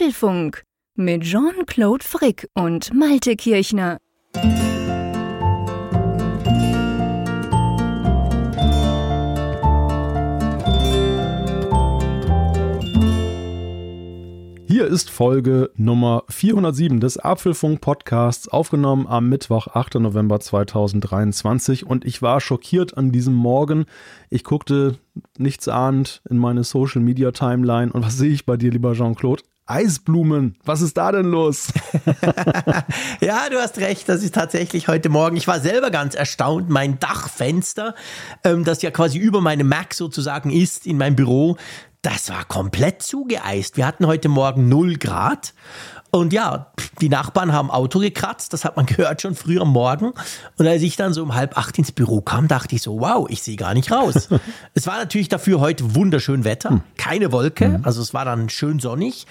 Apfelfunk mit Jean-Claude Frick und Malte Kirchner. Hier ist Folge Nummer 407 des Apfelfunk Podcasts, aufgenommen am Mittwoch, 8. November 2023. Und ich war schockiert an diesem Morgen. Ich guckte nichtsahnend in meine Social Media Timeline. Und was sehe ich bei dir, lieber Jean-Claude? Eisblumen. Was ist da denn los? ja, du hast recht. Das ist tatsächlich heute Morgen. Ich war selber ganz erstaunt. Mein Dachfenster, ähm, das ja quasi über meinem Mac sozusagen ist in meinem Büro, das war komplett zugeeist. Wir hatten heute Morgen 0 Grad. Und ja, die Nachbarn haben Auto gekratzt, das hat man gehört schon früh am Morgen. Und als ich dann so um halb acht ins Büro kam, dachte ich so, wow, ich sehe gar nicht raus. es war natürlich dafür heute wunderschön Wetter, hm. keine Wolke, mhm. also es war dann schön sonnig.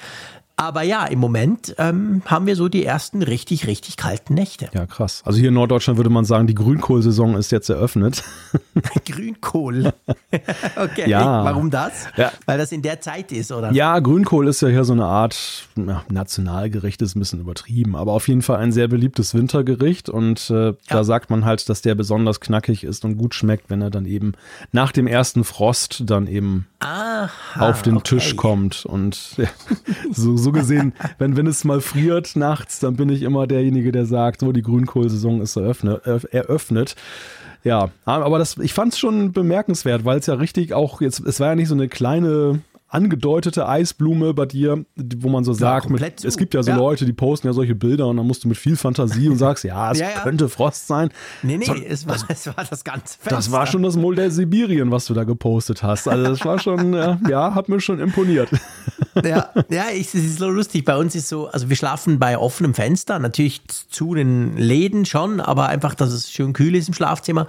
Aber ja, im Moment ähm, haben wir so die ersten richtig, richtig kalten Nächte. Ja, krass. Also hier in Norddeutschland würde man sagen, die Grünkohlsaison ist jetzt eröffnet. Grünkohl. okay. Ja. Warum das? Ja. Weil das in der Zeit ist, oder? Ja, Grünkohl ist ja hier so eine Art ja, Nationalgericht, ist ein bisschen übertrieben, aber auf jeden Fall ein sehr beliebtes Wintergericht. Und äh, ja. da sagt man halt, dass der besonders knackig ist und gut schmeckt, wenn er dann eben nach dem ersten Frost dann eben Aha, auf den okay. Tisch kommt. Und ja, so, so gesehen, wenn, wenn es mal friert nachts, dann bin ich immer derjenige, der sagt, so die Grünkohlsaison ist eröffnet. eröffnet. Ja, aber das, ich fand es schon bemerkenswert, weil es ja richtig auch jetzt, es war ja nicht so eine kleine angedeutete Eisblume bei dir, wo man so sagt, ja, mit, es gibt ja so ja. Leute, die posten ja solche Bilder und dann musst du mit viel Fantasie und sagst, ja, es ja, könnte Frost sein. Nee, nee, so, es, war, das, es war das ganze Fenster. Das war schon das Modell Sibirien, was du da gepostet hast. Also das war schon, ja, hat mir schon imponiert. Ja, ja, es ist so lustig. Bei uns ist so, also wir schlafen bei offenem Fenster, natürlich zu den Läden schon, aber einfach, dass es schön kühl ist im Schlafzimmer.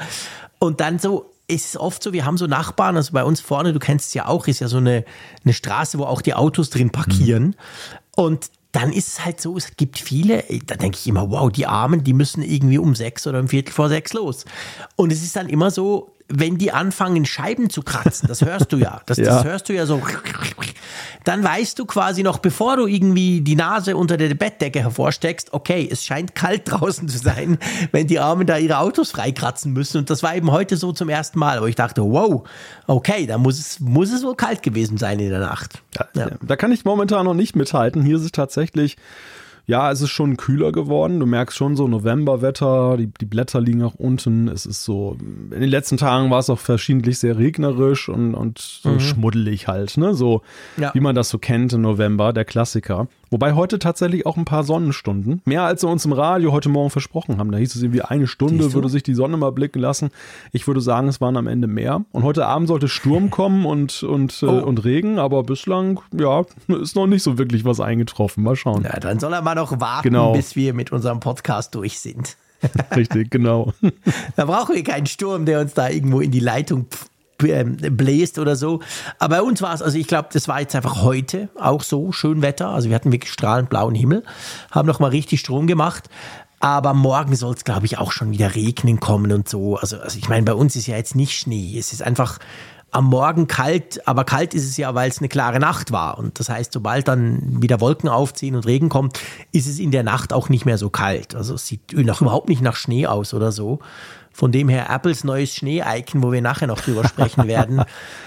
Und dann so es ist oft so, wir haben so Nachbarn, also bei uns vorne, du kennst es ja auch, ist ja so eine, eine Straße, wo auch die Autos drin parkieren. Mhm. Und dann ist es halt so, es gibt viele, da denke ich immer, wow, die Armen, die müssen irgendwie um sechs oder um Viertel vor sechs los. Und es ist dann immer so, wenn die anfangen, Scheiben zu kratzen, das hörst du ja, das, ja. das hörst du ja so, dann weißt du quasi noch, bevor du irgendwie die Nase unter der Bettdecke hervorsteckst, okay, es scheint kalt draußen zu sein, wenn die Armen da ihre Autos freikratzen müssen. Und das war eben heute so zum ersten Mal, wo ich dachte, wow, okay, da muss es, muss es wohl kalt gewesen sein in der Nacht. Ja. Da kann ich momentan noch nicht mithalten. Hier ist es tatsächlich ja, es ist schon kühler geworden. Du merkst schon so Novemberwetter, die, die Blätter liegen nach unten. Es ist so, in den letzten Tagen war es auch verschiedentlich sehr regnerisch und, und so mhm. schmuddelig halt, ne? So, ja. wie man das so kennt im November, der Klassiker. Wobei heute tatsächlich auch ein paar Sonnenstunden. Mehr als wir uns im Radio heute Morgen versprochen haben. Da hieß es irgendwie eine Stunde würde sich die Sonne mal blicken lassen. Ich würde sagen, es waren am Ende mehr. Und heute Abend sollte Sturm kommen und, und, äh, oh. äh, und Regen, aber bislang, ja, ist noch nicht so wirklich was eingetroffen. Mal schauen. Ja, dann soll er mal noch warten, genau. bis wir mit unserem Podcast durch sind. Richtig, genau. da brauchen wir keinen Sturm, der uns da irgendwo in die Leitung ähm, bläst oder so. Aber bei uns war es, also ich glaube, das war jetzt einfach heute auch so schön Wetter. Also wir hatten wirklich strahlend blauen Himmel, haben noch mal richtig Strom gemacht. Aber morgen soll es, glaube ich, auch schon wieder regnen kommen und so. Also, also ich meine, bei uns ist ja jetzt nicht Schnee. Es ist einfach am Morgen kalt, aber kalt ist es ja, weil es eine klare Nacht war. Und das heißt, sobald dann wieder Wolken aufziehen und Regen kommt, ist es in der Nacht auch nicht mehr so kalt. Also es sieht noch überhaupt nicht nach Schnee aus oder so. Von dem her Apples neues Schnee-Icon, wo wir nachher noch drüber sprechen werden,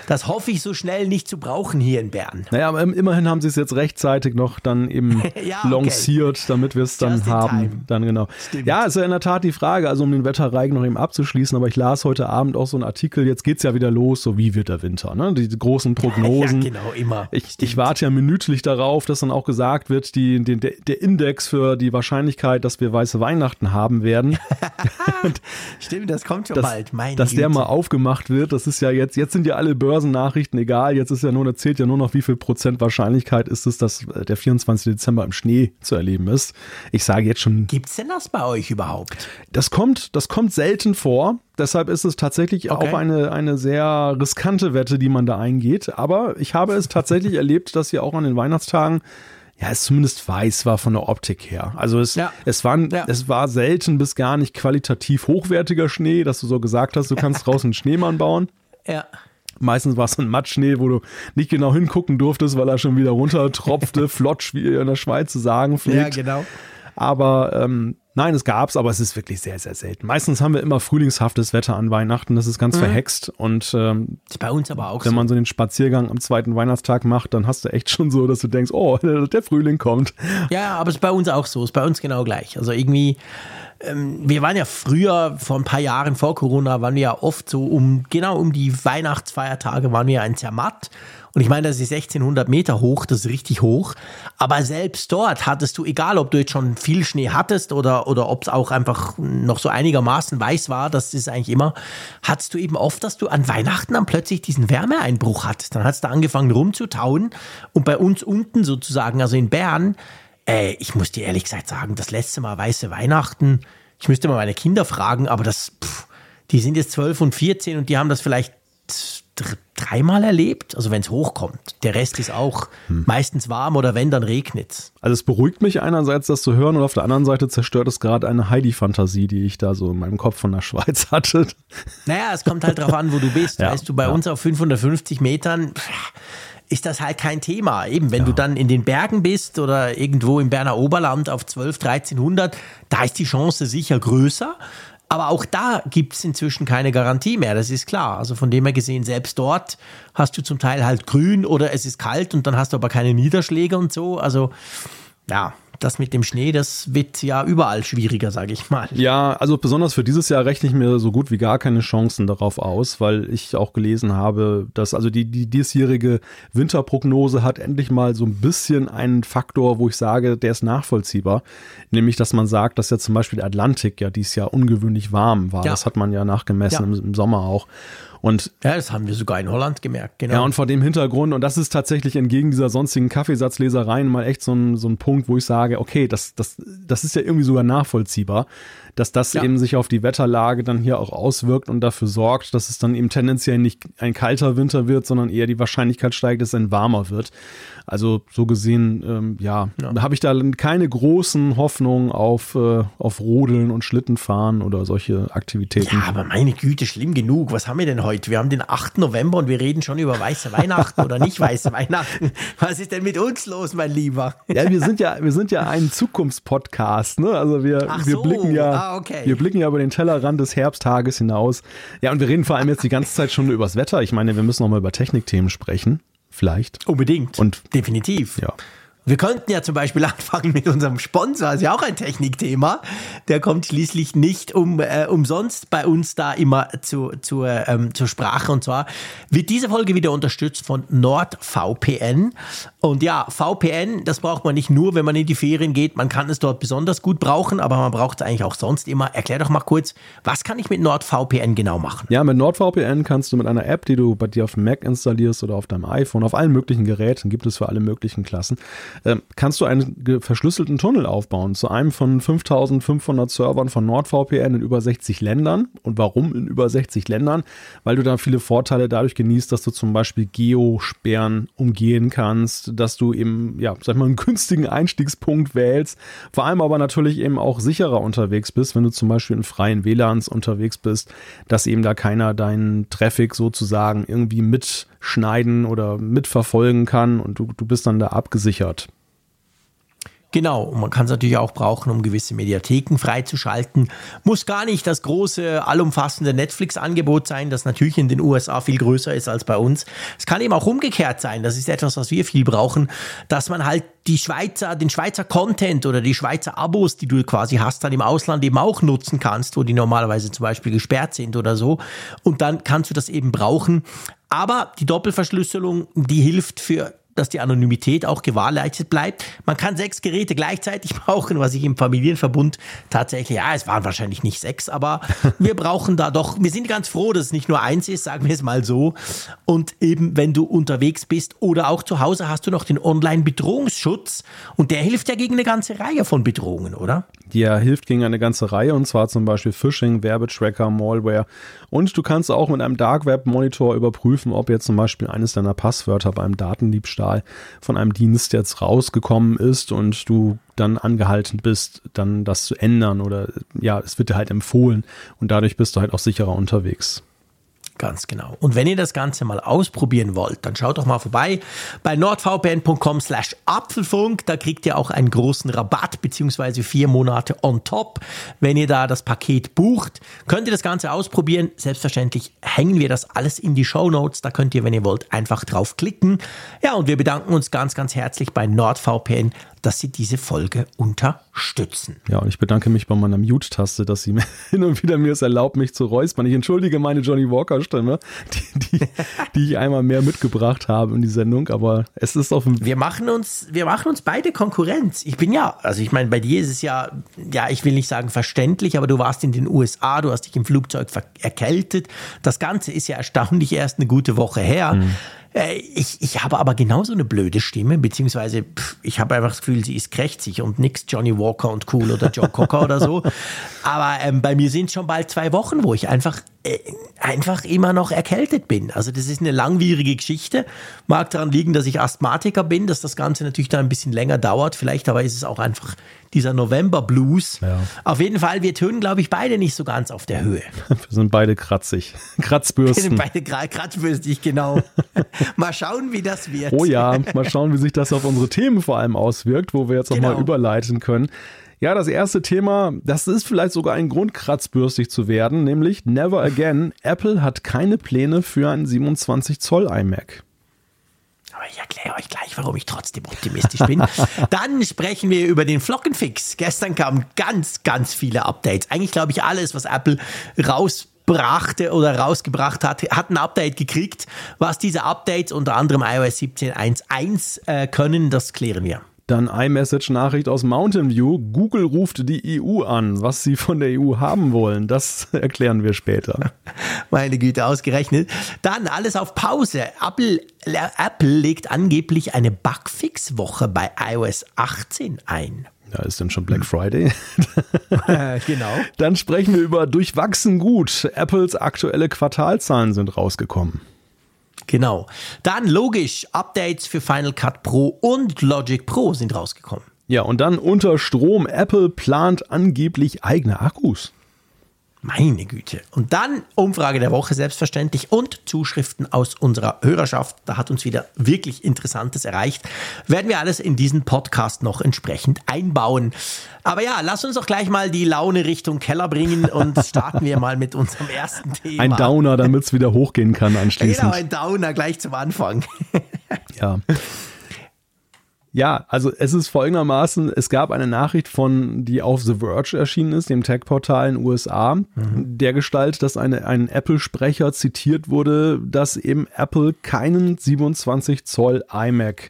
das hoffe ich so schnell nicht zu brauchen hier in Bern. Naja, aber immerhin haben sie es jetzt rechtzeitig noch dann eben ja, okay. lanciert, damit wir es dann haben. Dann genau. Stimmt. Ja, ist ja in der Tat die Frage, also um den Wetterreigen noch eben abzuschließen, aber ich las heute Abend auch so einen Artikel, jetzt geht es ja wieder los, so wie wird der Winter, ne? Die großen Prognosen. ja, genau, immer. Ich, ich, warte ja minütlich darauf, dass dann auch gesagt wird, die, die, der Index für die Wahrscheinlichkeit, dass wir weiße Weihnachten haben werden. Stimmt Stimmt, das kommt schon dass, bald. Meine dass Güte. der mal aufgemacht wird, das ist ja jetzt, jetzt sind ja alle Börsennachrichten egal, jetzt ist ja nur, erzählt ja nur noch, wie viel Prozent Wahrscheinlichkeit ist es, dass äh, der 24. Dezember im Schnee zu erleben ist. Ich sage jetzt schon. Gibt es denn das bei euch überhaupt? Das kommt, das kommt selten vor. Deshalb ist es tatsächlich okay. auch eine, eine sehr riskante Wette, die man da eingeht. Aber ich habe es tatsächlich erlebt, dass ihr auch an den Weihnachtstagen ja, es zumindest weiß war von der Optik her. Also es, ja. es, war, ja. es war selten bis gar nicht qualitativ hochwertiger Schnee, dass du so gesagt hast, du kannst draußen einen Schneemann bauen. Ja. Meistens war es ein Matschschnee, wo du nicht genau hingucken durftest, weil er schon wieder runtertropfte, flotsch, wie in der Schweiz zu sagen pflegt. Ja, genau. Aber ähm, nein, es gab's, aber es ist wirklich sehr, sehr selten. Meistens haben wir immer frühlingshaftes Wetter an Weihnachten, das ist ganz mhm. verhext. Und ähm, bei uns aber auch. Wenn so. man so den Spaziergang am zweiten Weihnachtstag macht, dann hast du echt schon so, dass du denkst, oh, der Frühling kommt. Ja, aber es ist bei uns auch so, es ist bei uns genau gleich. Also irgendwie ähm, wir waren ja früher, vor ein paar Jahren vor Corona, waren wir ja oft so um, genau um die Weihnachtsfeiertage waren wir ein Zermatt. Und ich meine, das ist 1600 Meter hoch, das ist richtig hoch. Aber selbst dort hattest du, egal ob du jetzt schon viel Schnee hattest oder, oder ob es auch einfach noch so einigermaßen weiß war, das ist eigentlich immer, hattest du eben oft, dass du an Weihnachten dann plötzlich diesen Wärmeeinbruch hattest. Dann hat es da angefangen rumzutauen. Und bei uns unten sozusagen, also in Bern, äh, ich muss dir ehrlich gesagt sagen, das letzte Mal weiße Weihnachten, ich müsste mal meine Kinder fragen, aber das, pff, die sind jetzt 12 und 14 und die haben das vielleicht dreimal erlebt, also wenn es hochkommt. Der Rest ist auch hm. meistens warm oder wenn, dann regnet Also es beruhigt mich einerseits, das zu hören und auf der anderen Seite zerstört es gerade eine Heidi-Fantasie, die ich da so in meinem Kopf von der Schweiz hatte. Naja, es kommt halt darauf an, wo du bist. ja, weißt du, bei ja. uns auf 550 Metern ist das halt kein Thema. Eben, wenn ja. du dann in den Bergen bist oder irgendwo im Berner Oberland auf 12, 1300, da ist die Chance sicher größer. Aber auch da gibt es inzwischen keine Garantie mehr, das ist klar. Also von dem her gesehen, selbst dort hast du zum Teil halt grün oder es ist kalt und dann hast du aber keine Niederschläge und so. Also ja, das mit dem Schnee, das wird ja überall schwieriger, sage ich mal. Ja, also besonders für dieses Jahr rechne ich mir so gut wie gar keine Chancen darauf aus, weil ich auch gelesen habe, dass also die, die diesjährige Winterprognose hat endlich mal so ein bisschen einen Faktor, wo ich sage, der ist nachvollziehbar. Nämlich, dass man sagt, dass ja zum Beispiel der Atlantik ja dieses Jahr ungewöhnlich warm war. Ja. Das hat man ja nachgemessen ja. Im, im Sommer auch. Und ja, das haben wir sogar in Holland gemerkt, genau. Ja, und vor dem Hintergrund, und das ist tatsächlich entgegen dieser sonstigen Kaffeesatzlesereien mal echt so ein, so ein Punkt, wo ich sage, okay, das, das, das ist ja irgendwie sogar nachvollziehbar, dass das ja. eben sich auf die Wetterlage dann hier auch auswirkt und dafür sorgt, dass es dann eben tendenziell nicht ein kalter Winter wird, sondern eher die Wahrscheinlichkeit steigt, dass es ein warmer wird. Also so gesehen, ähm, ja, ja. da habe ich da keine großen Hoffnungen auf, äh, auf Rodeln und Schlittenfahren oder solche Aktivitäten. Ja, aber meine Güte, schlimm genug. Was haben wir denn heute? Wir haben den 8. November und wir reden schon über weiße Weihnachten oder nicht weiße Weihnachten. Was ist denn mit uns los, mein Lieber? Ja, wir sind ja, wir sind ja ein Zukunftspodcast, ne? Also wir, Ach wir so. blicken ja, ah, okay. wir blicken ja über den Tellerrand des Herbsttages hinaus. Ja, und wir reden vor allem jetzt die ganze Zeit schon über das Wetter. Ich meine, wir müssen noch mal über Technikthemen sprechen vielleicht. Unbedingt. Und definitiv. Ja. Wir könnten ja zum Beispiel anfangen mit unserem Sponsor, ist ja auch ein Technikthema. Der kommt schließlich nicht um, äh, umsonst bei uns da immer zu, zu, ähm, zur Sprache. Und zwar wird diese Folge wieder unterstützt von NordVPN. Und ja, VPN, das braucht man nicht nur, wenn man in die Ferien geht. Man kann es dort besonders gut brauchen, aber man braucht es eigentlich auch sonst immer. Erklär doch mal kurz, was kann ich mit NordVPN genau machen? Ja, mit NordVPN kannst du mit einer App, die du bei dir auf dem Mac installierst oder auf deinem iPhone, auf allen möglichen Geräten, gibt es für alle möglichen Klassen, kannst du einen verschlüsselten Tunnel aufbauen zu einem von 5500 Servern von NordVPN in über 60 Ländern. Und warum in über 60 Ländern? Weil du da viele Vorteile dadurch genießt, dass du zum Beispiel Geosperren umgehen kannst, dass du eben, ja, sag mal, einen günstigen Einstiegspunkt wählst, vor allem aber natürlich eben auch sicherer unterwegs bist, wenn du zum Beispiel in freien WLANs unterwegs bist, dass eben da keiner deinen Traffic sozusagen irgendwie mitschneiden oder mitverfolgen kann und du, du bist dann da abgesichert. Genau, und man kann es natürlich auch brauchen, um gewisse Mediatheken freizuschalten. Muss gar nicht das große, allumfassende Netflix-Angebot sein, das natürlich in den USA viel größer ist als bei uns. Es kann eben auch umgekehrt sein, das ist etwas, was wir viel brauchen, dass man halt die Schweizer, den Schweizer Content oder die Schweizer Abos, die du quasi hast, dann im Ausland eben auch nutzen kannst, wo die normalerweise zum Beispiel gesperrt sind oder so. Und dann kannst du das eben brauchen. Aber die Doppelverschlüsselung, die hilft für dass die Anonymität auch gewährleistet bleibt. Man kann sechs Geräte gleichzeitig brauchen, was ich im Familienverbund tatsächlich, ja, es waren wahrscheinlich nicht sechs, aber wir brauchen da doch, wir sind ganz froh, dass es nicht nur eins ist, sagen wir es mal so. Und eben, wenn du unterwegs bist oder auch zu Hause, hast du noch den Online-Bedrohungsschutz und der hilft ja gegen eine ganze Reihe von Bedrohungen, oder? Der hilft gegen eine ganze Reihe und zwar zum Beispiel Phishing, Werbetracker, Malware und du kannst auch mit einem Dark Web Monitor überprüfen, ob jetzt zum Beispiel eines deiner Passwörter beim Datendiebstahl Diebstahl von einem Dienst jetzt rausgekommen ist und du dann angehalten bist, dann das zu ändern oder ja, es wird dir halt empfohlen und dadurch bist du halt auch sicherer unterwegs. Ganz genau. Und wenn ihr das Ganze mal ausprobieren wollt, dann schaut doch mal vorbei bei nordvpn.com slash Apfelfunk. Da kriegt ihr auch einen großen Rabatt beziehungsweise vier Monate on top. Wenn ihr da das Paket bucht, könnt ihr das Ganze ausprobieren. Selbstverständlich hängen wir das alles in die Show Notes. Da könnt ihr, wenn ihr wollt, einfach drauf klicken. Ja, und wir bedanken uns ganz, ganz herzlich bei NordVPN dass Sie diese Folge unterstützen. Ja, und ich bedanke mich bei meiner Mute-Taste, dass sie hin und wieder mir es erlaubt, mich zu räuspern. Ich entschuldige meine Johnny Walker-Stimme, die, die, die, ich einmal mehr mitgebracht habe in die Sendung, aber es ist auf dem. Wir machen uns, wir machen uns beide Konkurrenz. Ich bin ja, also ich meine, bei dir ist es ja, ja, ich will nicht sagen verständlich, aber du warst in den USA, du hast dich im Flugzeug erkältet. Das Ganze ist ja erstaunlich erst eine gute Woche her. Mhm. Äh, ich, ich habe aber genauso eine blöde Stimme, beziehungsweise pff, ich habe einfach das Gefühl, sie ist krächzig und nix Johnny Walker und cool oder Joe Cocker oder so. Aber ähm, bei mir sind es schon bald zwei Wochen, wo ich einfach einfach immer noch erkältet bin. Also das ist eine langwierige Geschichte. Mag daran liegen, dass ich Asthmatiker bin, dass das Ganze natürlich da ein bisschen länger dauert. Vielleicht aber ist es auch einfach dieser November-Blues. Ja. Auf jeden Fall, wir tönen, glaube ich, beide nicht so ganz auf der Höhe. Wir sind beide kratzig. Kratzbürsten. Wir sind beide kratzbürstig, genau. mal schauen, wie das wird. Oh ja, mal schauen, wie sich das auf unsere Themen vor allem auswirkt, wo wir jetzt genau. überleiten können. Ja, das erste Thema, das ist vielleicht sogar ein Grund, kratzbürstig zu werden, nämlich Never Again. Apple hat keine Pläne für einen 27 Zoll iMac. Aber ich erkläre euch gleich, warum ich trotzdem optimistisch bin. Dann sprechen wir über den Flockenfix. Gestern kamen ganz, ganz viele Updates. Eigentlich glaube ich alles, was Apple rausbrachte oder rausgebracht hat, hat ein Update gekriegt. Was diese Updates unter anderem iOS 17.1.1 äh, können, das klären wir. Dann iMessage-Nachricht aus Mountain View. Google ruft die EU an. Was sie von der EU haben wollen, das erklären wir später. Meine Güte, ausgerechnet. Dann alles auf Pause. Apple, Apple legt angeblich eine Bugfix-Woche bei iOS 18 ein. Ja, ist denn schon Black Friday? genau. Dann sprechen wir über durchwachsen gut. Apples aktuelle Quartalzahlen sind rausgekommen. Genau. Dann logisch, Updates für Final Cut Pro und Logic Pro sind rausgekommen. Ja, und dann unter Strom, Apple plant angeblich eigene Akkus. Meine Güte. Und dann Umfrage der Woche selbstverständlich und Zuschriften aus unserer Hörerschaft. Da hat uns wieder wirklich Interessantes erreicht. Werden wir alles in diesen Podcast noch entsprechend einbauen. Aber ja, lass uns doch gleich mal die Laune Richtung Keller bringen und starten wir mal mit unserem ersten Thema. Ein Downer, damit es wieder hochgehen kann anschließend. Genau, ein Downer gleich zum Anfang. ja. Ja, also es ist folgendermaßen, es gab eine Nachricht von, die auf The Verge erschienen ist, dem Tech-Portal in den USA, mhm. der Gestalt, dass eine, ein Apple-Sprecher zitiert wurde, dass eben Apple keinen 27 Zoll iMac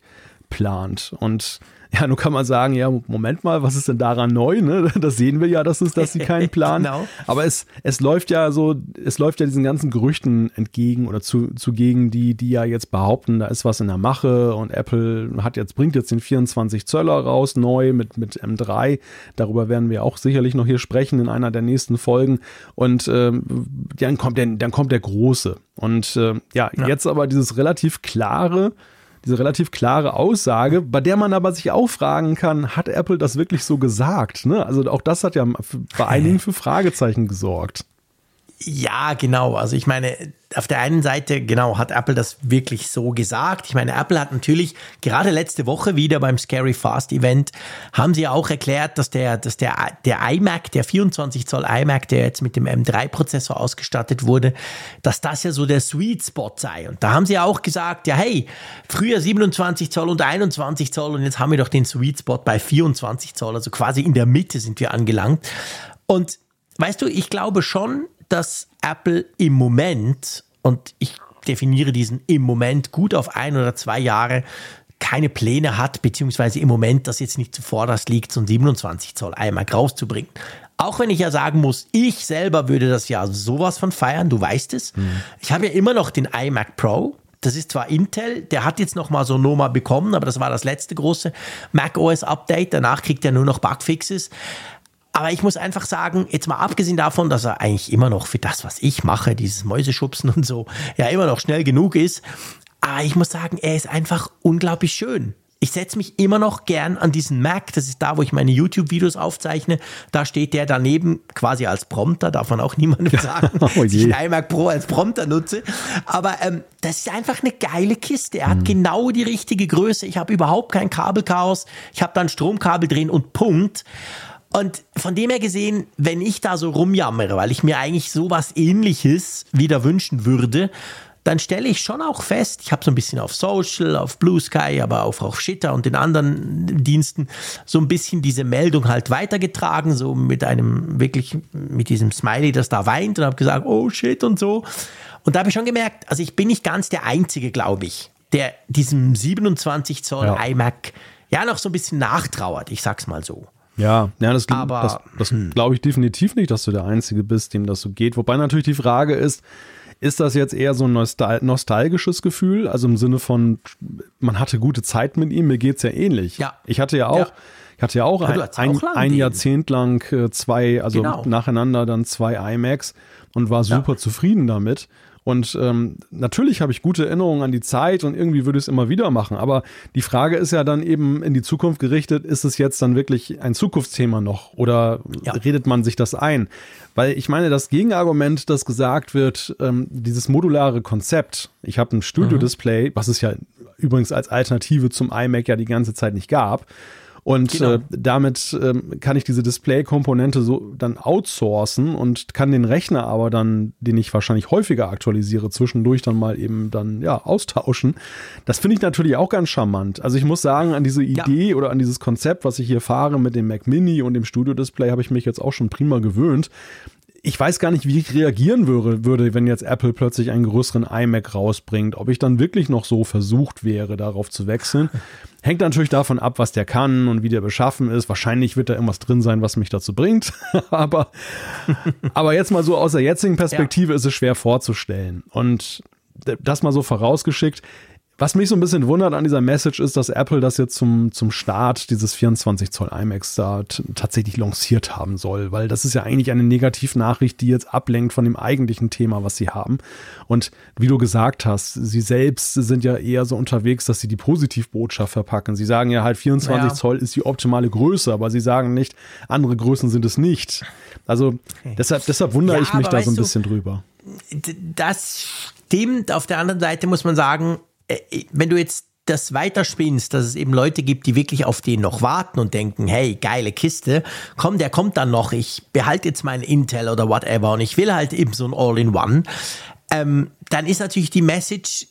plant. Und ja, nun kann man sagen, ja, Moment mal, was ist denn daran neu? Ne? Das sehen wir ja, dass, es, dass sie keinen Plan. genau. Aber es, es läuft ja so, es läuft ja diesen ganzen Gerüchten entgegen oder zu, zugegen, die, die ja jetzt behaupten, da ist was in der Mache und Apple hat jetzt, bringt jetzt den 24 Zöller raus, neu mit, mit M3. Darüber werden wir auch sicherlich noch hier sprechen in einer der nächsten Folgen. Und ähm, dann kommt der, dann kommt der große. Und äh, ja, ja, jetzt aber dieses relativ klare, diese relativ klare Aussage, bei der man aber sich auch fragen kann, hat Apple das wirklich so gesagt? Ne? Also auch das hat ja bei einigen für Fragezeichen gesorgt. Ja, genau. Also ich meine, auf der einen Seite, genau, hat Apple das wirklich so gesagt. Ich meine, Apple hat natürlich gerade letzte Woche wieder beim Scary Fast Event, haben sie auch erklärt, dass der, dass der, der iMac, der 24 Zoll iMac, der jetzt mit dem M3-Prozessor ausgestattet wurde, dass das ja so der Sweet Spot sei. Und da haben sie auch gesagt, ja, hey, früher 27 Zoll und 21 Zoll und jetzt haben wir doch den Sweet Spot bei 24 Zoll, also quasi in der Mitte sind wir angelangt. Und weißt du, ich glaube schon, dass Apple im Moment, und ich definiere diesen im Moment gut auf ein oder zwei Jahre, keine Pläne hat, beziehungsweise im Moment das jetzt nicht zuvorderst liegt, so ein 27 Zoll iMac rauszubringen. Auch wenn ich ja sagen muss, ich selber würde das ja sowas von feiern, du weißt es. Mhm. Ich habe ja immer noch den iMac Pro. Das ist zwar Intel, der hat jetzt noch mal so Noma bekommen, aber das war das letzte große Mac OS Update. Danach kriegt er nur noch Bugfixes. Aber ich muss einfach sagen, jetzt mal abgesehen davon, dass er eigentlich immer noch für das, was ich mache, dieses Mäuseschubsen und so, ja immer noch schnell genug ist. Aber ich muss sagen, er ist einfach unglaublich schön. Ich setze mich immer noch gern an diesen Mac, das ist da, wo ich meine YouTube-Videos aufzeichne. Da steht der daneben quasi als Prompter, darf man auch niemandem sagen, oh dass ich einen iMac Pro als Prompter nutze. Aber ähm, das ist einfach eine geile Kiste. Er hat mhm. genau die richtige Größe. Ich habe überhaupt kein Kabelchaos. Ich habe da ein Stromkabel drin und Punkt. Und von dem her gesehen, wenn ich da so rumjammere, weil ich mir eigentlich sowas ähnliches wieder wünschen würde, dann stelle ich schon auch fest, ich habe so ein bisschen auf Social, auf Blue Sky, aber auch auf Shitter und den anderen Diensten so ein bisschen diese Meldung halt weitergetragen, so mit einem wirklich, mit diesem Smiley, das da weint und habe gesagt, oh shit und so. Und da habe ich schon gemerkt, also ich bin nicht ganz der Einzige, glaube ich, der diesem 27 Zoll ja. iMac ja noch so ein bisschen nachtrauert, ich sag's mal so. Ja, ja, das, Aber, das, das hm. glaube ich definitiv nicht, dass du der Einzige bist, dem das so geht. Wobei natürlich die Frage ist, ist das jetzt eher so ein nostal nostalgisches Gefühl? Also im Sinne von, man hatte gute Zeit mit ihm, mir geht es ja ähnlich. Ja. Ich hatte ja auch, ja. ich hatte ja auch ja, ein, ein, ein Jahrzehnt lang äh, zwei, also genau. nacheinander dann zwei iMacs und war super zufrieden damit. Und ähm, natürlich habe ich gute Erinnerungen an die Zeit und irgendwie würde ich es immer wieder machen. Aber die Frage ist ja dann eben in die Zukunft gerichtet, ist es jetzt dann wirklich ein Zukunftsthema noch oder ja. redet man sich das ein? Weil ich meine, das Gegenargument, das gesagt wird, ähm, dieses modulare Konzept, ich habe ein Studio-Display, mhm. was es ja übrigens als Alternative zum iMac ja die ganze Zeit nicht gab, und genau. äh, damit ähm, kann ich diese Display-Komponente so dann outsourcen und kann den Rechner aber dann, den ich wahrscheinlich häufiger aktualisiere, zwischendurch dann mal eben dann ja austauschen. Das finde ich natürlich auch ganz charmant. Also ich muss sagen, an diese Idee ja. oder an dieses Konzept, was ich hier fahre mit dem Mac Mini und dem Studio-Display, habe ich mich jetzt auch schon prima gewöhnt ich weiß gar nicht, wie ich reagieren würde, würde, wenn jetzt Apple plötzlich einen größeren iMac rausbringt. Ob ich dann wirklich noch so versucht wäre, darauf zu wechseln. Hängt natürlich davon ab, was der kann und wie der beschaffen ist. Wahrscheinlich wird da irgendwas drin sein, was mich dazu bringt. aber, aber jetzt mal so aus der jetzigen Perspektive ja. ist es schwer vorzustellen. Und das mal so vorausgeschickt. Was mich so ein bisschen wundert an dieser Message ist, dass Apple das jetzt zum, zum Start dieses 24 Zoll iMacs da tatsächlich lanciert haben soll, weil das ist ja eigentlich eine Negativnachricht, die jetzt ablenkt von dem eigentlichen Thema, was sie haben. Und wie du gesagt hast, sie selbst sind ja eher so unterwegs, dass sie die Positivbotschaft verpacken. Sie sagen ja halt 24 ja. Zoll ist die optimale Größe, aber sie sagen nicht, andere Größen sind es nicht. Also okay. deshalb, deshalb wundere ja, ich mich da so ein bisschen drüber. Das stimmt. Auf der anderen Seite muss man sagen, wenn du jetzt das weiterspinnst, dass es eben Leute gibt, die wirklich auf den noch warten und denken, hey, geile Kiste, komm, der kommt dann noch, ich behalte jetzt meinen Intel oder whatever und ich will halt eben so ein All-in-One, ähm, dann ist natürlich die Message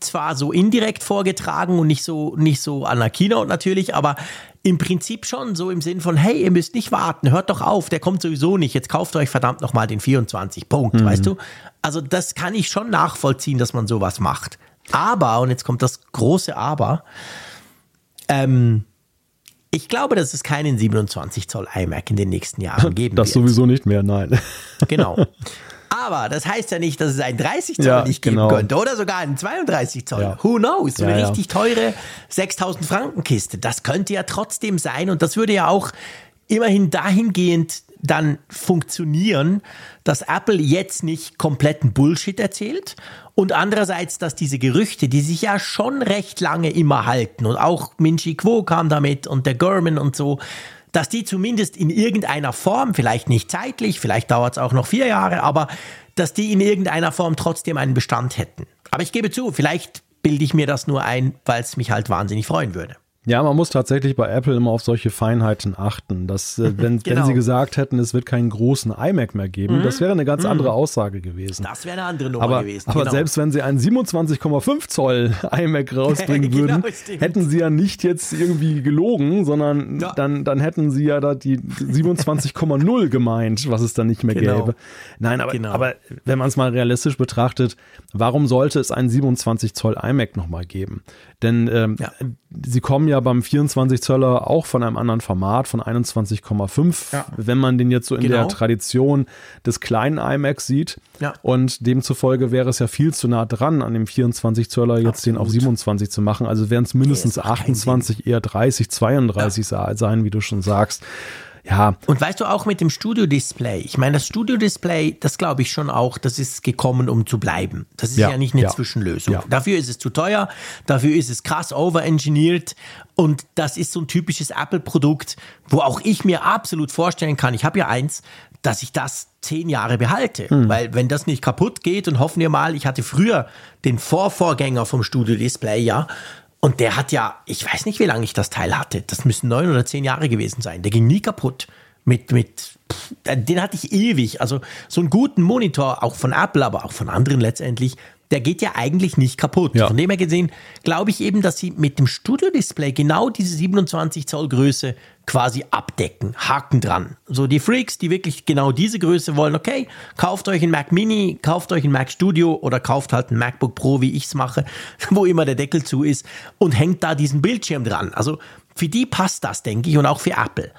zwar so indirekt vorgetragen und nicht so, nicht so an der Keynote natürlich, aber im Prinzip schon so im Sinn von, hey, ihr müsst nicht warten, hört doch auf, der kommt sowieso nicht, jetzt kauft euch verdammt nochmal den 24 Punkt, mhm. weißt du? Also das kann ich schon nachvollziehen, dass man sowas macht. Aber, und jetzt kommt das große Aber, ähm, ich glaube, dass es keinen 27 Zoll iMac in den nächsten Jahren geben das wird. Das sowieso nicht mehr, nein. Genau. Aber das heißt ja nicht, dass es einen 30 Zoll ja, nicht geben genau. könnte oder sogar einen 32 Zoll. Ja. Who knows? So eine ja, richtig teure 6000 Franken Kiste. Das könnte ja trotzdem sein und das würde ja auch immerhin dahingehend dann funktionieren, dass Apple jetzt nicht kompletten Bullshit erzählt und andererseits, dass diese Gerüchte, die sich ja schon recht lange immer halten und auch Minchi Quo kam damit und der Gurman und so, dass die zumindest in irgendeiner Form, vielleicht nicht zeitlich, vielleicht dauert es auch noch vier Jahre, aber dass die in irgendeiner Form trotzdem einen Bestand hätten. Aber ich gebe zu, vielleicht bilde ich mir das nur ein, weil es mich halt wahnsinnig freuen würde. Ja, man muss tatsächlich bei Apple immer auf solche Feinheiten achten. Dass, äh, wenn, genau. wenn sie gesagt hätten, es wird keinen großen iMac mehr geben, mhm. das wäre eine ganz mhm. andere Aussage gewesen. Das wäre eine andere Nummer aber, gewesen. Aber genau. selbst wenn sie einen 27,5 Zoll iMac rausbringen genau, würden, hätten sie ja nicht jetzt irgendwie gelogen, sondern ja. dann, dann hätten sie ja da die 27,0 gemeint, was es dann nicht mehr genau. gäbe. Nein, aber, genau. aber wenn man es mal realistisch betrachtet, warum sollte es einen 27 Zoll iMac nochmal geben? Denn ähm, ja. Sie kommen ja beim 24 Zöller auch von einem anderen Format, von 21,5, ja. wenn man den jetzt so in genau. der Tradition des kleinen iMacs sieht. Ja. Und demzufolge wäre es ja viel zu nah dran, an dem 24 Zöller jetzt Absolut. den auf 27 zu machen. Also wären es mindestens 28, eher 30, 32 sein, wie du schon sagst. Ja. Und weißt du auch mit dem Studio-Display, ich meine, das Studio-Display, das glaube ich schon auch, das ist gekommen, um zu bleiben. Das ist ja, ja nicht eine ja. Zwischenlösung. Ja. Dafür ist es zu teuer, dafür ist es krass overengineert und das ist so ein typisches Apple-Produkt, wo auch ich mir absolut vorstellen kann, ich habe ja eins, dass ich das zehn Jahre behalte. Hm. Weil wenn das nicht kaputt geht und hoffen wir mal, ich hatte früher den Vorvorgänger vom Studio-Display, ja, und der hat ja, ich weiß nicht, wie lange ich das Teil hatte. Das müssen neun oder zehn Jahre gewesen sein. Der ging nie kaputt. Mit, mit, pff, den hatte ich ewig. Also so einen guten Monitor, auch von Apple, aber auch von anderen letztendlich, der geht ja eigentlich nicht kaputt. Ja. Von dem her gesehen, glaube ich eben, dass sie mit dem Studio-Display genau diese 27 Zoll Größe quasi abdecken. Haken dran. So die Freaks, die wirklich genau diese Größe wollen, okay, kauft euch ein Mac Mini, kauft euch ein Mac Studio oder kauft halt ein MacBook Pro, wie ich es mache, wo immer der Deckel zu ist und hängt da diesen Bildschirm dran. Also für die passt das, denke ich, und auch für Apple.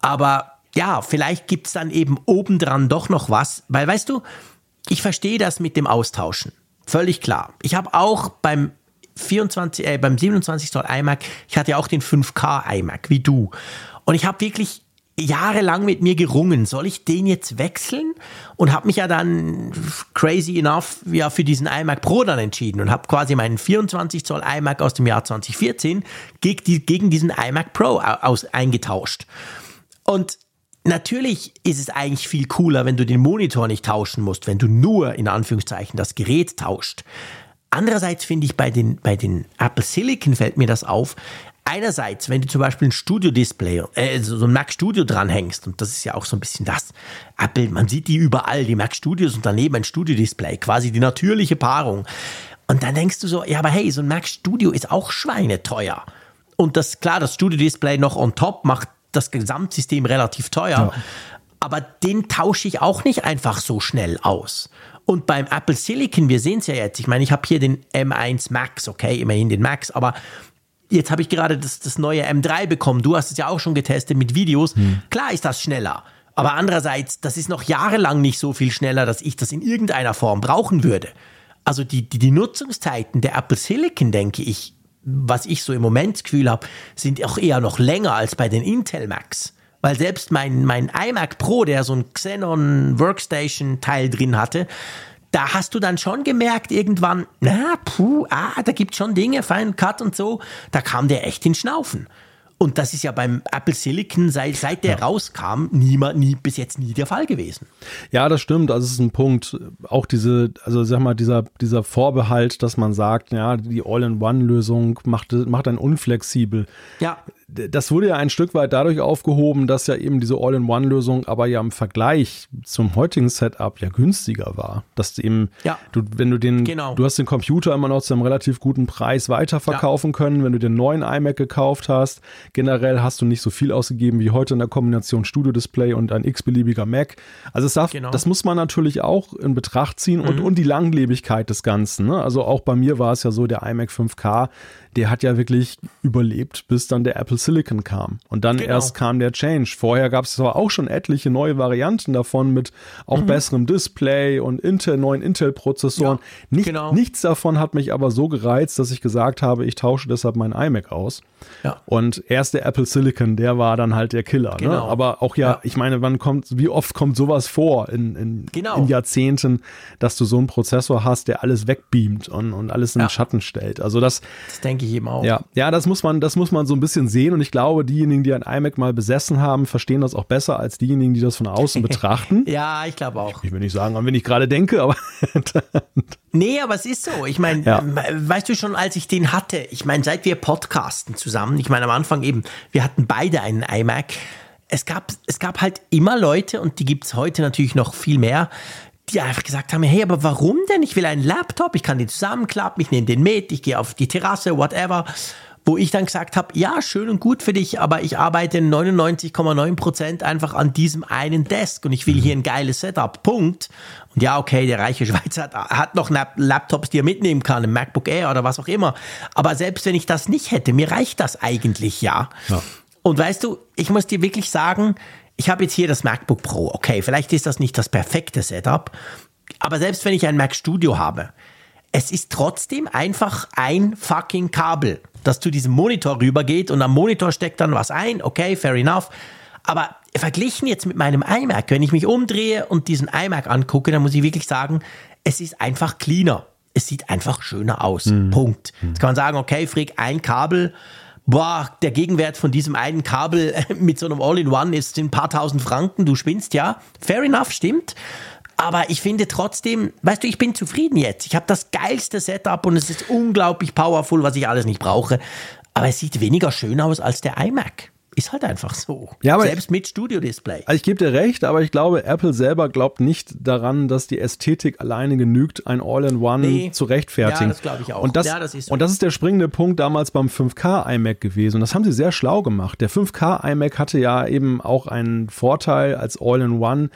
Aber ja, vielleicht gibt's dann eben obendran doch noch was, weil weißt du, ich verstehe das mit dem Austauschen. Völlig klar. Ich habe auch beim 24, äh, beim 27 Zoll iMac, ich hatte ja auch den 5K iMac, wie du. Und ich habe wirklich jahrelang mit mir gerungen, soll ich den jetzt wechseln? Und habe mich ja dann crazy enough ja für diesen iMac Pro dann entschieden und habe quasi meinen 24 Zoll iMac aus dem Jahr 2014 gegen, die, gegen diesen iMac Pro aus, eingetauscht. Und Natürlich ist es eigentlich viel cooler, wenn du den Monitor nicht tauschen musst, wenn du nur in Anführungszeichen das Gerät tauscht. Andererseits finde ich bei den, bei den Apple Silicon fällt mir das auf. Einerseits, wenn du zum Beispiel ein Studio-Display, äh, so ein Mac Studio dranhängst, und das ist ja auch so ein bisschen das, Apple, man sieht die überall, die Mac Studios und daneben ein Studio-Display, quasi die natürliche Paarung. Und dann denkst du so, ja, aber hey, so ein Mac Studio ist auch schweineteuer. Und das, klar, das Studio-Display noch on top macht das Gesamtsystem relativ teuer. Ja. Aber den tausche ich auch nicht einfach so schnell aus. Und beim Apple Silicon, wir sehen es ja jetzt, ich meine, ich habe hier den M1 Max, okay, immerhin den Max, aber jetzt habe ich gerade das, das neue M3 bekommen. Du hast es ja auch schon getestet mit Videos. Hm. Klar ist das schneller. Aber andererseits, das ist noch jahrelang nicht so viel schneller, dass ich das in irgendeiner Form brauchen würde. Also die, die, die Nutzungszeiten der Apple Silicon, denke ich, was ich so im Moment Gefühl habe, sind auch eher noch länger als bei den Intel Macs. Weil selbst mein, mein iMac Pro, der so ein Xenon Workstation Teil drin hatte, da hast du dann schon gemerkt irgendwann, na, puh, ah, da gibt schon Dinge, Final Cut und so, da kam der echt in Schnaufen. Und das ist ja beim Apple Silicon, seit, seit der ja. rauskam, nie, nie, bis jetzt nie der Fall gewesen. Ja, das stimmt. Also es ist ein Punkt. Auch diese, also sag mal, dieser, dieser Vorbehalt, dass man sagt, ja, die All-in-One-Lösung macht, macht einen unflexibel. Ja das wurde ja ein Stück weit dadurch aufgehoben, dass ja eben diese All-in-One-Lösung aber ja im Vergleich zum heutigen Setup ja günstiger war. Dass du eben, ja. du, wenn du den, genau. du hast den Computer immer noch zu einem relativ guten Preis weiterverkaufen ja. können, wenn du den neuen iMac gekauft hast. Generell hast du nicht so viel ausgegeben wie heute in der Kombination Studio-Display und ein x-beliebiger Mac. Also darf, genau. das muss man natürlich auch in Betracht ziehen und, mhm. und die Langlebigkeit des Ganzen. Ne? Also auch bei mir war es ja so, der iMac 5K, der hat ja wirklich überlebt, bis dann der Apple Silicon kam. Und dann genau. erst kam der Change. Vorher gab es zwar auch schon etliche neue Varianten davon mit auch mhm. besserem Display und Intel, neuen Intel-Prozessoren. Ja, Nicht, genau. Nichts davon hat mich aber so gereizt, dass ich gesagt habe, ich tausche deshalb mein iMac aus. Ja. Und erst der Apple Silicon, der war dann halt der Killer. Genau. Ne? Aber auch ja, Ja. ich meine, wann kommt, wie oft kommt sowas vor in, in, Genau. in Jahrzehnten, dass du so einen Prozessor hast, der alles wegbeamt und, und alles in den Schatten stellt. Also das, Das denke ich eben auch. ja, ja, das muss man, das muss man so ein bisschen sehen und ich glaube, diejenigen, die ein iMac mal besessen haben, verstehen das auch besser als diejenigen, die das von außen betrachten. Ja, ich glaube auch. Ich will nicht sagen, an wen ich gerade denke, aber Nee, aber es ist so. Ich meine, Ja. weißt du schon, als ich den hatte, ich meine, seit wir podcasten zusammen, ich meine, am Anfang eben, wir hatten beide einen iMac. Es gab, es gab halt immer Leute, und die gibt's heute natürlich noch viel mehr, die einfach gesagt haben, hey, aber warum denn? Ich will einen Laptop, ich kann den zusammenklappen, ich nehme den mit, ich gehe auf die Terrasse, whatever. Wo ich dann gesagt habe, ja, schön und gut für dich, aber ich arbeite 99,9 Prozent einfach an diesem einen Desk und ich will hier ein geiles Setup. Punkt. Und ja, okay, der reiche Schweizer hat, hat noch Lap- Laptops, die er mitnehmen kann, ein MacBook Air oder was auch immer. Aber selbst wenn ich das nicht hätte, mir reicht das eigentlich ja. Ja. Und weißt du, ich muss dir wirklich sagen, ich habe jetzt hier das MacBook Pro. Okay, vielleicht ist das nicht das perfekte Setup, aber selbst wenn ich ein Mac Studio habe, es ist trotzdem einfach ein fucking Kabel, das zu diesem Monitor rübergeht und am Monitor steckt dann was ein. Okay, fair enough. Aber verglichen jetzt mit meinem iMac, wenn ich mich umdrehe und diesen iMac angucke, dann muss ich wirklich sagen, es ist einfach cleaner. Es sieht einfach schöner aus. Mhm. Punkt. Jetzt kann man sagen, okay, Frick, ein Kabel, boah, der Gegenwert von diesem einen Kabel mit so einem All-in-One ist ein paar tausend Franken, du spinnst, ja. Fair enough, stimmt. Aber ich finde trotzdem, weißt du, ich bin zufrieden jetzt. Ich habe das geilste Setup und es ist unglaublich powerful, was ich alles nicht brauche. Aber es sieht weniger schön aus als der iMac. Ist halt einfach so. Ja, aber Selbst mit Studio-Display. Also ich gebe dir recht, aber ich glaube, Apple selber glaubt nicht daran, dass die Ästhetik alleine genügt, ein All-in-One nee. zu rechtfertigen. Ja, das glaube ich auch. Und das, ja, das ist so. und das ist der springende Punkt damals beim 5K iMac gewesen. Und das haben sie sehr schlau gemacht. Der 5K iMac hatte ja eben auch einen Vorteil als All-in-One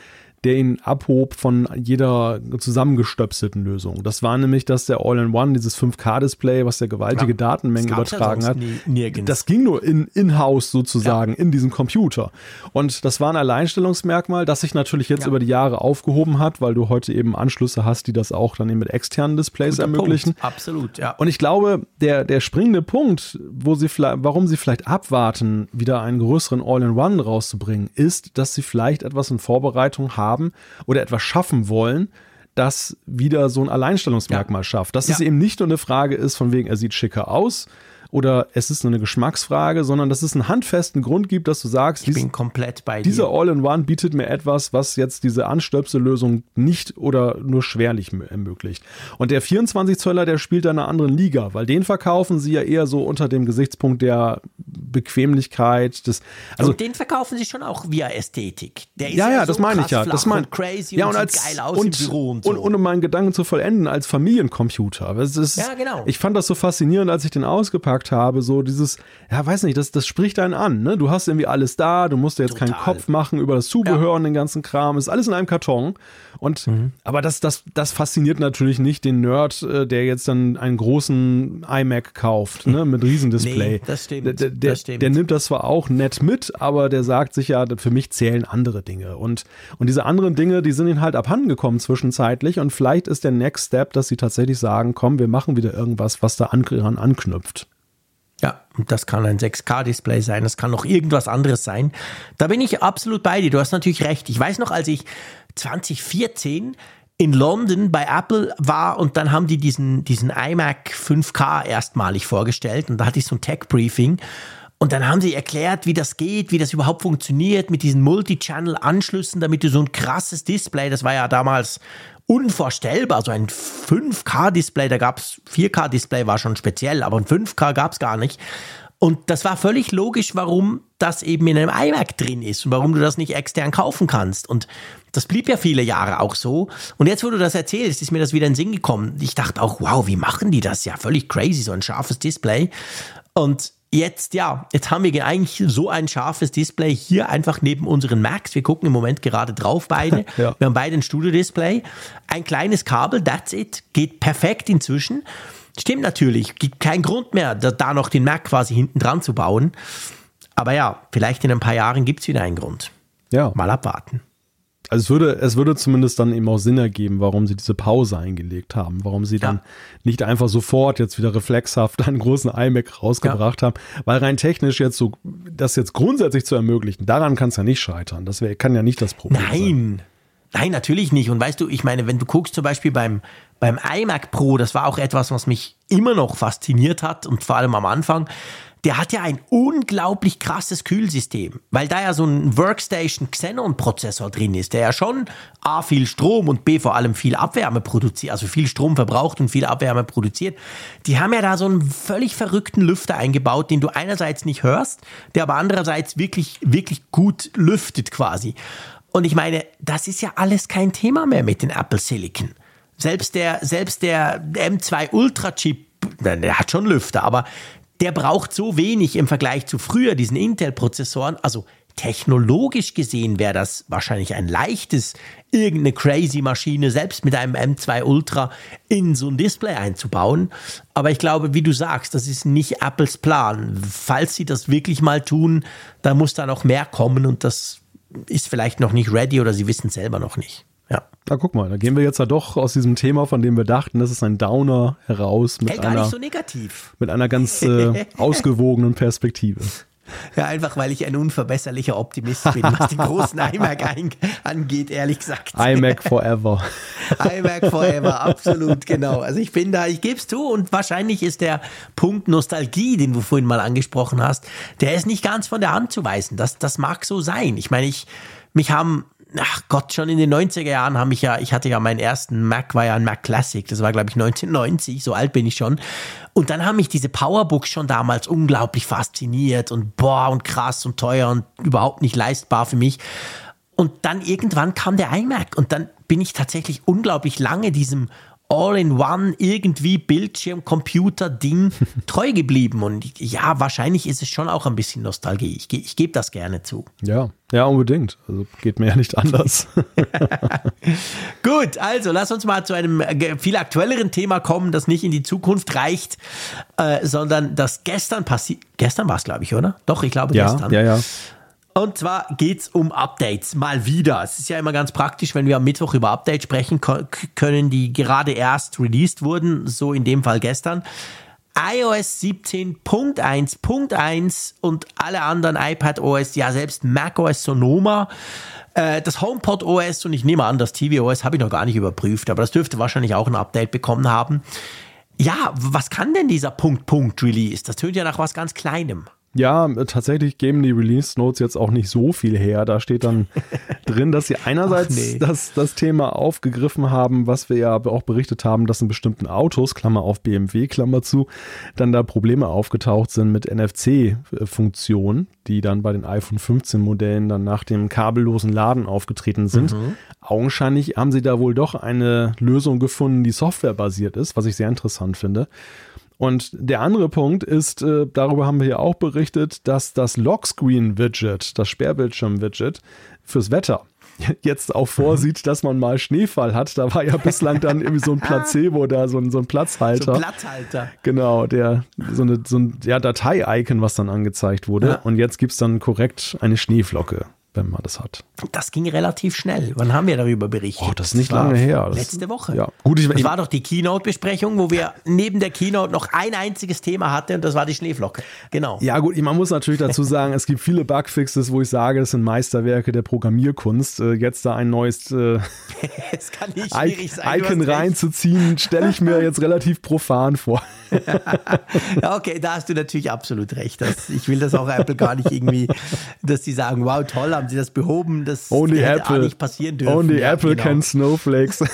der ihn abhob von jeder zusammengestöpselten Lösung. Das war nämlich, dass der All-in-One, dieses 5K-Display, was der gewaltige ja, Datenmengen übertragen hat, nie, das ging nur in, in-house sozusagen, ja. in diesem Computer. Und das war ein Alleinstellungsmerkmal, das sich natürlich jetzt über die Jahre aufgehoben hat, weil du heute eben Anschlüsse hast, die das auch dann eben mit externen Displays Guter ermöglichen. Punkt. Absolut, ja. Und ich glaube, der, der springende Punkt, wo sie warum sie vielleicht abwarten, wieder einen größeren All-in-One rauszubringen, ist, dass sie vielleicht etwas in Vorbereitung haben, haben oder etwas schaffen wollen, das wieder so ein Alleinstellungsmerkmal ja. schafft. Dass ja. es eben nicht nur eine Frage ist, von wegen, er sieht schicker aus, oder es ist nur eine Geschmacksfrage, sondern dass es einen handfesten Grund gibt, dass du sagst, ich bin komplett bei dieser All-in-One bietet mir etwas, was jetzt diese Anstöpsellösung nicht oder nur schwerlich ermöglicht. Und der 24 Zöller, der spielt in einer anderen Liga, weil den verkaufen sie ja eher so unter dem Gesichtspunkt der Bequemlichkeit des also und den verkaufen sie schon auch via Ästhetik. Der ist ja, ja, ja so das meine ich ja, das meine crazy ja, und, und als, geil aus und, im Büro und so. Und, und um meinen Gedanken zu vollenden als Familiencomputer. Ist, ja, genau. Ich fand das so faszinierend, als ich den ausgepackt gesagt habe, so dieses, ja, weiß nicht, das, das spricht einen an, ne? Du hast irgendwie alles da, du musst dir jetzt Total. keinen Kopf machen über das Zubehör ja. und den ganzen Kram, ist alles in einem Karton. Und, mhm. aber das, das, das fasziniert natürlich nicht den Nerd, äh, der jetzt dann einen großen iMac kauft, ne, mit Riesendisplay. Nee, das stimmt. Der, der, das stimmt. der nimmt das zwar auch nett mit, aber der sagt sich ja, für mich zählen andere Dinge. Und, und diese anderen Dinge, die sind ihnen halt abhandengekommen zwischenzeitlich. Und vielleicht ist der Next Step, dass sie tatsächlich sagen, komm, wir machen wieder irgendwas, was da an, anknüpft. Das kann ein 6K-Display sein, das kann noch irgendwas anderes sein. Da bin ich absolut bei dir. Du hast natürlich recht. Ich weiß noch, als ich 2014 in London bei Apple war und dann haben die diesen, diesen iMac 5K erstmalig vorgestellt und da hatte ich so ein Tech-Briefing und dann haben sie erklärt, wie das geht, wie das überhaupt funktioniert mit diesen Multi-Channel-Anschlüssen, damit du so ein krasses Display, das war ja damals unvorstellbar. So ein 5K-Display, da gab es 4K-Display war schon speziell, aber ein 5K gab es gar nicht. Und das war völlig logisch, warum das eben in einem iMac drin ist und warum du das nicht extern kaufen kannst. Und das blieb ja viele Jahre auch so. Und jetzt, wo du das erzählst, ist mir das wieder in den Sinn gekommen. Ich dachte auch, wow, wie machen die das? Ja, völlig crazy, so ein scharfes Display. Und Jetzt, ja, jetzt haben wir eigentlich so ein scharfes Display hier einfach neben unseren Macs. Wir gucken im Moment gerade drauf beide. ja. Wir haben beide ein Studio-Display. Ein kleines Kabel, that's it. Geht perfekt inzwischen. Stimmt natürlich, gibt keinen Grund mehr, da noch den Mac quasi hinten dran zu bauen. Aber ja, vielleicht in ein paar Jahren gibt es wieder einen Grund. Ja. Mal abwarten. Also es würde, es würde zumindest dann eben auch Sinn ergeben, warum sie diese Pause eingelegt haben, warum sie ja. dann nicht einfach sofort jetzt wieder reflexhaft einen großen iMac rausgebracht ja. haben, weil rein technisch jetzt so, das jetzt grundsätzlich zu ermöglichen, daran kann es ja nicht scheitern. Das wär, kann ja nicht das Problem Nein. sein. Nein, natürlich nicht. Und weißt du, ich meine, wenn du guckst zum Beispiel beim, beim iMac Pro, das war auch etwas, was mich immer noch fasziniert hat und vor allem am Anfang, der hat ja ein unglaublich krasses Kühlsystem, weil da ja so ein Workstation Xenon Prozessor drin ist, der ja schon A viel Strom und B vor allem viel Abwärme produziert, also viel Strom verbraucht und viel Abwärme produziert. Die haben ja da so einen völlig verrückten Lüfter eingebaut, den du einerseits nicht hörst, der aber andererseits wirklich, wirklich gut lüftet quasi. Und ich meine, das ist ja alles kein Thema mehr mit den Apple Silicon. Selbst der, selbst der M2 Ultra Chip, der hat schon Lüfter, aber der braucht so wenig im Vergleich zu früher, diesen Intel-Prozessoren. Also technologisch gesehen wäre das wahrscheinlich ein leichtes, irgendeine crazy Maschine selbst mit einem M2 Ultra in so ein Display einzubauen. Aber ich glaube, wie du sagst, das ist nicht Apples Plan. Falls sie das wirklich mal tun, dann muss da noch mehr kommen und das ist vielleicht noch nicht ready oder sie wissen es selber noch nicht. Na, guck mal, da gehen wir jetzt ja doch aus diesem Thema, von dem wir dachten, das ist ein Downer heraus mit hey, einer, so negativ. mit einer ganz äh, ausgewogenen Perspektive. Ja, einfach weil ich ein unverbesserlicher Optimist bin, was den großen iMac angeht, ehrlich gesagt. iMac forever. iMac forever, absolut, genau. Also ich bin da, ich gebe es zu und wahrscheinlich ist der Punkt Nostalgie, den du vorhin mal angesprochen hast, der ist nicht ganz von der Hand zu weisen. Das, das mag so sein. Ich meine, ich, mich haben ach Gott, schon in den 90er Jahren habe ich ja, ich hatte ja meinen ersten Mac, war ja ein Mac Classic, das war glaube ich 1990, so alt bin ich schon. Und dann haben mich diese Powerbooks schon damals unglaublich fasziniert und boah und krass und teuer und überhaupt nicht leistbar für mich. Und dann irgendwann kam der iMac und dann bin ich tatsächlich unglaublich lange diesem All-in-One irgendwie Bildschirm-Computer-Ding treu geblieben. Und ja, wahrscheinlich ist es schon auch ein bisschen Nostalgie. Ich, ich gebe das gerne zu. Ja, ja, unbedingt. Also geht mir ja nicht anders. Gut, also lass uns mal zu einem äh, viel aktuelleren Thema kommen, das nicht in die Zukunft reicht, äh, sondern das gestern passiert. Gestern war es, glaube ich, oder? Doch, ich glaube ja, gestern. Ja, ja. Und zwar geht es um Updates. Mal wieder. Es ist ja immer ganz praktisch, wenn wir am Mittwoch über Updates sprechen können, die gerade erst released wurden. So in dem Fall gestern. iOS 17.1.1 und alle anderen iPad OS, ja selbst macOS Sonoma, äh, das HomePod OS und ich nehme an, das TV OS habe ich noch gar nicht überprüft, aber das dürfte wahrscheinlich auch ein Update bekommen haben. Ja, was kann denn dieser Punkt Punkt Release? Das tönt ja nach was ganz Kleinem. Ja, tatsächlich geben die Release Notes jetzt auch nicht so viel her. Da steht dann drin, dass sie einerseits nee. das, das Thema aufgegriffen haben, was wir ja auch berichtet haben, dass in bestimmten Autos, Klammer auf BMW, Klammer zu, dann da Probleme aufgetaucht sind mit NFC-Funktionen, die dann bei den iPhone 15 Modellen dann nach dem kabellosen Laden aufgetreten sind. Mhm. Augenscheinlich haben sie da wohl doch eine Lösung gefunden, die softwarebasiert ist, was ich sehr interessant finde. Und der andere Punkt ist, äh, darüber haben wir ja auch berichtet, dass das Lockscreen-Widget, das Sperrbildschirm-Widget fürs Wetter jetzt auch vorsieht, dass man mal Schneefall hat. Da war ja bislang dann irgendwie so ein Placebo da, so ein, so ein Platzhalter. So ein Platzhalter. Genau, der, so, eine, so ein ja, Datei-Icon, was dann angezeigt wurde. Ja. Und jetzt gibt es dann korrekt eine Schneeflocke wenn man das hat. Das ging relativ schnell. Wann haben wir darüber berichtet? Oh, das ist nicht das lange her. Das letzte Woche. Ja. Gut, ich, das war doch die Keynote-Besprechung, wo wir neben der Keynote noch ein einziges Thema hatten und das war die Schneeflocke. Genau. Ja gut, man muss natürlich dazu sagen, es gibt viele Bugfixes, wo ich sage, es sind Meisterwerke der Programmierkunst. Äh, jetzt da ein neues äh, Icon reinzuziehen, stelle ich mir jetzt relativ profan vor. okay, da hast du natürlich absolut recht. Das, ich will das auch Apple gar nicht irgendwie, dass sie sagen, wow, toll, haben sie das behoben, das Only Apple. nicht passieren dürfen. Only ja, Apple genau. can Snowflakes.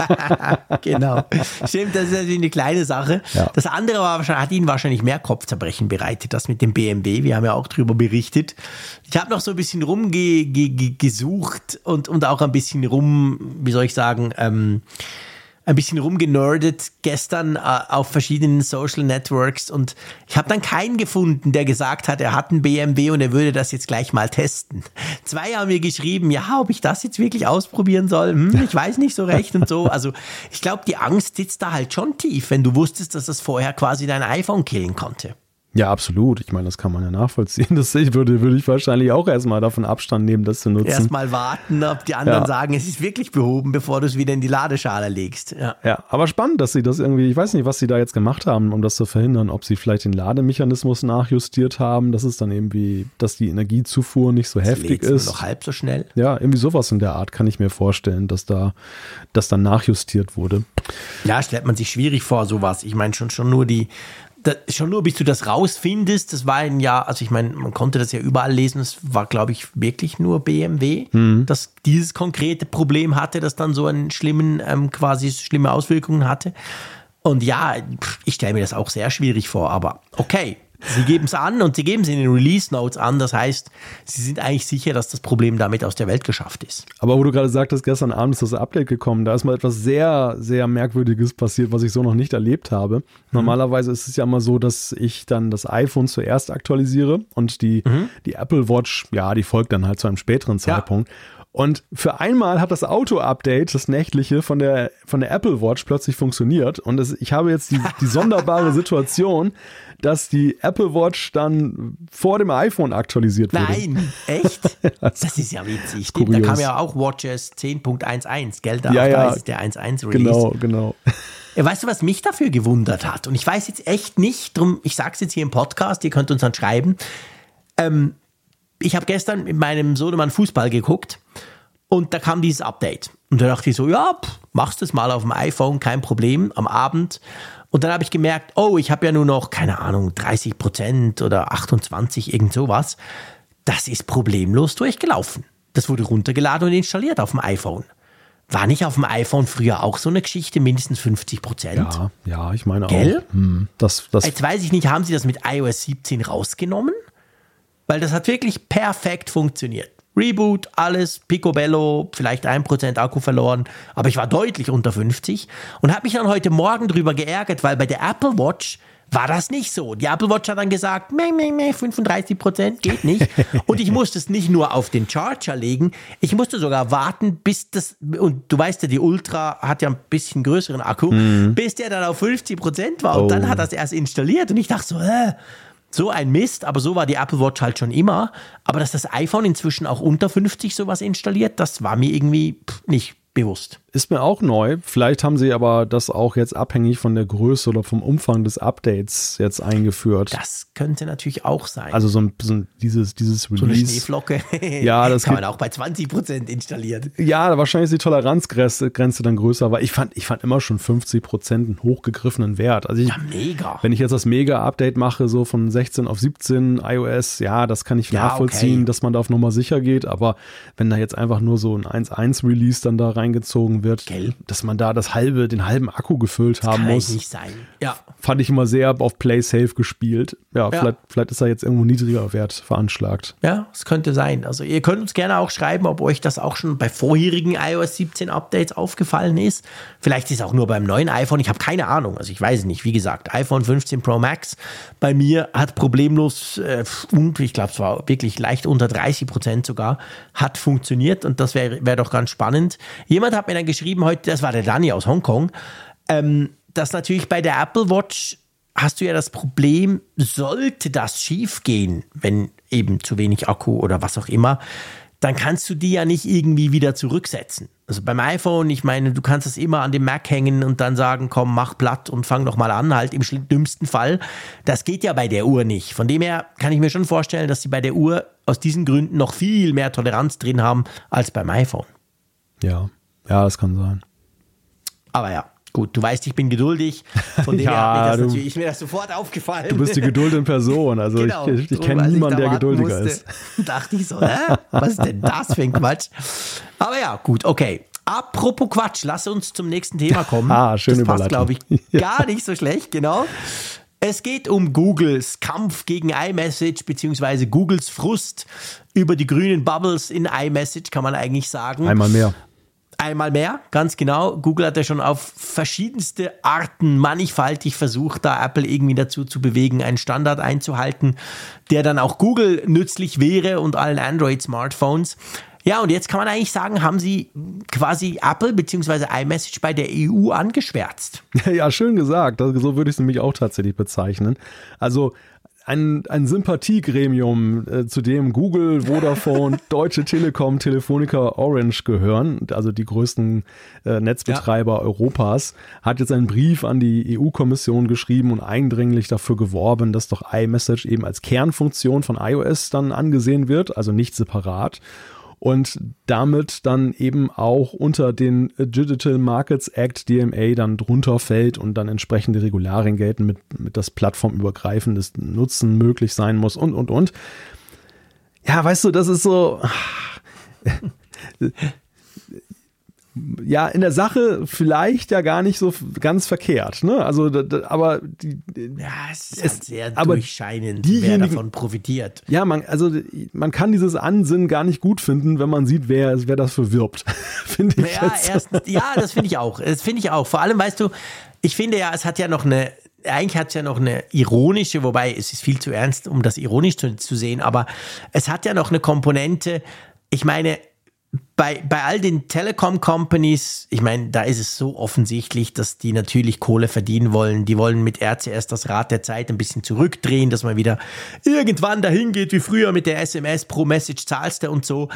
genau. Stimmt, das ist natürlich eine kleine Sache. Ja. Das andere war, hat ihnen wahrscheinlich mehr Kopfzerbrechen bereitet, das mit dem BMW. Wir haben ja auch darüber berichtet. Ich habe noch so ein bisschen rumgesucht und, und auch ein bisschen rum, wie soll ich sagen, ähm, ein bisschen rumgenerdet gestern äh, auf verschiedenen Social Networks und ich habe dann keinen gefunden, der gesagt hat, er hat einen BMW und er würde das jetzt gleich mal testen. Zwei haben mir geschrieben, ja, ob ich das jetzt wirklich ausprobieren soll, hm, ich weiß nicht so recht und so. Also ich glaube, die Angst sitzt da halt schon tief, wenn du wusstest, dass das vorher quasi dein iPhone killen konnte. Ja, absolut. Ich meine, das kann man ja nachvollziehen. Das würde, würde ich wahrscheinlich auch erstmal davon Abstand nehmen, das zu nutzen. Erstmal warten, ob die anderen ja. sagen, es ist wirklich behoben, bevor du es wieder in die Ladeschale legst. Ja. ja, aber spannend, dass sie das irgendwie, ich weiß nicht, was sie da jetzt gemacht haben, um das zu verhindern, ob sie vielleicht den Lademechanismus nachjustiert haben, dass es dann irgendwie, dass die Energiezufuhr nicht so das heftig ist. noch halb so schnell. Ja, irgendwie sowas in der Art kann ich mir vorstellen, dass da, das dann nachjustiert wurde. Ja, stellt man sich schwierig vor, sowas. Ich meine schon, schon nur die, da, schon nur bis du das rausfindest, das war ein Jahr, also ich meine, man konnte das ja überall lesen, es war, glaube ich, wirklich nur BMW, mhm. das dieses konkrete Problem hatte, das dann so einen schlimmen, ähm, quasi schlimme Auswirkungen hatte. Und ja, ich stelle mir das auch sehr schwierig vor, aber okay, Sie geben es an und sie geben es in den Release Notes an. Das heißt, sie sind eigentlich sicher, dass das Problem damit aus der Welt geschafft ist. Aber wo du gerade sagtest, gestern Abend ist das Update gekommen, da ist mal etwas sehr, sehr Merkwürdiges passiert, was ich so noch nicht erlebt habe. Mhm. Normalerweise ist es ja immer so, dass ich dann das iPhone zuerst aktualisiere und die, mhm. die Apple Watch, ja, die folgt dann halt zu einem späteren Zeitpunkt. Ja. Und für einmal hat das Auto-Update, das nächtliche von der, von der Apple Watch plötzlich funktioniert. Und es, ich habe jetzt die, die sonderbare Situation, dass die Apple Watch dann vor dem iPhone aktualisiert wurde. Nein, echt? das ist ja witzig. Stimmt, da kam ja auch Watches 10.11, gell? Da, ja, ja. ist der 1.1 Release. Genau, genau. Weißt du, was mich dafür gewundert hat? Und ich weiß jetzt echt nicht, drum, ich sag's jetzt hier im Podcast, ihr könnt uns dann schreiben. ähm, ich habe gestern mit meinem Sohnemann Fußball geguckt und da kam dieses Update. Und da dachte ich so, ja, pff, machst das mal auf dem iPhone, kein Problem, am Abend. Und dann habe ich gemerkt, oh, ich habe ja nur noch, keine Ahnung, 30 Prozent oder 28, irgend sowas. Das ist problemlos durchgelaufen. Das wurde runtergeladen und installiert auf dem iPhone. War nicht auf dem iPhone früher auch so eine Geschichte, mindestens 50 Prozent? Ja, ja, ich meine Gell? auch. Hm, das, das, Jetzt weiß ich nicht, haben sie das mit iOS 17 rausgenommen? Weil das hat wirklich perfekt funktioniert. Reboot, alles, Picobello, vielleicht 1% Akku verloren, aber ich war deutlich unter 50 und habe mich dann heute Morgen drüber geärgert, weil bei der Apple Watch war das nicht so. Die Apple Watch hat dann gesagt, meh, meh, meh, 35 geht nicht. Und ich musste es nicht nur auf den Charger legen, ich musste sogar warten, bis das, und du weißt ja, die Ultra hat ja ein bisschen größeren Akku, bis der dann auf 50% war. Und dann Oh. hat das erst installiert und ich dachte so, äh, so ein Mist, aber so war die Apple Watch halt schon immer. Aber dass das iPhone inzwischen auch unter 50 sowas installiert, das war mir irgendwie nicht bewusst. Ist mir auch neu. Vielleicht haben sie aber das auch jetzt abhängig von der Größe oder vom Umfang des Updates jetzt eingeführt. Das könnte natürlich auch sein. Also so ein, so ein dieses, dieses so eine Release. Schneeflocke. Ja, das kann man auch bei 20% installieren. Ja, wahrscheinlich ist die Toleranzgrenze Grenze dann größer, aber ich fand, ich fand immer schon 50 Prozent einen hochgegriffenen Wert. Also ich, Ja, mega. wenn ich jetzt das Mega-Update mache, so von 16 auf 17 iOS, ja, das kann ich Ja, nachvollziehen, okay. dass man da auf Nummer sicher geht, aber wenn da jetzt einfach nur so ein 1.1-Release dann da reingezogen wird, Gell? dass man da das halbe, den halben Akku gefüllt haben Kann muss, nicht sein. Ja. fand ich immer sehr auf Play Safe gespielt. Ja, Ja. Vielleicht, vielleicht ist da jetzt irgendwo niedriger Wert veranschlagt. Ja, es könnte sein. Also ihr könnt uns gerne auch schreiben, ob euch das auch schon bei vorherigen iOS 17 Updates aufgefallen ist. Vielleicht ist es auch nur beim neuen iPhone. Ich habe keine Ahnung. Also ich weiß es nicht. Wie gesagt, iPhone 15 Pro Max bei mir hat problemlos äh, und ich glaube, es war wirklich leicht unter 30 Prozent sogar, hat funktioniert und das wäre wär doch ganz spannend. Jemand hat mir dann geschrieben heute, das war der Dani aus Hongkong, ähm, dass natürlich bei der Apple Watch hast du ja das Problem, sollte das schief gehen, wenn eben zu wenig Akku oder was auch immer, dann kannst du die ja nicht irgendwie wieder zurücksetzen. Also beim iPhone, ich meine, du kannst es immer an dem Mac hängen und dann sagen, komm, mach platt und fang doch mal an, halt im dümmsten Fall. Das geht ja bei der Uhr nicht. Von dem her kann ich mir schon vorstellen, dass sie bei der Uhr aus diesen Gründen noch viel mehr Toleranz drin haben als beim iPhone. Ja, ja, das kann sein. Aber ja, gut, du weißt, ich bin geduldig. Von dem Ja, her hat mir das du- natürlich ist mir das sofort aufgefallen. Du bist die Geduld in Person. Also Genau, ich, ich, ich kenne niemanden, der geduldiger musste, ist. Dachte ich so, hä? Was ist denn das für ein Quatsch? Aber ja, gut, okay. Apropos Quatsch, lass uns zum nächsten Thema kommen. Ah, schöne das passt, glaube ich, gar nicht so schlecht, genau. Es geht um Googles Kampf gegen iMessage, beziehungsweise Googles Frust über die grünen Bubbles in iMessage, kann man eigentlich sagen. Einmal mehr. Einmal mehr, ganz genau. Google hat ja schon auf verschiedenste Arten mannigfaltig versucht, da Apple irgendwie dazu zu bewegen, einen Standard einzuhalten, der dann auch Google nützlich wäre und allen Android-Smartphones. Ja, und jetzt kann man eigentlich sagen, haben sie quasi Apple bzw. iMessage bei der EU angeschwärzt. Ja, schön gesagt. Das, so würde ich es nämlich auch tatsächlich bezeichnen. Also ein, ein Sympathiegremium, äh, zu dem Google, Vodafone, Deutsche Telekom, Telefonica, Orange gehören, also die größten äh, Netzbetreiber Europas, hat jetzt einen Brief an die EU-Kommission geschrieben und eindringlich dafür geworben, dass doch iMessage eben als Kernfunktion von iOS dann angesehen wird, also nicht separat und damit dann eben auch unter den Digital Markets Act DMA dann drunter fällt und dann entsprechende Regularien gelten, mit, mit das plattformübergreifendes Nutzen möglich sein muss und, und, und. Ja, weißt du, das ist so. Ja, in der Sache vielleicht ja gar nicht so ganz verkehrt, ne? Also, da- da- aber die, Ja, es ist Es- halt sehr aber durchscheinend, wer diejenigen- davon profitiert. Ja, man, also man kann dieses Ansinnen gar nicht gut finden, wenn man sieht, wer, wer dafür wirbt. Finde ich Ja, erst, ja, das finde ich auch. Das finde ich auch. Vor allem, weißt du, ich finde ja, es hat ja noch eine, eigentlich hat es ja noch eine ironische, wobei es ist viel zu ernst, um das ironisch zu, zu sehen, aber es hat ja noch eine Komponente. Ich meine, bei, bei all den Telekom-Companies, ich meine, da ist es so offensichtlich, dass die natürlich Kohle verdienen wollen. Die wollen mit RCS das Rad der Zeit ein bisschen zurückdrehen, dass man wieder irgendwann dahin geht wie früher mit der SMS pro Message zahlst du und so.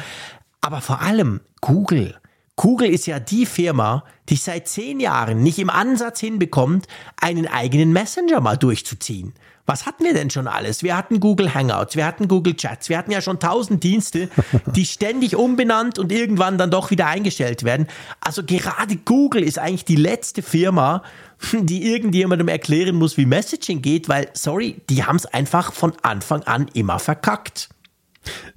Aber vor allem Google. Google ist ja die Firma, die seit zehn Jahren nicht im Ansatz hinbekommt, einen eigenen Messenger mal durchzuziehen. Was hatten wir denn schon alles? Wir hatten Google Hangouts, wir hatten Google Chats, wir hatten ja schon tausend Dienste, die ständig umbenannt und irgendwann dann doch wieder eingestellt werden. Also gerade Google ist eigentlich die letzte Firma, die irgendjemandem erklären muss, wie Messaging geht, weil, sorry, die haben es einfach von Anfang an immer verkackt.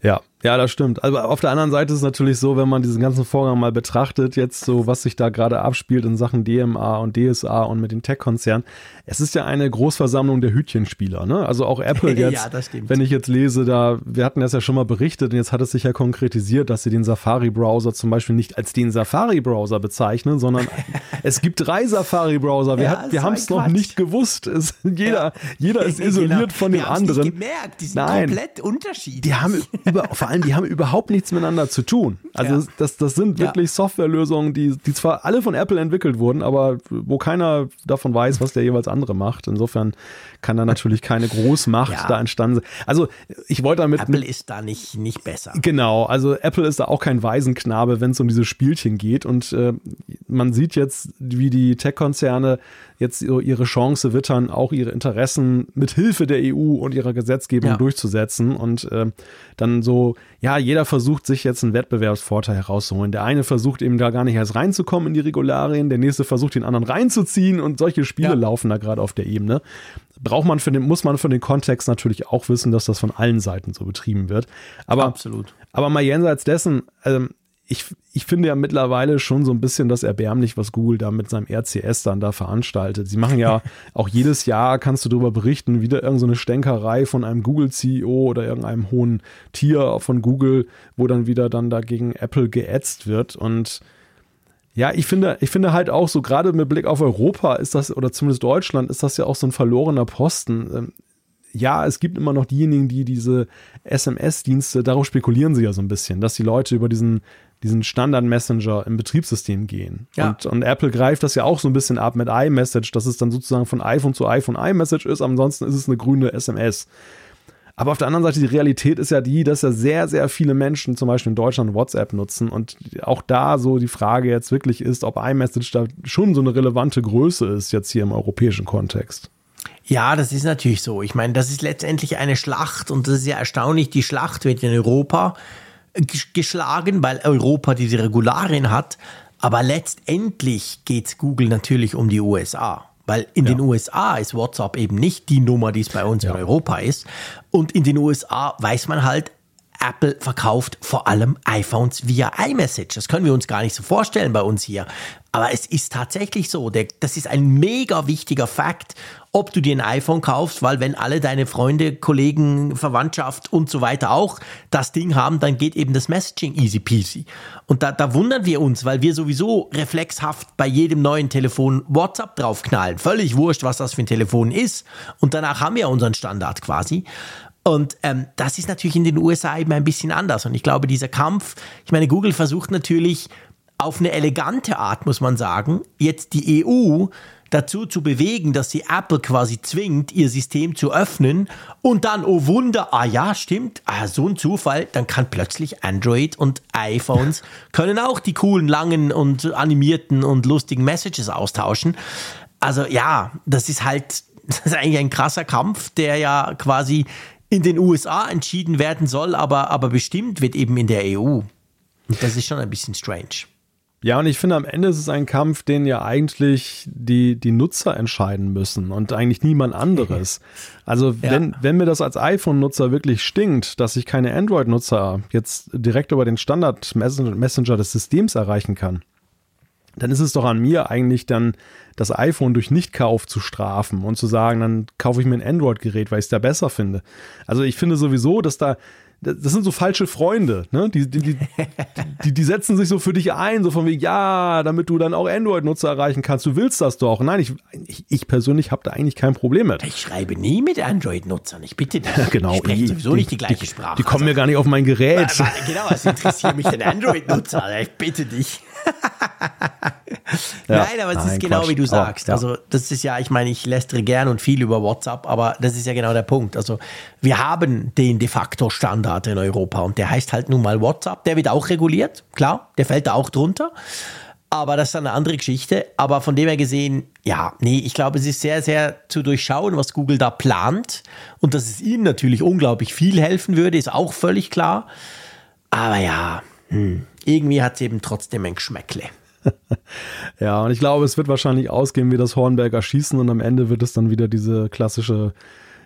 Ja, ja, das stimmt. Also auf der anderen Seite ist es natürlich so, wenn man diesen ganzen Vorgang mal betrachtet, jetzt so, was sich da gerade abspielt in Sachen DMA und DSA und mit den Tech-Konzernen. Es ist ja eine Großversammlung der Hütchenspieler, ne? Also auch Apple jetzt, ja, wenn ich jetzt lese, da, wir hatten das ja schon mal berichtet und jetzt hat es sich ja konkretisiert, dass sie den Safari-Browser zum Beispiel nicht als den Safari-Browser bezeichnen, sondern es gibt drei Safari-Browser. Wir, ja, wir haben es noch nicht gewusst. Es, jeder, ja. jeder ist isoliert genau. von dem anderen. Nicht gemerkt, die sind Nein. komplett unterschiedlich. Die haben über, allem, die haben überhaupt nichts miteinander zu tun. Also ja. das, das sind wirklich ja. Softwarelösungen, die, die zwar alle von Apple entwickelt wurden, aber wo keiner davon weiß, was der jeweils andere macht. Insofern kann da natürlich keine Großmacht ja. da entstanden sein. Also ich wollte damit. Apple ist da nicht, nicht besser. Genau, also Apple ist da auch kein Waisenknabe, wenn es um diese Spielchen geht. Und äh, man sieht jetzt, wie die Tech-Konzerne jetzt ihre Chance wittern, auch ihre Interessen mit Hilfe der EU und ihrer Gesetzgebung ja. durchzusetzen. Und äh, dann so, ja, jeder versucht sich jetzt einen Wettbewerbsvorteil herauszuholen. Der eine versucht eben da gar nicht erst reinzukommen in die Regularien, der nächste versucht den anderen reinzuziehen und solche Spiele ja. laufen da gerade auf der Ebene braucht man für den, muss man für den Kontext natürlich auch wissen, dass das von allen Seiten so betrieben wird. Aber, Absolut. Aber mal jenseits dessen, ähm, ich, ich finde ja mittlerweile schon so ein bisschen das erbärmlich, was Google da mit seinem RCS dann da veranstaltet. Sie machen ja auch jedes Jahr, kannst du darüber berichten, wieder irgendeine so Stänkerei von einem Google-CEO oder irgendeinem hohen Tier von Google, wo dann wieder dann dagegen Apple geätzt wird und ja, ich finde, ich finde halt auch so, gerade mit Blick auf Europa ist das, oder zumindest Deutschland, ist das ja auch so ein verlorener Posten. Ähm, ja, es gibt immer noch diejenigen, die diese SMS-Dienste, darauf spekulieren sie ja so ein bisschen, dass die Leute über diesen, diesen Standard-Messenger im Betriebssystem gehen. Ja. Und, und Apple greift das ja auch so ein bisschen ab mit iMessage, dass es dann sozusagen von iPhone zu iPhone iMessage ist, ansonsten ist es eine grüne SMS. Aber auf der anderen Seite, die Realität ist ja die, dass ja sehr, sehr viele Menschen zum Beispiel in Deutschland WhatsApp nutzen und auch da so die Frage jetzt wirklich ist, ob iMessage da schon so eine relevante Größe ist jetzt hier im europäischen Kontext. Ja, das ist natürlich so. Ich meine, das ist letztendlich eine Schlacht und das ist ja erstaunlich. Die Schlacht wird in Europa geschlagen, weil Europa diese Regularien hat. Aber letztendlich geht Google natürlich um die USA. Weil in ja. den USA ist WhatsApp eben nicht die Nummer, die es bei uns ja. in Europa ist. Und in den USA weiß man halt, Apple verkauft vor allem iPhones via iMessage. Das können wir uns gar nicht so vorstellen bei uns hier. Aber es ist tatsächlich so. Der, das ist ein mega wichtiger Fakt, ob du dir ein iPhone kaufst, weil wenn alle deine Freunde, Kollegen, Verwandtschaft und so weiter auch das Ding haben, dann geht eben das Messaging easy peasy. Und da, da wundern wir uns, weil wir sowieso reflexhaft bei jedem neuen Telefon WhatsApp draufknallen. Völlig wurscht, was das für ein Telefon ist. Und danach haben wir unseren Standard quasi. Und ähm, das ist natürlich in den USA eben ein bisschen anders. Und ich glaube, dieser Kampf, ich meine, Google versucht natürlich auf eine elegante Art, muss man sagen, jetzt die EU dazu zu bewegen, dass sie Apple quasi zwingt, ihr System zu öffnen und dann, oh Wunder, ah ja, stimmt, ah, so ein Zufall, dann kann plötzlich Android und iPhones können auch die coolen, langen und animierten und lustigen Messages austauschen. Also ja, das ist halt, das ist eigentlich ein krasser Kampf, der ja quasi in den USA entschieden werden soll, aber, aber bestimmt wird eben in der EU. Und das ist schon ein bisschen strange. Ja, und ich finde, am Ende ist es ein Kampf, den ja eigentlich die, die Nutzer entscheiden müssen und eigentlich niemand anderes. Also, ja. wenn, wenn mir das als iPhone-Nutzer wirklich stinkt, dass ich keine Android-Nutzer jetzt direkt über den Standard-Messenger des Systems erreichen kann, dann ist es doch an mir eigentlich dann das iPhone durch Nichtkauf zu strafen und zu sagen, dann kaufe ich mir ein Android-Gerät, weil ich es da besser finde. Also ich finde sowieso, dass da das sind so falsche Freunde, ne? Die, die, die, die, setzen sich so für dich ein, so von wie, ja, damit du dann auch Android-Nutzer erreichen kannst. Du willst das doch. Nein, ich, ich, ich persönlich habe da eigentlich kein Problem mit. Ich schreibe nie mit Android-Nutzern. Ich bitte dich. genau. Ich spreche sowieso nicht die gleiche Sprache. Die kommen also, mir gar nicht auf mein Gerät. Genau, es interessiert mich den Android-Nutzer. Ich bitte dich. ja, nein, aber es nein, ist genau Quatsch. wie du sagst. Oh, ja. Also das ist ja, ich meine, ich lästere gern und viel über WhatsApp, aber das ist ja genau der Punkt. Also wir haben den de facto Standard in Europa und der heißt halt nun mal WhatsApp. Der wird auch reguliert, klar, der fällt da auch drunter. Aber das ist eine andere Geschichte. Aber von dem her gesehen, ja, nee, ich glaube, es ist sehr, sehr zu durchschauen, was Google da plant. Und dass es ihnen natürlich unglaublich viel helfen würde, ist auch völlig klar. Aber ja, hm, irgendwie hat es eben trotzdem ein Geschmäckle. ja, und ich glaube, es wird wahrscheinlich ausgehen wie das Hornberger Schießen und am Ende wird es dann wieder diese klassische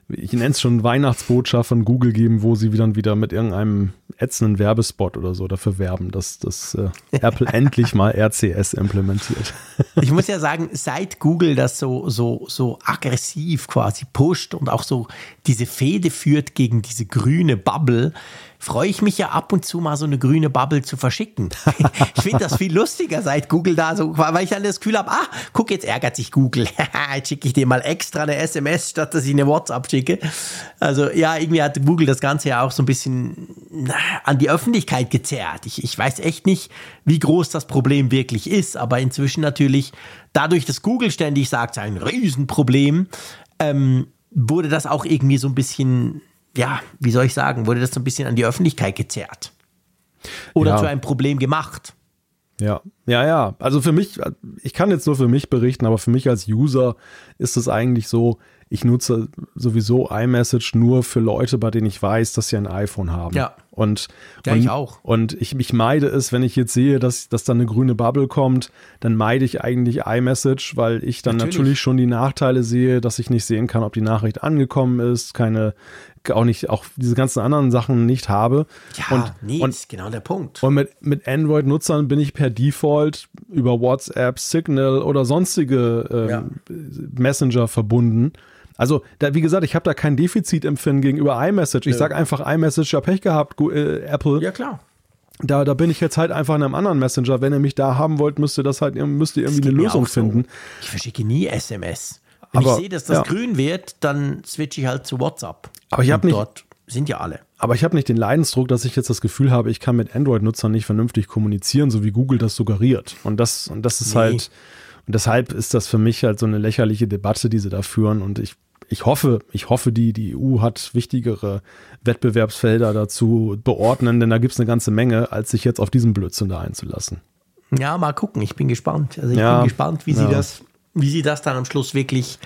ich nenne es schon Weihnachtsbotschaft von Google geben, wo sie dann wieder mit irgendeinem ätzenden Werbespot oder so dafür werben, dass das äh, Apple endlich mal RCS implementiert. ich muss ja sagen, seit Google das so, so, so aggressiv quasi pusht und auch so diese Fehde führt gegen diese grüne Bubble, freue ich mich ja ab und zu mal so eine grüne Bubble zu verschicken. ich finde das viel lustiger, seit Google da so, weil ich dann das Gefühl habe, ah, guck, jetzt ärgert sich Google. jetzt schicke ich dir mal extra eine SMS, statt dass ich eine WhatsApp schicke. Also ja, irgendwie hat Google das Ganze ja auch so ein bisschen an die Öffentlichkeit gezerrt. Ich, ich weiß echt nicht, wie groß das Problem wirklich ist, aber inzwischen natürlich, dadurch, dass Google ständig sagt, es ist ein Riesenproblem, ähm, wurde das auch irgendwie so ein bisschen ja, wie soll ich sagen, wurde das so ein bisschen an die Öffentlichkeit gezerrt. Oder ja. zu einem Problem gemacht. Ja, ja, ja. Also für mich, ich kann jetzt nur für mich berichten, aber für mich als User ist es eigentlich so, ich nutze sowieso iMessage nur für Leute, bei denen ich weiß, dass sie ein iPhone haben. Ja. Und, ja, und, ich auch. Und ich, ich meide es, wenn ich jetzt sehe, dass, dass da eine grüne Bubble kommt, dann meide ich eigentlich iMessage, weil ich dann natürlich. natürlich schon die Nachteile sehe, dass ich nicht sehen kann, ob die Nachricht angekommen ist, keine, auch nicht, auch diese ganzen anderen Sachen nicht habe. Ja, und, nee, und, ist genau der Punkt. Und mit, mit Android-Nutzern bin ich per Default über WhatsApp, Signal oder sonstige ähm, ja. Messenger verbunden. Also, da, wie gesagt, ich habe da kein Defizitempfinden gegenüber iMessage. Ich ja. sage einfach iMessage, ja Pech gehabt, äh, Apple. Ja, klar. Da, da bin ich jetzt halt einfach in einem anderen Messenger. Wenn ihr mich da haben wollt, müsst ihr das halt, müsst ihr irgendwie eine Lösung finden. Ich verschicke nie SMS. Wenn aber, ich sehe, dass das ja. grün wird, dann switche ich halt zu WhatsApp. Aber ich habe nicht. Dort sind ja alle. Aber ich habe nicht den Leidensdruck, dass ich jetzt das Gefühl habe, ich kann mit Android-Nutzern nicht vernünftig kommunizieren, so wie Google das suggeriert. Und das, und das ist nee. halt. Und deshalb ist das für mich halt so eine lächerliche Debatte, die sie da führen. Und ich ich hoffe, ich hoffe, die, die EU hat wichtigere Wettbewerbsfelder dazu beordnen, denn da gibt es eine ganze Menge, als sich jetzt auf diesen Blödsinn da einzulassen. Ja, mal gucken. Ich bin gespannt. Also ich ja, bin gespannt, wie ja. sie das, wie sie das dann am Schluss wirklich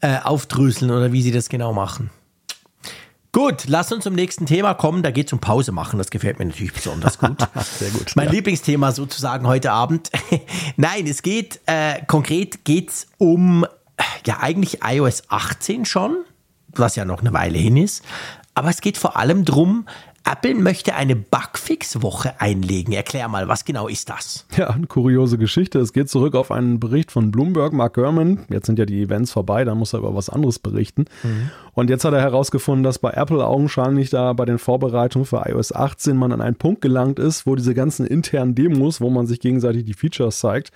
äh, aufdröseln oder wie sie das genau machen. Gut, lass uns zum nächsten Thema kommen. Da geht es um Pause machen. Das gefällt mir natürlich besonders gut. Sehr gut. Mein ja. Lieblingsthema sozusagen heute Abend. Nein, es geht äh, konkret geht's um ja eigentlich iOS 18 schon, was ja noch eine Weile hin ist. Aber es geht vor allem darum, Apple möchte eine Bugfix-Woche einlegen. Erklär mal, was genau ist das? Ja, eine kuriose Geschichte. Es geht zurück auf einen Bericht von Bloomberg, Mark Gurman. Jetzt sind ja die Events vorbei, da muss er über was anderes berichten. Mhm. Und jetzt hat er herausgefunden, dass bei Apple augenscheinlich da bei den Vorbereitungen für iOS 18 man an einen Punkt gelangt ist, wo diese ganzen internen Demos, wo man sich gegenseitig die Features zeigt,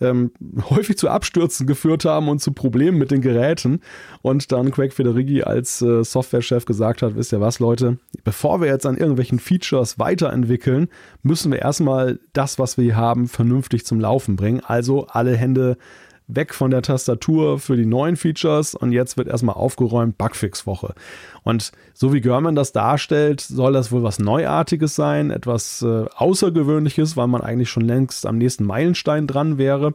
ähm, häufig zu Abstürzen geführt haben und zu Problemen mit den Geräten. Und dann Craig Federighi als äh, Softwarechef gesagt hat, wisst ihr was, Leute, bevor wir jetzt an irgendwelchen Features weiterentwickeln, müssen wir erstmal das, was wir hier haben, vernünftig zum Laufen bringen. Also alle Hände weg von der Tastatur für die neuen Features und jetzt wird erstmal aufgeräumt, Bugfix-Woche. Und so wie Görman das darstellt, soll das wohl was Neuartiges sein, etwas äh, Außergewöhnliches, weil man eigentlich schon längst am nächsten Meilenstein dran wäre.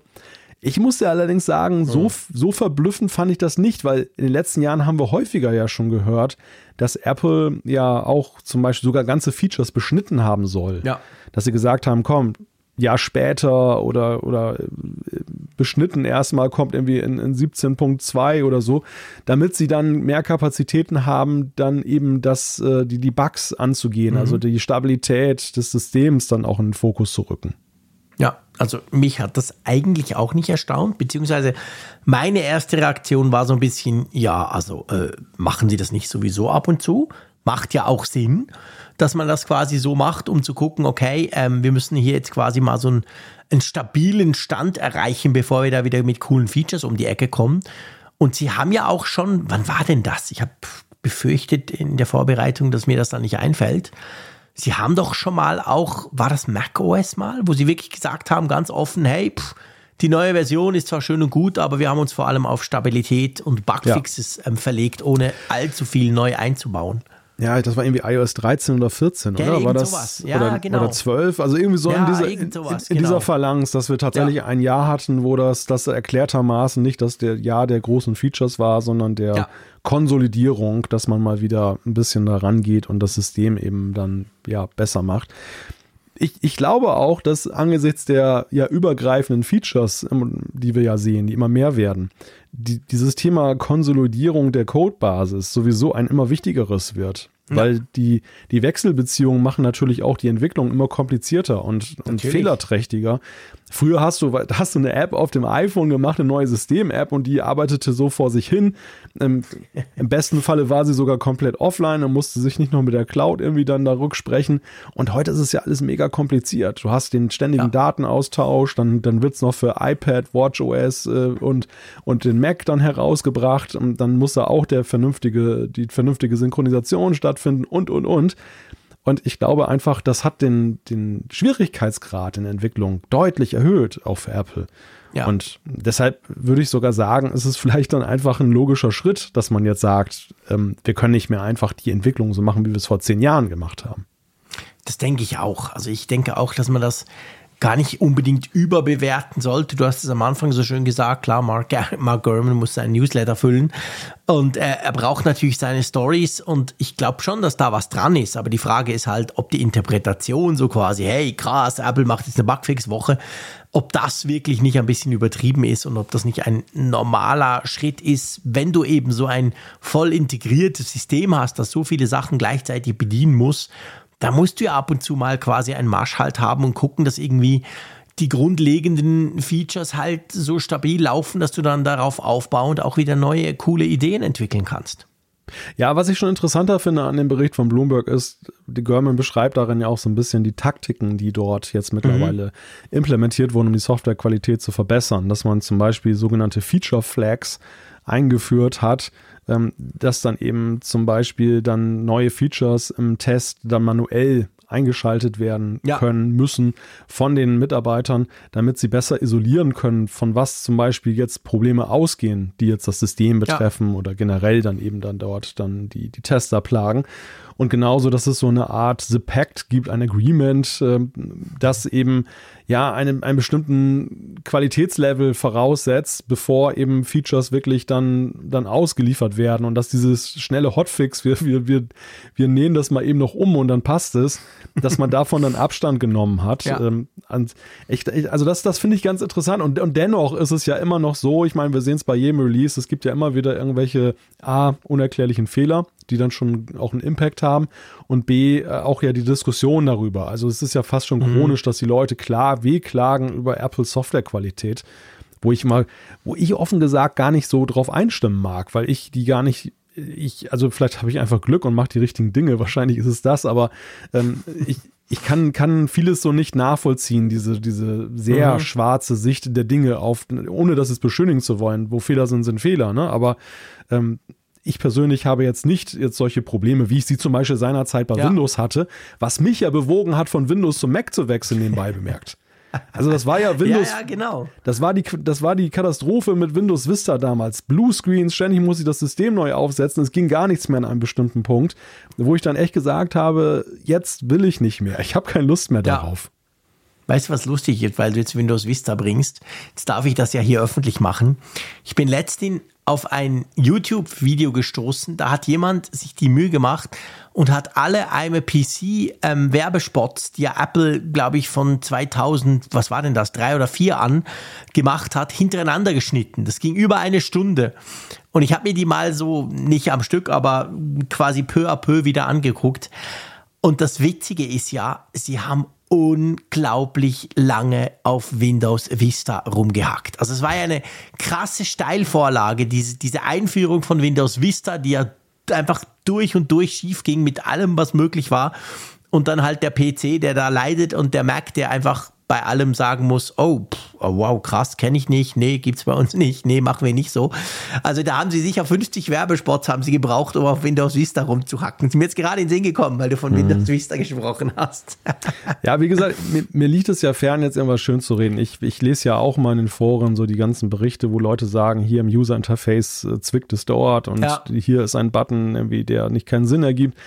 Ich muss ja allerdings sagen, so, so verblüffend fand ich das nicht, weil in den letzten Jahren haben wir häufiger ja schon gehört, dass Apple ja auch zum Beispiel sogar ganze Features beschnitten haben soll. Ja. Dass sie gesagt haben, komm, Jahr später oder, oder äh, beschnitten erstmal kommt irgendwie in, in 17.2 oder so, damit sie dann mehr Kapazitäten haben, dann eben das, äh, die, die Bugs anzugehen, mhm. also die Stabilität des Systems dann auch in den Fokus zu rücken. Ja, also mich hat das eigentlich auch nicht erstaunt, beziehungsweise meine erste Reaktion war so ein bisschen, ja, also äh, machen Sie das nicht sowieso ab und zu? Macht ja auch Sinn dass man das quasi so macht, um zu gucken, okay, ähm, wir müssen hier jetzt quasi mal so einen, einen stabilen Stand erreichen, bevor wir da wieder mit coolen Features um die Ecke kommen. Und sie haben ja auch schon, wann war denn das? Ich habe befürchtet in der Vorbereitung, dass mir das dann nicht einfällt. Sie haben doch schon mal auch, war das Mac OS mal, wo sie wirklich gesagt haben, ganz offen, hey, pff, die neue Version ist zwar schön und gut, aber wir haben uns vor allem auf Stabilität und Bugfixes ja. ähm, verlegt, ohne allzu viel neu einzubauen. Ja, das war irgendwie iOS 13 oder 14, ja, oder? War das sowas. Ja, oder, genau. oder 12? Also irgendwie so ja, in, dieser, in, sowas, in genau. dieser Phalanx, dass wir tatsächlich ja. ein Jahr hatten, wo das, das erklärtermaßen nicht das der Jahr der großen Features war, sondern der Konsolidierung, dass man mal wieder ein bisschen da rangeht und das System eben dann ja besser macht ich, ich glaube auch, dass angesichts der ja übergreifenden Features, ähm, die wir ja sehen, die immer mehr werden, die, dieses Thema Konsolidierung der Codebasis sowieso ein immer wichtigeres wird. Ja. Weil die, die Wechselbeziehungen machen natürlich auch die Entwicklung immer komplizierter und, und fehlerträchtiger. Früher hast du, hast du eine App auf dem iPhone gemacht, eine neue System-App und die arbeitete so vor sich hin. Im, Im, besten Falle war sie sogar komplett offline und musste sich nicht noch mit der Cloud irgendwie dann da rücksprechen. Und heute ist es ja alles mega kompliziert. Du hast den ständigen ja. Datenaustausch, dann, dann wird es noch für iPad, WatchOS äh, und, und den Mac dann herausgebracht. Und dann muss da auch der vernünftige, die vernünftige Synchronisation stattfinden und, und, und. Und ich glaube einfach, das hat den, den Schwierigkeitsgrad in der Entwicklung deutlich erhöht, auch für Apple. Ja. Und deshalb würde ich sogar sagen, es ist vielleicht dann einfach ein logischer Schritt, dass man jetzt sagt, ähm, wir können nicht mehr einfach die Entwicklung so machen, wie wir es vor zehn Jahren gemacht haben. Das denke ich auch. Also ich denke auch, dass man das gar nicht unbedingt überbewerten sollte. Du hast es am Anfang so schön gesagt, klar, Mark, Mark Gurman muss seinen Newsletter füllen und er, er braucht natürlich seine Stories und ich glaube schon, dass da was dran ist, aber die Frage ist halt, ob die Interpretation so quasi, hey krass, Apple macht jetzt eine Bugfix-Woche, ob das wirklich nicht ein bisschen übertrieben ist und ob das nicht ein normaler Schritt ist, wenn du eben so ein voll integriertes System hast, das so viele Sachen gleichzeitig bedienen muss da musst du ja ab und zu mal quasi einen Marsch halt haben und gucken, dass irgendwie die grundlegenden Features halt so stabil laufen, dass du dann darauf aufbauend auch wieder neue, coole Ideen entwickeln kannst. Ja, was ich schon interessanter finde an dem Bericht von Bloomberg ist, die Görman beschreibt darin ja auch so ein bisschen die Taktiken, die dort jetzt mittlerweile mhm. implementiert wurden, um die Softwarequalität zu verbessern. Dass man zum Beispiel sogenannte Feature Flags eingeführt hat, ähm, dass dann eben zum Beispiel dann neue Features im Test dann manuell eingeschaltet werden ja. können müssen von den Mitarbeitern, damit sie besser isolieren können, von was zum Beispiel jetzt Probleme ausgehen, die jetzt das System betreffen ja. oder generell dann eben dann dort dann die, die Tester plagen. Und genauso, dass es so eine Art The Pact gibt, ein Agreement, äh, das eben ja einen, einen bestimmten Qualitätslevel voraussetzt, bevor eben Features wirklich dann, dann ausgeliefert werden. Und dass dieses schnelle Hotfix, wir, wir, wir, wir nähen das mal eben noch um und dann passt es, dass man davon dann Abstand genommen hat. Ja. Ähm, echt, also das, das finde ich ganz interessant. Und, und dennoch ist es ja immer noch so, ich meine, wir sehen es bei jedem Release, es gibt ja immer wieder irgendwelche A, unerklärlichen Fehler die dann schon auch einen Impact haben und B, äh, auch ja die Diskussion darüber. Also es ist ja fast schon mhm. chronisch, dass die Leute klar wehklagen über Apple Softwarequalität, wo ich mal, wo ich offen gesagt gar nicht so drauf einstimmen mag, weil ich die gar nicht ich, also vielleicht habe ich einfach Glück und mache die richtigen Dinge. Wahrscheinlich ist es das, aber ähm, ich, ich kann, kann vieles so nicht nachvollziehen, diese, diese sehr mhm. schwarze Sicht der Dinge auf, ohne das es beschönigen zu wollen. Wo Fehler sind, sind Fehler, ne? Aber ähm, ich persönlich habe jetzt nicht jetzt solche Probleme, wie ich sie zum Beispiel seinerzeit bei ja. Windows hatte, was mich ja bewogen hat, von Windows zum Mac zu wechseln, nebenbei bemerkt. Also das war ja Windows. Ja, ja, genau. Das war die, das war die Katastrophe mit Windows Vista damals. Bluescreens, ständig muss ich das System neu aufsetzen. Es ging gar nichts mehr an einem bestimmten Punkt, wo ich dann echt gesagt habe, jetzt will ich nicht mehr. Ich habe keine Lust mehr ja. darauf. Weißt du, was lustig ist, weil du jetzt Windows Vista bringst? Jetzt darf ich das ja hier öffentlich machen. Ich bin letztens auf ein YouTube-Video gestoßen. Da hat jemand sich die Mühe gemacht und hat alle PC ähm, Werbespots, die ja Apple, glaube ich, von 2000, was war denn das, drei oder vier an gemacht hat, hintereinander geschnitten. Das ging über eine Stunde. Und ich habe mir die mal so nicht am Stück, aber quasi peu à peu wieder angeguckt. Und das Witzige ist ja, sie haben unglaublich lange auf Windows Vista rumgehackt. Also es war ja eine krasse Steilvorlage, diese, diese Einführung von Windows Vista, die ja einfach durch und durch schief ging mit allem, was möglich war. Und dann halt der PC, der da leidet und der Mac, der einfach bei allem sagen muss, oh, oh, wow, krass, kenne ich nicht, nee, gibt's bei uns nicht, nee, machen wir nicht so. Also da haben sie sicher 50 Werbespots haben sie gebraucht, um auf Windows Vista rumzuhacken. Ist mir jetzt gerade in den Sinn gekommen, weil du von mhm. Windows Vista gesprochen hast. ja, wie gesagt, mir, mir, liegt es ja fern, jetzt irgendwas schön zu reden. Ich, ich lese ja auch mal in den Foren so die ganzen Berichte, wo Leute sagen, hier im User Interface äh, zwickt es dort und ja. hier ist ein Button, irgendwie, der nicht keinen Sinn ergibt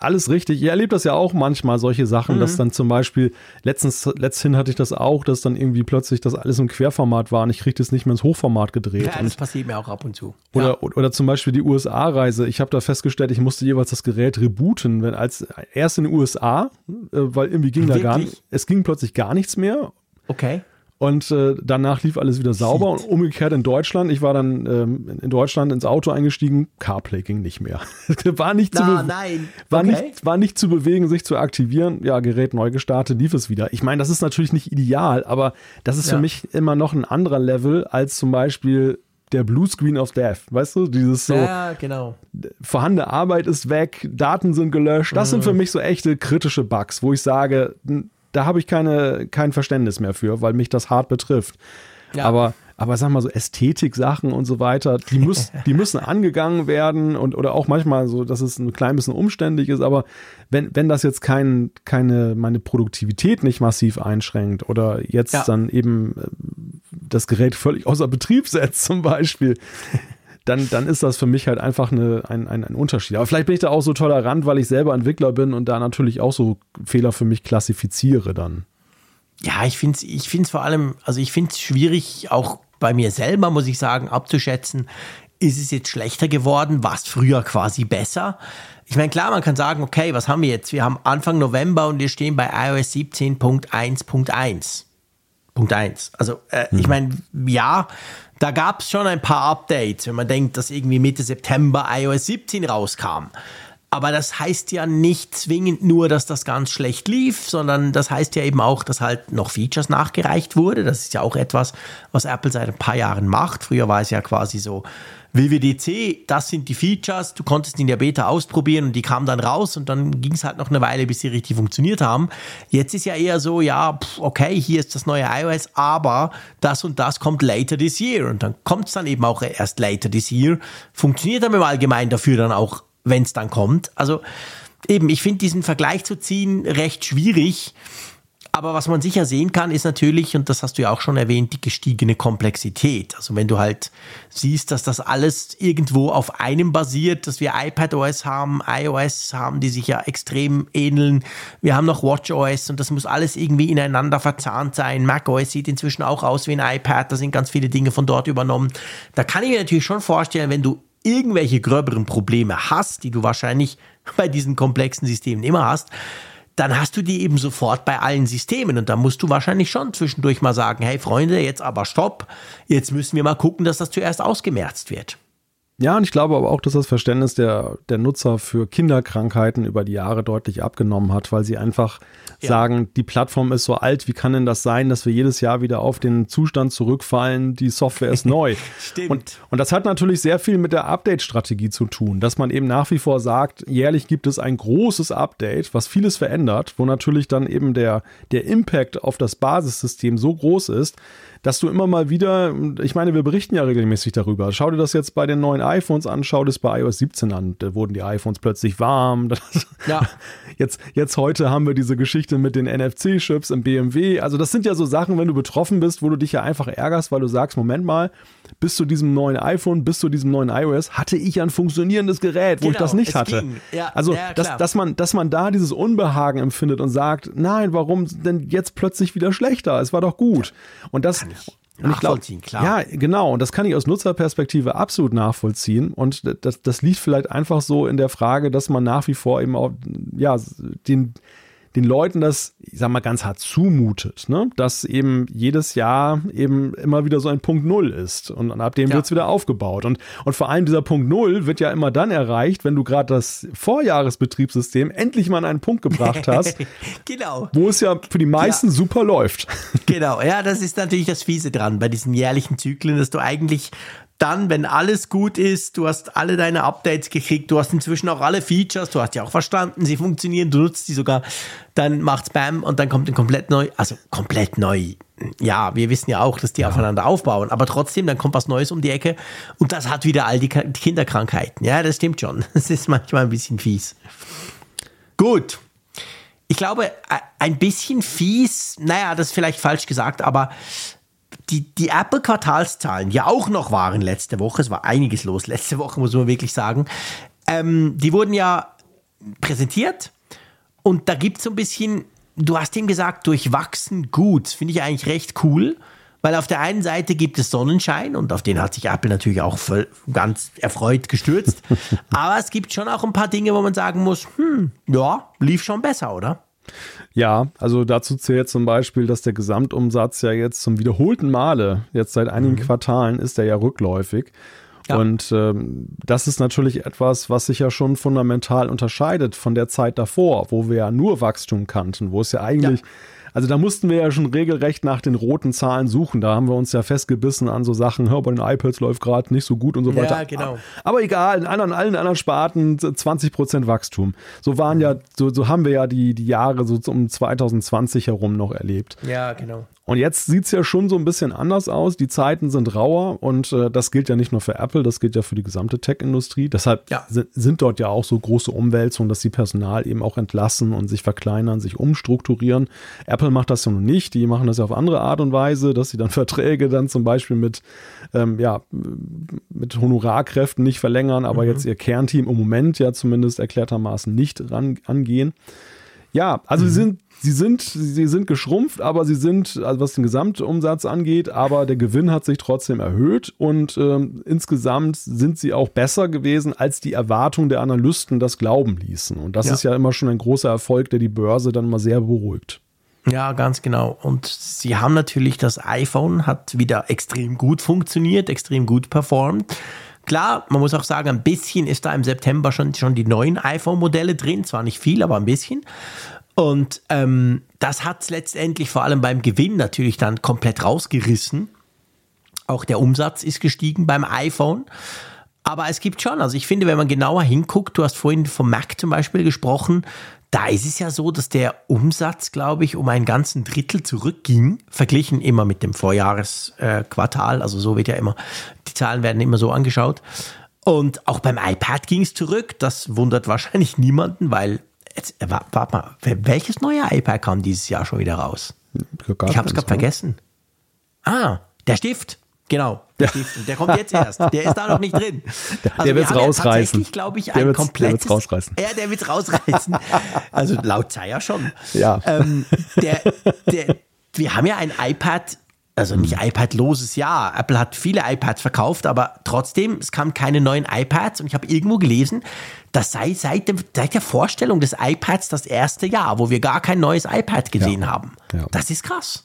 alles richtig. Ihr erlebt das ja auch manchmal, solche Sachen, mhm. dass dann zum Beispiel, letztens, letzthin hatte ich das auch, dass dann irgendwie plötzlich das alles im Querformat war und ich kriege das nicht mehr ins Hochformat gedreht. Ja, das passiert mir auch ab und zu. Oder, ja. oder zum Beispiel die USA-Reise. Ich habe da festgestellt, ich musste jeweils das Gerät rebooten, wenn als erst in den USA, äh, weil irgendwie ging Wirklich? da gar nicht, es ging plötzlich gar nichts mehr. Okay. Und äh, danach lief alles wieder sauber Shit. und umgekehrt in Deutschland. Ich war dann ähm, in Deutschland ins Auto eingestiegen, CarPlay ging nicht mehr. war nicht zu Na, nein. War, okay. nicht, war nicht zu bewegen, sich zu aktivieren. Ja, Gerät neu gestartet, lief es wieder. Ich meine, das ist natürlich nicht ideal, aber das ist ja. für mich immer noch ein anderer Level als zum Beispiel der Blue Screen of Death, weißt du, dieses so. Ja, genau. Vorhandene Arbeit ist weg, Daten sind gelöscht. Das mhm. sind für mich so echte kritische Bugs, wo ich sage, da habe ich keine, kein Verständnis mehr für, weil mich das hart betrifft. Ja. Aber, aber sag mal so Ästhetik-Sachen und so weiter, die, muss, die müssen angegangen werden und oder auch manchmal so, dass es ein klein bisschen umständlich ist, aber wenn, wenn das jetzt kein, keine, meine Produktivität nicht massiv einschränkt oder jetzt ja. dann eben äh, das Gerät völlig außer Betrieb setzt zum Beispiel, dann, dann ist das für mich halt einfach eine, ein, ein, ein Unterschied. Aber vielleicht bin ich da auch so tolerant, weil ich selber Entwickler bin und da natürlich auch so Fehler für mich klassifiziere dann. Ja, ich finde es ich find's vor allem, also ich finde es schwierig, auch bei mir selber, muss ich sagen, abzuschätzen, ist es jetzt schlechter geworden, war es früher quasi besser? Ich meine, klar, man kann sagen, okay, was haben wir jetzt? Wir haben Anfang November und wir stehen bei iOS 17.1.1. Punkt 1. Also, äh, hm. ich meine, ja, da gab es schon ein paar Updates, wenn man denkt, dass irgendwie Mitte September iOS 17 rauskam. Aber das heißt ja nicht zwingend nur, dass das ganz schlecht lief, sondern das heißt ja eben auch, dass halt noch Features nachgereicht wurde. Das ist ja auch etwas, was Apple seit ein paar Jahren macht. Früher war es ja quasi so, WWDC, das sind die Features, du konntest ihn ja Beta ausprobieren und die kamen dann raus und dann ging es halt noch eine Weile, bis sie richtig funktioniert haben. Jetzt ist ja eher so, ja, okay, hier ist das neue iOS, aber das und das kommt later this year und dann kommt es dann eben auch erst later this year. Funktioniert aber im Allgemeinen dafür dann auch, wenn es dann kommt. Also eben, ich finde diesen Vergleich zu ziehen recht schwierig. Aber was man sicher sehen kann, ist natürlich, und das hast du ja auch schon erwähnt, die gestiegene Komplexität. Also wenn du halt siehst, dass das alles irgendwo auf einem basiert, dass wir iPadOS haben, iOS haben, die sich ja extrem ähneln. Wir haben noch WatchOS und das muss alles irgendwie ineinander verzahnt sein. macOS sieht inzwischen auch aus wie ein iPad, da sind ganz viele Dinge von dort übernommen. Da kann ich mir natürlich schon vorstellen, wenn du irgendwelche gröberen Probleme hast, die du wahrscheinlich bei diesen komplexen Systemen immer hast, dann hast du die eben sofort bei allen Systemen. Und da musst du wahrscheinlich schon zwischendurch mal sagen, hey Freunde, jetzt aber stopp, jetzt müssen wir mal gucken, dass das zuerst ausgemerzt wird. Ja, und ich glaube aber auch, dass das Verständnis der, der Nutzer für Kinderkrankheiten über die Jahre deutlich abgenommen hat, weil sie einfach ja. sagen, die Plattform ist so alt, wie kann denn das sein, dass wir jedes Jahr wieder auf den Zustand zurückfallen, die Software ist neu. Stimmt. Und, und das hat natürlich sehr viel mit der Update-Strategie zu tun, dass man eben nach wie vor sagt, jährlich gibt es ein großes Update, was vieles verändert, wo natürlich dann eben der, der Impact auf das Basissystem so groß ist, dass du immer mal wieder, ich meine, wir berichten ja regelmäßig darüber. Schau dir das jetzt bei den neuen iPhones an, schau dir das bei iOS 17 an. Da wurden die iPhones plötzlich warm. ja. Jetzt, jetzt heute haben wir diese Geschichte mit den NFC-Chips im BMW. Also das sind ja so Sachen, wenn du betroffen bist, wo du dich ja einfach ärgerst, weil du sagst, Moment mal, bis zu diesem neuen iPhone, bis zu diesem neuen iOS hatte ich ein funktionierendes Gerät, wo genau, ich das nicht hatte. Ja, also, ja, dass, dass, man, dass man da dieses Unbehagen empfindet und sagt, nein, warum denn jetzt plötzlich wieder schlechter? Es war doch gut. Und das, und nachvollziehen, glaub, klar. Ja, genau. Und das kann ich aus Nutzerperspektive absolut nachvollziehen. Und das, das liegt vielleicht einfach so in der Frage, dass man nach wie vor eben auch, ja, den, den Leuten das, ich sag mal, ganz hart zumutet, ne? dass eben jedes Jahr eben immer wieder so ein Punkt Null ist und ab dem ja. wird es wieder aufgebaut. Und, und vor allem dieser Punkt Null wird ja immer dann erreicht, wenn du gerade das Vorjahresbetriebssystem endlich mal an einen Punkt gebracht hast, genau. wo es ja für die meisten ja. super läuft. Genau, ja, das ist natürlich das Fiese dran bei diesen jährlichen Zyklen, dass du eigentlich dann, wenn alles gut ist, du hast alle deine Updates gekriegt, du hast inzwischen auch alle Features, du hast ja auch verstanden, sie funktionieren, du nutzt die sogar, dann macht Spam und dann kommt ein komplett neu, also komplett neu, ja, wir wissen ja auch, dass die ja. aufeinander aufbauen, aber trotzdem, dann kommt was Neues um die Ecke und das hat wieder all die Kinderkrankheiten. Ja, das stimmt schon. Das ist manchmal ein bisschen fies. Gut. Ich glaube, ein bisschen fies, naja, das ist vielleicht falsch gesagt, aber die, die Apple-Quartalszahlen, die auch noch waren letzte Woche, es war einiges los letzte Woche, muss man wirklich sagen, ähm, die wurden ja präsentiert und da gibt es so ein bisschen, du hast ihm gesagt, durchwachsen gut. Finde ich eigentlich recht cool, weil auf der einen Seite gibt es Sonnenschein und auf den hat sich Apple natürlich auch voll, ganz erfreut gestürzt. Aber es gibt schon auch ein paar Dinge, wo man sagen muss, hm, ja, lief schon besser, oder? Ja, also dazu zählt zum Beispiel, dass der Gesamtumsatz ja jetzt zum wiederholten Male, jetzt seit einigen mhm. Quartalen, ist er ja rückläufig. Ja. Und ähm, das ist natürlich etwas, was sich ja schon fundamental unterscheidet von der Zeit davor, wo wir ja nur Wachstum kannten, wo es ja eigentlich ja also da mussten wir ja schon regelrecht nach den roten Zahlen suchen. Da haben wir uns ja festgebissen an so Sachen, hör, bei den iPads läuft gerade nicht so gut und so weiter. Ja, genau. Aber egal, in anderen, allen anderen Sparten 20 Prozent Wachstum. So waren ja, so, so haben wir ja die, die Jahre so um 2020 herum noch erlebt. Ja, genau. Und jetzt sieht es ja schon so ein bisschen anders aus. Die Zeiten sind rauer und äh, das gilt ja nicht nur für Apple, das gilt ja für die gesamte Tech-Industrie. Deshalb ja. sind dort ja auch so große Umwälzungen, dass sie Personal eben auch entlassen und sich verkleinern, sich umstrukturieren. Apple macht das ja noch nicht. Die machen das ja auf andere Art und Weise, dass sie dann Verträge dann zum Beispiel mit, ähm, ja, mit Honorarkräften nicht verlängern, aber mhm. jetzt ihr Kernteam im Moment ja zumindest erklärtermaßen nicht ran, angehen. Ja, also mhm. sie sind Sie sind, sie sind geschrumpft, aber sie sind, also was den Gesamtumsatz angeht, aber der Gewinn hat sich trotzdem erhöht und ähm, insgesamt sind sie auch besser gewesen, als die Erwartungen der Analysten das glauben ließen. Und das ja. ist ja immer schon ein großer Erfolg, der die Börse dann mal sehr beruhigt. Ja, ganz genau. Und sie haben natürlich das iPhone hat wieder extrem gut funktioniert, extrem gut performt. Klar, man muss auch sagen, ein bisschen ist da im September schon, schon die neuen iPhone-Modelle drin. Zwar nicht viel, aber ein bisschen. Und ähm, das hat es letztendlich vor allem beim Gewinn natürlich dann komplett rausgerissen. Auch der Umsatz ist gestiegen beim iPhone. Aber es gibt schon, also ich finde, wenn man genauer hinguckt, du hast vorhin vom Mac zum Beispiel gesprochen, da ist es ja so, dass der Umsatz, glaube ich, um einen ganzen Drittel zurückging, verglichen immer mit dem Vorjahresquartal. Also so wird ja immer, die Zahlen werden immer so angeschaut. Und auch beim iPad ging es zurück. Das wundert wahrscheinlich niemanden, weil Jetzt, äh, warte mal, welches neue iPad kam dieses Jahr schon wieder raus? Ich habe es gerade vergessen. Ah, der Stift. Genau, der Stift. Der kommt jetzt erst. Der ist da noch nicht drin. Also der wird es rausreißen. Ja glaube ich, ein der komplettes. Der rausreißen. Ja, der wird rausreißen. Also laut Zeier schon. Ja. Ähm, der, der, wir haben ja ein iPad also nicht iPad-loses Jahr. Apple hat viele iPads verkauft, aber trotzdem, es kamen keine neuen iPads und ich habe irgendwo gelesen, das sei seit, dem, seit der Vorstellung des iPads das erste Jahr, wo wir gar kein neues iPad gesehen ja. haben. Ja. Das ist krass.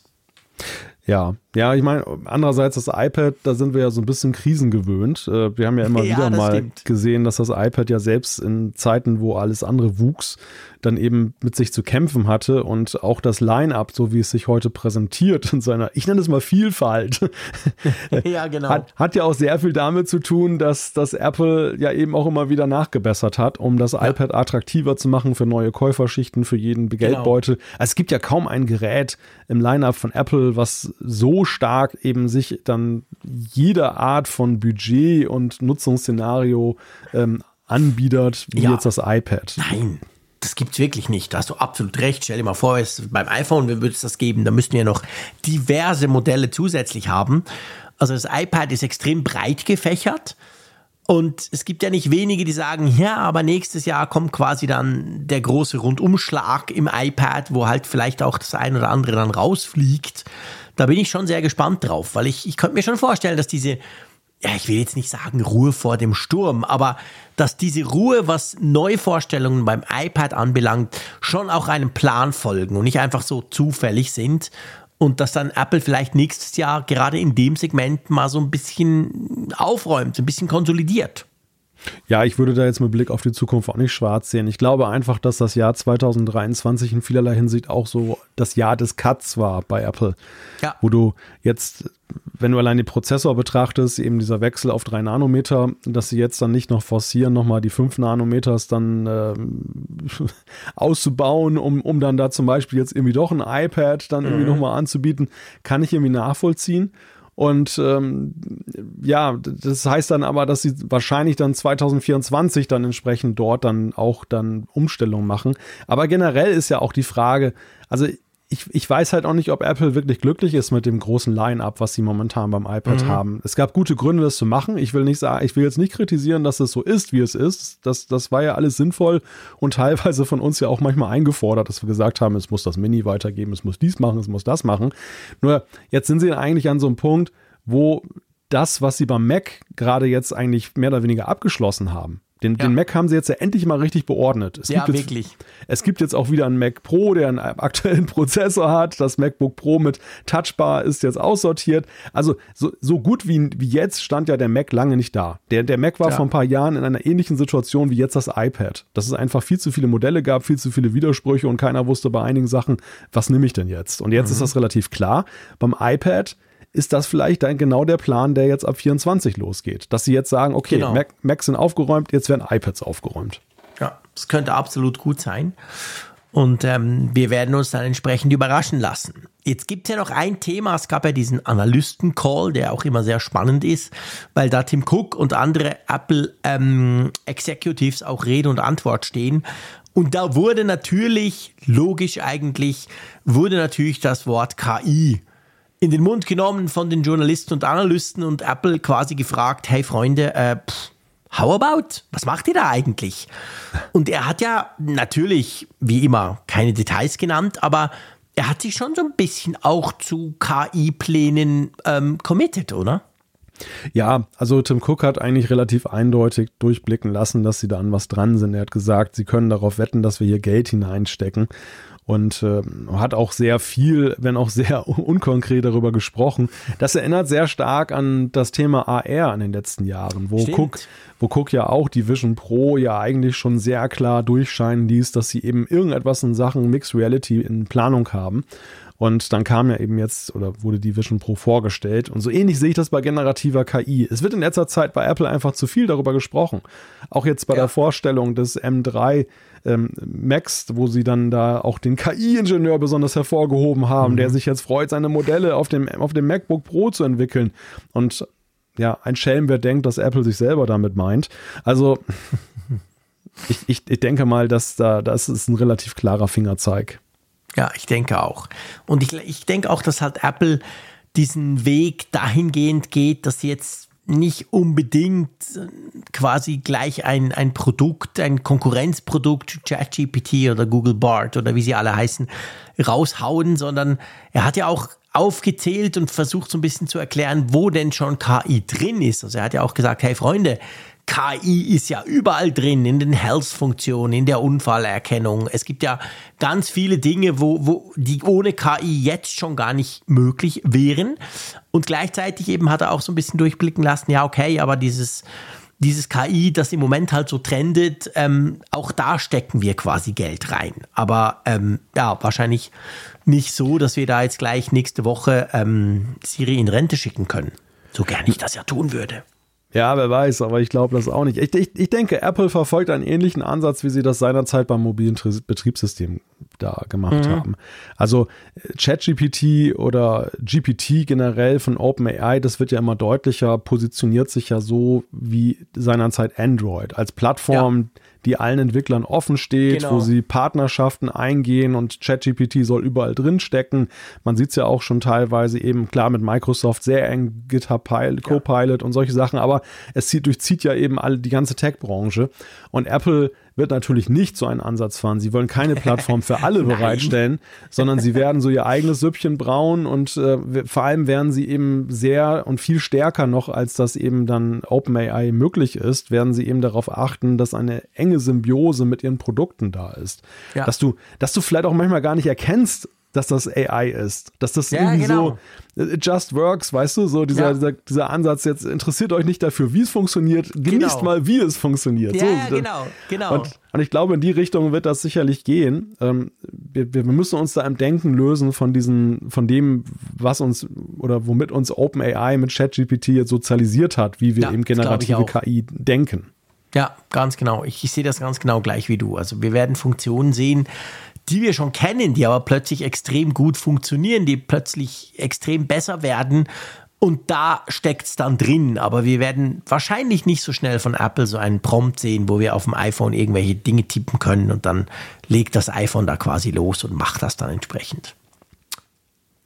Ja, ja, ich meine, andererseits das iPad, da sind wir ja so ein bisschen krisengewöhnt. Äh, wir haben ja immer ja, wieder mal stimmt. gesehen, dass das iPad ja selbst in Zeiten, wo alles andere wuchs, dann eben mit sich zu kämpfen hatte und auch das Line-up, so wie es sich heute präsentiert, in seiner, ich nenne es mal Vielfalt, ja, genau. hat, hat ja auch sehr viel damit zu tun, dass, dass Apple ja eben auch immer wieder nachgebessert hat, um das ja. iPad attraktiver zu machen für neue Käuferschichten, für jeden genau. Geldbeutel. Genau. Es gibt ja kaum ein Gerät im Line-up von Apple, was so stark eben sich dann jeder Art von Budget und Nutzungsszenario ähm, anbietet, wie ja. jetzt das iPad. Nein, das gibt es wirklich nicht. Da hast du absolut recht. Stell dir mal vor, es, beim iPhone würde es das geben. Da müssten wir noch diverse Modelle zusätzlich haben. Also das iPad ist extrem breit gefächert. Und es gibt ja nicht wenige, die sagen, ja, aber nächstes Jahr kommt quasi dann der große Rundumschlag im iPad, wo halt vielleicht auch das ein oder andere dann rausfliegt. Da bin ich schon sehr gespannt drauf, weil ich, ich könnte mir schon vorstellen, dass diese ja, ich will jetzt nicht sagen Ruhe vor dem Sturm, aber dass diese Ruhe, was Neuvorstellungen beim iPad anbelangt, schon auch einem Plan folgen und nicht einfach so zufällig sind und dass dann Apple vielleicht nächstes Jahr gerade in dem Segment mal so ein bisschen aufräumt, ein bisschen konsolidiert. Ja, ich würde da jetzt mit Blick auf die Zukunft auch nicht schwarz sehen. Ich glaube einfach, dass das Jahr 2023 in vielerlei Hinsicht auch so das Jahr des Cuts war bei Apple. Ja. Wo du jetzt, wenn du allein den Prozessor betrachtest, eben dieser Wechsel auf drei Nanometer, dass sie jetzt dann nicht noch forcieren, nochmal die fünf Nanometers dann äh, auszubauen, um, um dann da zum Beispiel jetzt irgendwie doch ein iPad dann irgendwie mhm. nochmal anzubieten, kann ich irgendwie nachvollziehen. Und ähm, ja, das heißt dann aber, dass sie wahrscheinlich dann 2024 dann entsprechend dort dann auch dann Umstellungen machen. Aber generell ist ja auch die Frage, also ich, ich weiß halt auch nicht, ob Apple wirklich glücklich ist mit dem großen Line-up, was sie momentan beim iPad mhm. haben. Es gab gute Gründe, das zu machen. Ich will nicht sagen, ich will jetzt nicht kritisieren, dass es so ist, wie es ist. Das, das war ja alles sinnvoll und teilweise von uns ja auch manchmal eingefordert, dass wir gesagt haben, es muss das Mini weitergeben, es muss dies machen, es muss das machen. Nur jetzt sind sie eigentlich an so einem Punkt, wo das, was sie beim Mac gerade jetzt eigentlich mehr oder weniger abgeschlossen haben, den, ja. den, Mac haben sie jetzt ja endlich mal richtig beordnet. Es ja, jetzt, wirklich. Es gibt jetzt auch wieder einen Mac Pro, der einen aktuellen Prozessor hat. Das MacBook Pro mit Touchbar ist jetzt aussortiert. Also so, so gut wie, wie jetzt stand ja der Mac lange nicht da. Der, der Mac war ja. vor ein paar Jahren in einer ähnlichen Situation wie jetzt das iPad. Dass es einfach viel zu viele Modelle gab, viel zu viele Widersprüche und keiner wusste bei einigen Sachen, was nehme ich denn jetzt? Und jetzt mhm. ist das relativ klar. Beim iPad ist das vielleicht dann genau der Plan, der jetzt ab 24 losgeht. Dass sie jetzt sagen, okay, genau. Mac, Macs sind aufgeräumt, jetzt werden iPads aufgeräumt. Ja, das könnte absolut gut sein. Und ähm, wir werden uns dann entsprechend überraschen lassen. Jetzt gibt es ja noch ein Thema. Es gab ja diesen Analysten-Call, der auch immer sehr spannend ist, weil da Tim Cook und andere Apple ähm, Executives auch Rede und Antwort stehen. Und da wurde natürlich, logisch eigentlich, wurde natürlich das Wort KI in den Mund genommen von den Journalisten und Analysten und Apple quasi gefragt, hey Freunde, äh, pff, how about? Was macht ihr da eigentlich? Und er hat ja natürlich, wie immer, keine Details genannt, aber er hat sich schon so ein bisschen auch zu KI-Plänen ähm, committed, oder? Ja, also Tim Cook hat eigentlich relativ eindeutig durchblicken lassen, dass sie da an was dran sind. Er hat gesagt, sie können darauf wetten, dass wir hier Geld hineinstecken und äh, hat auch sehr viel, wenn auch sehr unkonkret darüber gesprochen. Das erinnert sehr stark an das Thema AR in den letzten Jahren, wo Cook, wo Cook ja auch die Vision Pro ja eigentlich schon sehr klar durchscheinen ließ, dass sie eben irgendetwas in Sachen Mixed Reality in Planung haben. Und dann kam ja eben jetzt oder wurde die Vision Pro vorgestellt. Und so ähnlich sehe ich das bei generativer KI. Es wird in letzter Zeit bei Apple einfach zu viel darüber gesprochen. Auch jetzt bei ja. der Vorstellung des M3 ähm, Max, wo sie dann da auch den KI-Ingenieur besonders hervorgehoben haben, mhm. der sich jetzt freut, seine Modelle auf dem, auf dem MacBook Pro zu entwickeln. Und ja, ein Schelm, wer denkt, dass Apple sich selber damit meint. Also, ich, ich, ich denke mal, dass da, das ist ein relativ klarer Fingerzeig. Ja, ich denke auch. Und ich, ich denke auch, dass halt Apple diesen Weg dahingehend geht, dass sie jetzt nicht unbedingt äh, quasi gleich ein, ein Produkt, ein Konkurrenzprodukt, ChatGPT oder Google Bart oder wie sie alle heißen, raushauen, sondern er hat ja auch aufgezählt und versucht so ein bisschen zu erklären, wo denn schon KI drin ist. Also er hat ja auch gesagt, hey Freunde, KI ist ja überall drin, in den Health-Funktionen, in der Unfallerkennung. Es gibt ja ganz viele Dinge, wo, wo die ohne KI jetzt schon gar nicht möglich wären. Und gleichzeitig eben hat er auch so ein bisschen durchblicken lassen, ja, okay, aber dieses, dieses KI, das im Moment halt so trendet, ähm, auch da stecken wir quasi Geld rein. Aber ähm, ja, wahrscheinlich nicht so, dass wir da jetzt gleich nächste Woche ähm, Siri in Rente schicken können. So gern ich das ja tun würde. Ja, wer weiß, aber ich glaube das auch nicht. Ich, ich, ich denke, Apple verfolgt einen ähnlichen Ansatz, wie sie das seinerzeit beim mobilen Betriebssystem da gemacht mhm. haben. Also ChatGPT oder GPT generell von OpenAI, das wird ja immer deutlicher, positioniert sich ja so wie seinerzeit Android als Plattform, ja die allen Entwicklern offen steht, genau. wo sie Partnerschaften eingehen und ChatGPT soll überall drin stecken. Man sieht es ja auch schon teilweise eben klar mit Microsoft sehr eng GitHub Pilot, Copilot ja. und solche Sachen, aber es zieht, durchzieht ja eben alle die ganze Tech-Branche und Apple wird natürlich nicht so einen Ansatz fahren. Sie wollen keine Plattform für alle bereitstellen, sondern sie werden so ihr eigenes Süppchen brauen und äh, vor allem werden sie eben sehr und viel stärker noch, als das eben dann OpenAI möglich ist, werden sie eben darauf achten, dass eine enge Symbiose mit ihren Produkten da ist. Ja. Dass du, dass du vielleicht auch manchmal gar nicht erkennst, dass das AI ist. Dass das Ja, irgendwie genau. so, it just works, weißt du, so dieser, Ja. dieser, dieser Ansatz, jetzt interessiert euch nicht dafür, wie es funktioniert, genießt Genau. mal, wie es funktioniert. Ja, so, genau, genau. Und, und ich glaube, in die Richtung wird das sicherlich gehen. Ähm, wir, wir müssen uns da im Denken lösen von diesen, von dem, was uns oder womit uns OpenAI mit ChatGPT jetzt sozialisiert hat, wie wir Ja, eben generative. KI denken. Ja, ganz genau. Ich, ich sehe das ganz genau gleich wie du. Also wir werden Funktionen sehen, die wir schon kennen, die aber plötzlich extrem gut funktionieren, die plötzlich extrem besser werden. Und da steckt es dann drin. Aber wir werden wahrscheinlich nicht so schnell von Apple so einen Prompt sehen, wo wir auf dem iPhone irgendwelche Dinge tippen können und dann legt das iPhone da quasi los und macht das dann entsprechend.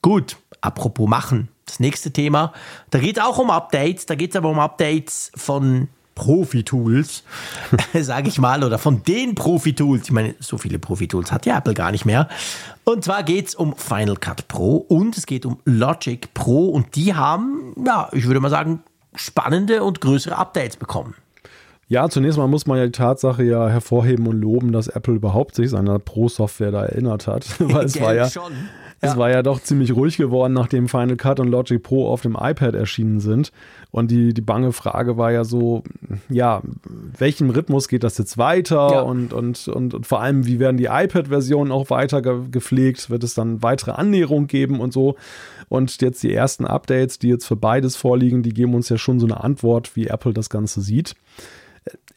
Gut, apropos machen. Das nächste Thema, da geht es auch um Updates, da geht es aber um Updates von Profi-Tools, sage ich mal, oder von den Profi-Tools. Ich meine, so viele Profi-Tools hat ja Apple gar nicht mehr. Und zwar geht es um Final Cut Pro und es geht um Logic Pro und die haben, ja, ich würde mal sagen, spannende und größere Updates bekommen. Ja, zunächst mal muss man ja die Tatsache ja hervorheben und loben, dass Apple überhaupt sich seiner Pro-Software da erinnert hat. Weil es war ja, schon. Es war ja doch ziemlich ruhig geworden, nachdem Final Cut und Logic Pro auf dem iPad erschienen sind. Und die, die bange Frage war ja so, ja, welchem Rhythmus geht das jetzt weiter? Ja. Und, und, und, und vor allem, wie werden die iPad-Versionen auch weiter ge gepflegt? Wird es dann weitere Annäherung geben und so? Und jetzt die ersten Updates, die jetzt für beides vorliegen, die geben uns ja schon so eine Antwort, wie Apple das Ganze sieht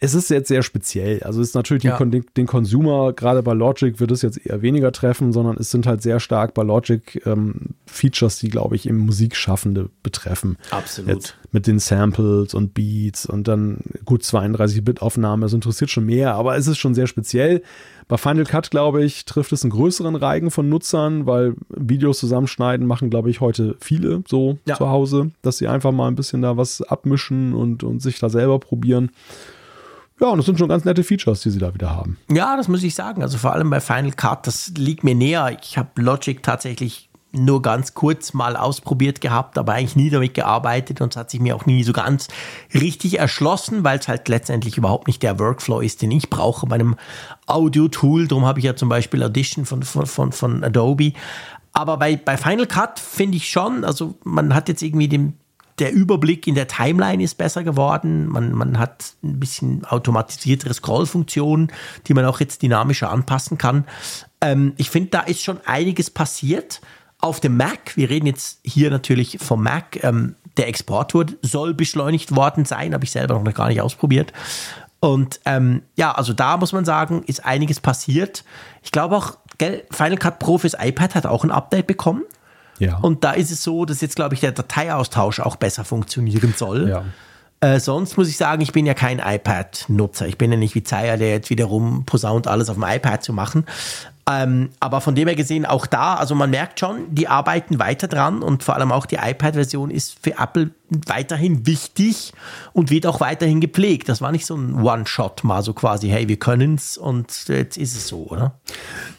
es ist jetzt sehr speziell. Also es ist natürlich Ja. den, den, Consumer, gerade bei Logic wird es jetzt eher weniger treffen, sondern es sind halt sehr stark bei Logic ähm, Features, die, glaube ich, eben Musikschaffende betreffen. Absolut. Jetzt mit den Samples und Beats und dann gut 32-Bit-Aufnahme, das interessiert schon mehr, aber es ist schon sehr speziell. Bei Final Cut, glaube ich, trifft es einen größeren Reigen von Nutzern, weil Videos zusammenschneiden machen, glaube ich, heute viele so Ja. zu Hause, dass sie einfach mal ein bisschen da was abmischen und, und sich da selber probieren. Ja, und das sind schon ganz nette Features, die sie da wieder haben. Ja, das muss ich sagen. Also vor allem bei Final Cut, das liegt mir näher. Ich habe Logic tatsächlich nur ganz kurz mal ausprobiert gehabt, aber eigentlich nie damit gearbeitet und es hat sich mir auch nie so ganz richtig erschlossen, weil es halt letztendlich überhaupt nicht der Workflow ist, den ich brauche bei einem Audio-Tool. Darum habe ich ja zum Beispiel Audition von, von, von, von Adobe. Aber bei, bei Final Cut finde ich schon, also man hat jetzt irgendwie den, der Überblick in der Timeline ist besser geworden. Man, man hat ein bisschen automatisiertere Scrollfunktionen, die man auch jetzt dynamischer anpassen kann. Ähm, ich finde, da ist schon einiges passiert. Auf dem Mac, wir reden jetzt hier natürlich vom Mac, ähm, der Export soll beschleunigt worden sein, habe ich selber noch gar nicht ausprobiert. Und ähm, ja, also da muss man sagen, ist einiges passiert. Ich glaube auch, gell, Final Cut Pro fürs iPad hat auch ein Update bekommen. Ja. Und da ist es so, dass jetzt, glaube ich, der Dateiaustausch auch besser funktionieren soll. ja. Äh, sonst muss ich sagen, ich bin ja kein iPad-Nutzer. Ich bin ja nicht wie Zeier, der jetzt wiederum posaunt, alles auf dem iPad zu machen. Ähm, aber von dem her gesehen, auch da, also man merkt schon, die arbeiten weiter dran und vor allem auch die iPad-Version ist für Apple weiterhin wichtig und wird auch weiterhin gepflegt. Das war nicht so ein One-Shot mal so quasi, hey, wir können's und jetzt ist es so, oder?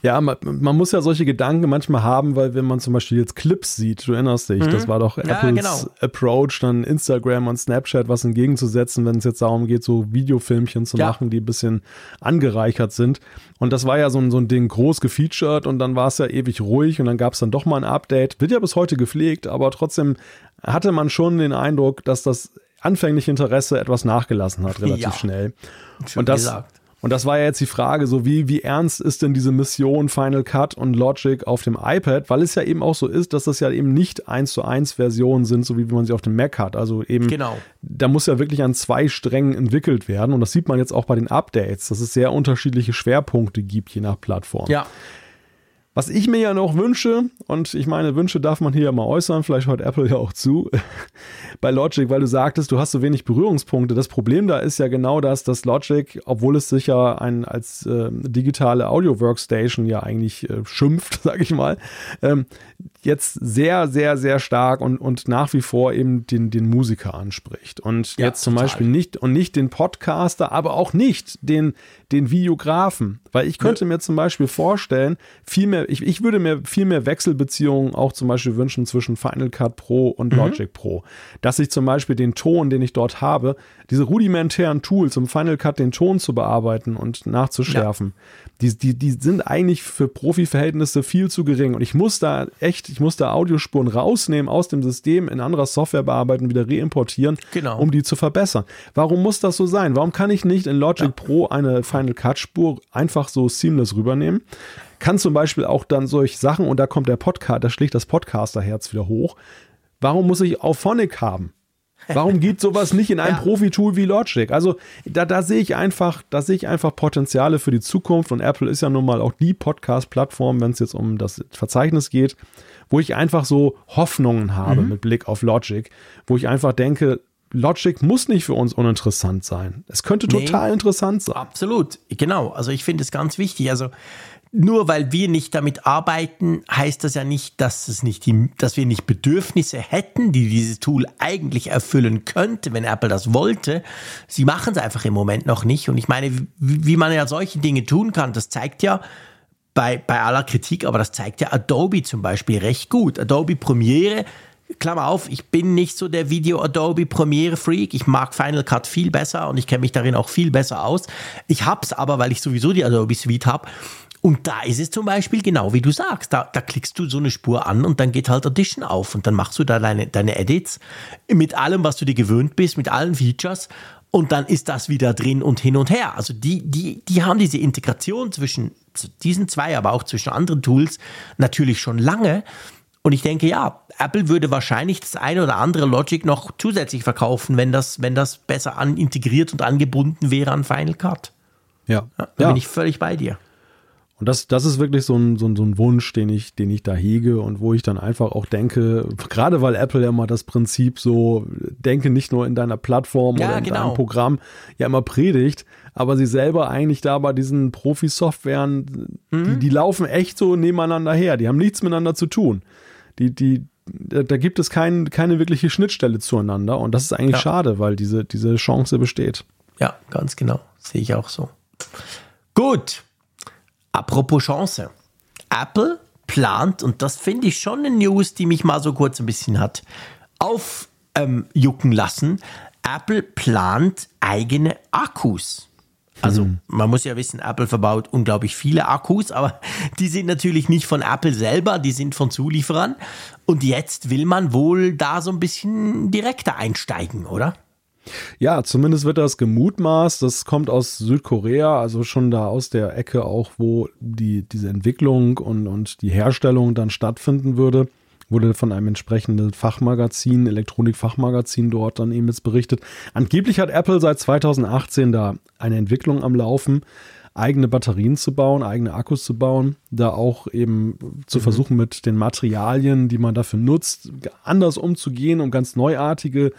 Ja, man, man muss ja solche Gedanken manchmal haben, weil wenn man zum Beispiel jetzt Clips sieht, du erinnerst dich, das war doch Mhm. Ja, Apples genau. Approach, dann Instagram und Snapchat was entgegenzusetzen, wenn es jetzt darum geht, so Videofilmchen zu Ja. machen, die ein bisschen angereichert sind. Und das war ja so so ein Ding groß gefeatured und dann war es ja ewig ruhig und dann gab es dann doch mal ein Update. Wird ja bis heute gepflegt, aber trotzdem hatte man schon den Eindruck, dass das anfängliche Interesse etwas nachgelassen hat, relativ Ja. schnell. Und das, gesagt. Und das war ja jetzt die Frage, so wie, wie ernst ist denn diese Mission Final Cut und Logic auf dem iPad? Weil es ja eben auch so ist, dass das ja eben nicht eins zu eins Versionen sind, so wie man sie auf dem Mac hat. Also eben, Genau. da muss ja wirklich an zwei Strängen entwickelt werden. Und das sieht man jetzt auch bei den Updates, dass es sehr unterschiedliche Schwerpunkte gibt, je nach Plattform. Ja, Was ich mir ja noch wünsche, und ich meine, Wünsche darf man hier ja mal äußern, vielleicht hört Apple ja auch zu, bei Logic, weil du sagtest, du hast so wenig Berührungspunkte. Das Problem da ist ja genau das, dass Logic, obwohl es sich ja ein, als äh, digitale Audio-Workstation ja eigentlich äh, schimpft, sag ich mal, ähm, jetzt sehr, sehr, sehr stark und, und nach wie vor eben den, den Musiker anspricht. Und Ja, jetzt zum total. Beispiel nicht, und nicht den Podcaster, aber auch nicht den, den Videografen. Weil ich könnte mir zum Beispiel vorstellen, viel mehr ich, ich würde mir viel mehr Wechselbeziehungen auch zum Beispiel wünschen zwischen Final Cut Pro und mhm. Logic Pro. Dass ich zum Beispiel den Ton, den ich dort habe, diese rudimentären Tools, um Final Cut den Ton zu bearbeiten und nachzuschärfen, ja. Die, die, die sind eigentlich für Profi-Verhältnisse viel zu gering. Und ich muss da echt, ich muss da Audiospuren rausnehmen aus dem System, in anderer Software bearbeiten, wieder reimportieren, genau. um die zu verbessern. Warum muss das so sein? Warum kann ich nicht in Logic ja. Pro eine Final Cut Spur einfach so seamless rübernehmen? Kann zum Beispiel auch dann solche Sachen, und da kommt der Podcast, da schlägt das Podcaster-Herz wieder hoch. Warum muss ich Auphonic haben? Warum geht sowas nicht in ein ja. Profi-Tool wie Logic? Also da, da sehe ich einfach, da sehe ich einfach Potenziale für die Zukunft und Apple ist ja nun mal auch die Podcast-Plattform, wenn es jetzt um das Verzeichnis geht, wo ich einfach so Hoffnungen habe mhm. mit Blick auf Logic, wo ich einfach denke, Logic muss nicht für uns uninteressant sein. Es könnte total nee, interessant sein. Absolut, genau. Also ich finde es ganz wichtig. Also nur weil wir nicht damit arbeiten, heißt das ja nicht, dass, es nicht die, dass wir nicht Bedürfnisse hätten, die dieses Tool eigentlich erfüllen könnte, wenn Apple das wollte. Sie machen es einfach im Moment noch nicht. Und ich meine, wie, wie man ja solche Dinge tun kann, das zeigt ja, bei, bei aller Kritik, aber das zeigt ja Adobe zum Beispiel recht gut. Adobe Premiere, Klammer auf, ich bin nicht so der Video Adobe Premiere Freak. Ich mag Final Cut viel besser und ich kenne mich darin auch viel besser aus. Ich hab's aber, weil ich sowieso die Adobe Suite habe. Und da ist es zum Beispiel genau wie du sagst. Da, da klickst du so eine Spur an und dann geht halt Audition auf und dann machst du da deine, deine Edits mit allem, was du dir gewöhnt bist, mit allen Features und dann ist das wieder drin und hin und her. Also die, die, die haben diese Integration zwischen diesen zwei, aber auch zwischen anderen Tools natürlich schon lange. Und ich denke, ja, Apple würde wahrscheinlich das eine oder andere Logic noch zusätzlich verkaufen, wenn das, wenn das besser an, integriert und angebunden wäre an Final Cut. Ja. ja da ja. bin ich völlig bei dir. Und das, das ist wirklich so ein, so, ein, so ein Wunsch, den ich, den ich da hege und wo ich dann einfach auch denke, gerade weil Apple ja immer das Prinzip so, denke nicht nur in deiner Plattform ja, oder in genau. deinem Programm ja immer predigt, aber sie selber eigentlich da bei diesen Profi-Softwaren, mhm. die, die laufen echt so nebeneinander her, die haben nichts miteinander zu tun. Die, die, da, gibt es kein, keine wirkliche Schnittstelle zueinander und das ist eigentlich ja. schade, weil diese, diese Chance besteht. Ja, ganz genau. Sehe ich auch so. Gut. Apropos Chance. Apple plant, und das finde ich schon eine News, die mich mal so kurz ein bisschen hat aufjucken ähm, lassen. Apple plant eigene Akkus. Also mhm. man muss ja wissen, Apple verbaut unglaublich viele Akkus, aber die sind natürlich nicht von Apple selber, die sind von Zulieferern. Und jetzt will man wohl da so ein bisschen direkter einsteigen, oder? Ja, zumindest wird das gemutmaßt. Das kommt aus Südkorea, also schon da aus der Ecke auch, wo die, diese Entwicklung und, und die Herstellung dann stattfinden würde. Wurde von einem entsprechenden Fachmagazin, Elektronikfachmagazin dort dann eben jetzt berichtet. Angeblich hat Apple seit 2018 da eine Entwicklung am Laufen, eigene Batterien zu bauen, eigene Akkus zu bauen, da auch eben zu mhm. versuchen mit den Materialien, die man dafür nutzt, anders umzugehen, um ganz neuartige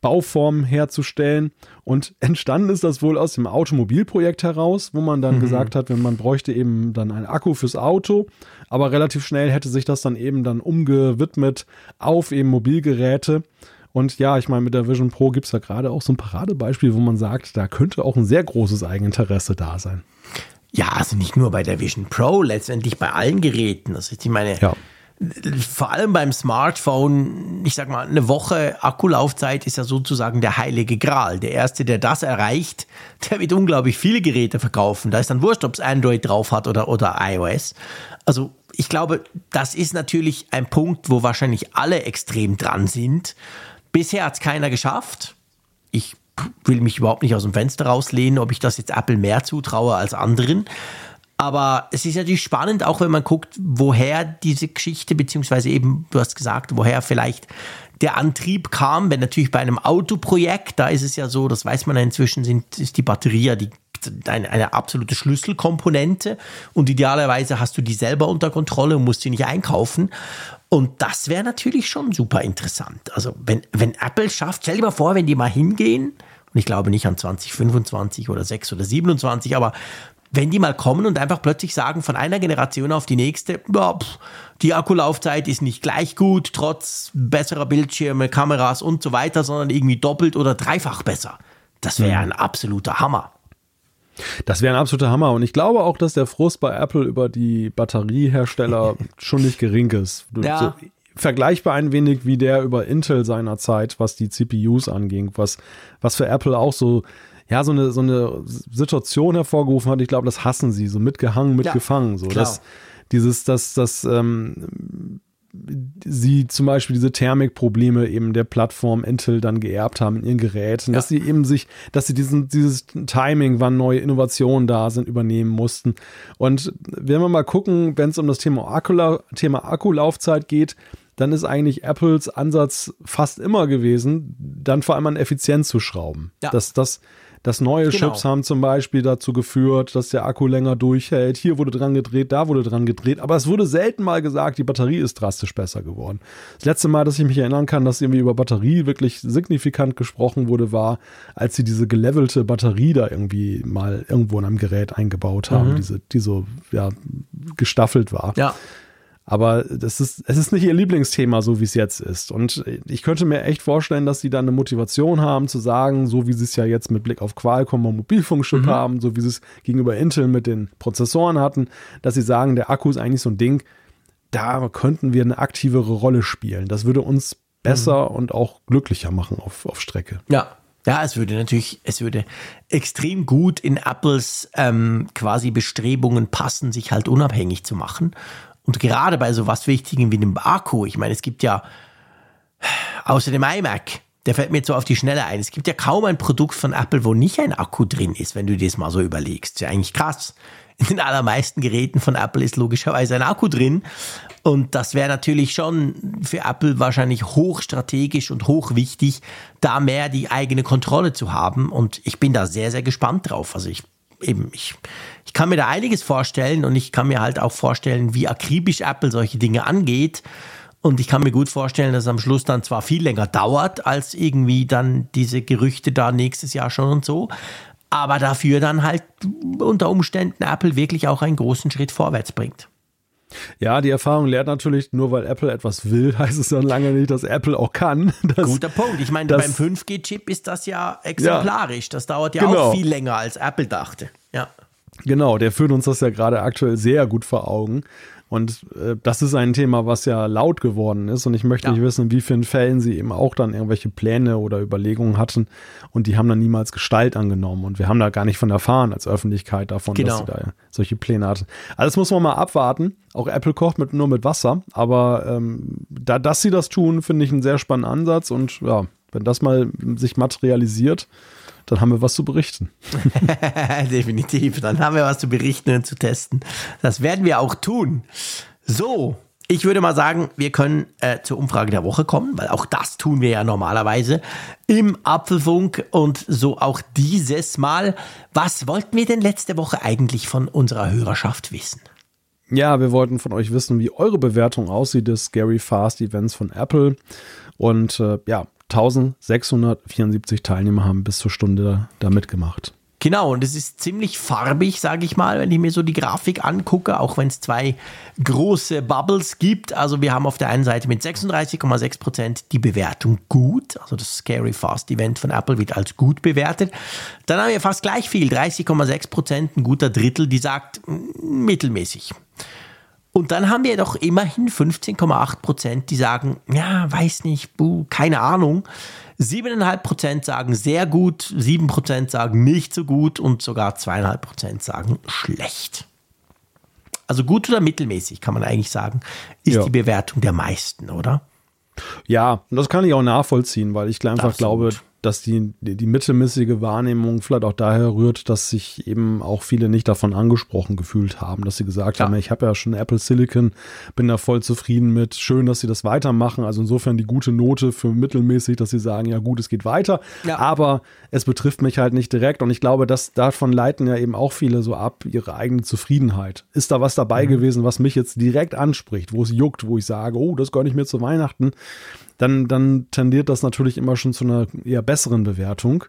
Bauformen herzustellen. Und entstanden ist das wohl aus dem Automobilprojekt heraus, wo man dann mhm. gesagt hat, wenn man bräuchte eben dann einen Akku fürs Auto, aber relativ schnell hätte sich das dann eben dann umgewidmet auf eben Mobilgeräte. Und ja, ich meine, mit der Vision Pro gibt es ja gerade auch so ein Paradebeispiel, wo man sagt, da könnte auch ein sehr großes Eigeninteresse da sein. Ja, also nicht nur bei der Vision Pro, letztendlich bei allen Geräten. Also ich meine, ja vor allem beim Smartphone, ich sag mal, eine Woche Akkulaufzeit ist ja sozusagen der heilige Gral. Der erste, der das erreicht, der wird unglaublich viele Geräte verkaufen. Da ist dann wurscht, ob es Android drauf hat oder, oder iOS. Also ich glaube, das ist natürlich ein Punkt, wo wahrscheinlich alle extrem dran sind. Bisher hat es keiner geschafft. Ich will mich überhaupt nicht aus dem Fenster rauslehnen, ob ich das jetzt Apple mehr zutraue als anderen. Aber es ist natürlich spannend, auch wenn man guckt, woher diese Geschichte, beziehungsweise eben, du hast gesagt, woher vielleicht der Antrieb kam, wenn natürlich bei einem Autoprojekt, da ist es ja so, das weiß man ja inzwischen, sind, ist die Batterie ja die, eine, eine absolute Schlüsselkomponente und idealerweise hast du die selber unter Kontrolle und musst sie nicht einkaufen. Und das wäre natürlich schon super interessant. Also wenn, wenn Apple schafft, stell dir mal vor, wenn die mal hingehen, und ich glaube nicht an 2025 oder 6 oder 27, aber wenn die mal kommen und einfach plötzlich sagen, von einer Generation auf die nächste, ja, pff, die Akkulaufzeit ist nicht gleich gut, trotz besserer Bildschirme, Kameras und so weiter, sondern irgendwie doppelt oder dreifach besser. Das wäre mhm. ein absoluter Hammer. Das wäre ein absoluter Hammer. Und ich glaube auch, dass der Frust bei Apple über die Batteriehersteller schon nicht gering ist. Ja. So, vergleichbar ein wenig wie der über Intel seiner Zeit, was die CPUs anging, was, was für Apple auch so, ja, so eine, so eine Situation hervorgerufen hat. Ich glaube, das hassen sie, so mitgehangen, mitgefangen. So, klar. dass dieses, dass, dass, ähm, sie zum Beispiel diese Thermikprobleme eben der Plattform Intel dann geerbt haben in ihren Geräten, Ja. dass sie eben sich, dass sie diesen, dieses Timing, wann neue Innovationen da sind, übernehmen mussten. Und wenn wir mal gucken, wenn es um das Thema, Akkulau Thema Akkulaufzeit geht, dann ist eigentlich Apples Ansatz fast immer gewesen, dann vor allem an Effizienz zu schrauben. Ja. Dass das dass neue Genau. Chips haben zum Beispiel dazu geführt, dass der Akku länger durchhält. Hier wurde dran gedreht, da wurde dran gedreht. Aber es wurde selten mal gesagt, die Batterie ist drastisch besser geworden. Das letzte Mal, dass ich mich erinnern kann, dass irgendwie über Batterie wirklich signifikant gesprochen wurde, war, als sie diese gelevelte Batterie da irgendwie mal irgendwo in einem Gerät eingebaut haben, diese, die so ja, gestaffelt war. Ja. Aber das ist, es ist nicht ihr Lieblingsthema, so wie es jetzt ist. Und ich könnte mir echt vorstellen, dass sie da eine Motivation haben, zu sagen, so wie sie es ja jetzt mit Blick auf Qualcomm und Mobilfunkchip haben, so wie sie es gegenüber Intel mit den Prozessoren hatten, dass sie sagen, der Akku ist eigentlich so ein Ding, da könnten wir eine aktivere Rolle spielen. Das würde uns besser und auch glücklicher machen auf, auf Strecke. Ja. Ja, es würde natürlich, es würde extrem gut in Apples ähm, quasi Bestrebungen passen, sich halt unabhängig zu machen. Und gerade bei so was Wichtigem wie dem Akku, ich meine, es gibt ja außer dem iMac, der fällt mir jetzt so auf die Schnelle ein. Es gibt ja kaum ein Produkt von Apple, wo nicht ein Akku drin ist, wenn du dir das mal so überlegst. Ist ja eigentlich krass. In den allermeisten Geräten von Apple ist logischerweise ein Akku drin. Und das wäre natürlich schon für Apple wahrscheinlich hochstrategisch und hochwichtig, da mehr die eigene Kontrolle zu haben. Und ich bin da sehr, sehr gespannt drauf. Also ich eben, ich, ich kann mir da einiges vorstellen und ich kann mir halt auch vorstellen, wie akribisch Apple solche Dinge angeht. Und ich kann mir gut vorstellen, dass es am Schluss dann zwar viel länger dauert, als irgendwie dann diese Gerüchte da nächstes Jahr schon und so, aber dafür dann halt unter Umständen Apple wirklich auch einen großen Schritt vorwärts bringt. Ja, die Erfahrung lehrt natürlich, nur weil Apple etwas will, heißt es dann lange nicht, dass Apple auch kann. Das, Guter Punkt. Ich meine, das- beim 5G-Chip ist das ja exemplarisch. Das dauert ja Genau. auch viel länger, als Apple dachte. Ja. Genau, der führt uns das ja gerade aktuell sehr gut vor Augen. Und äh, das ist ein Thema, was ja laut geworden ist. Und ich möchte Ja. nicht wissen, in wie vielen Fällen sie eben auch dann irgendwelche Pläne oder Überlegungen hatten. Und die haben dann niemals Gestalt angenommen. Und wir haben da gar nicht von erfahren als Öffentlichkeit davon, Genau. dass sie da solche Pläne hatten. Alles muss man mal abwarten. Auch Apple kocht mit, nur mit Wasser. Aber ähm, da, dass sie das tun, finde ich einen sehr spannenden Ansatz. Und ja, wenn das mal sich materialisiert, dann haben wir was zu berichten. Definitiv. Dann haben wir was zu berichten und zu testen. Das werden wir auch tun. So, ich würde mal sagen, wir können äh, zur Umfrage der Woche kommen, weil auch das tun wir ja normalerweise im Apfelfunk und so auch dieses Mal. Was wollten wir denn letzte Woche eigentlich von unserer Hörerschaft wissen? Ja, wir wollten von euch wissen, wie eure Bewertung aussieht des Scary Fast Events von Apple. Und äh, ja, 1674 Teilnehmer haben bis zur Stunde da mitgemacht. Genau, und es ist ziemlich farbig, sage ich mal, wenn ich mir so die Grafik angucke, auch wenn es zwei große Bubbles gibt. Also wir haben auf der einen Seite mit 36,6 Prozent die Bewertung gut, also das Scary Fast Event von Apple wird als gut bewertet. Dann haben wir fast gleich viel, 30,6 Prozent, ein guter Drittel, die sagt mm, mittelmäßig. Und dann haben wir doch immerhin 15,8 Prozent, die sagen, ja, weiß nicht, buh, keine Ahnung. 7,5 Prozent sagen sehr gut, 7 Prozent sagen nicht so gut und sogar 2,5 Prozent sagen schlecht. Also gut oder mittelmäßig, kann man eigentlich sagen, ist Ja. die Bewertung der meisten, oder? Ja, und das kann ich auch nachvollziehen, weil ich einfach Absolut. glaube, dass die, die, mittelmäßige Wahrnehmung vielleicht auch daher rührt, dass sich eben auch viele nicht davon angesprochen gefühlt haben, dass sie gesagt Ja. haben, ich habe ja schon Apple Silicon, bin da voll zufrieden mit, schön, dass sie das weitermachen. Also insofern die gute Note für mittelmäßig, dass sie sagen, ja gut, es geht weiter, Ja. aber es betrifft mich halt nicht direkt und ich glaube, dass davon leiten ja eben auch viele so ab, ihre eigene Zufriedenheit. Ist da was dabei gewesen, was mich jetzt direkt anspricht, wo es juckt, wo ich sage, oh, das gönne ich mir zu Weihnachten, dann, dann tendiert das natürlich immer schon zu einer eher besseren Bewertung.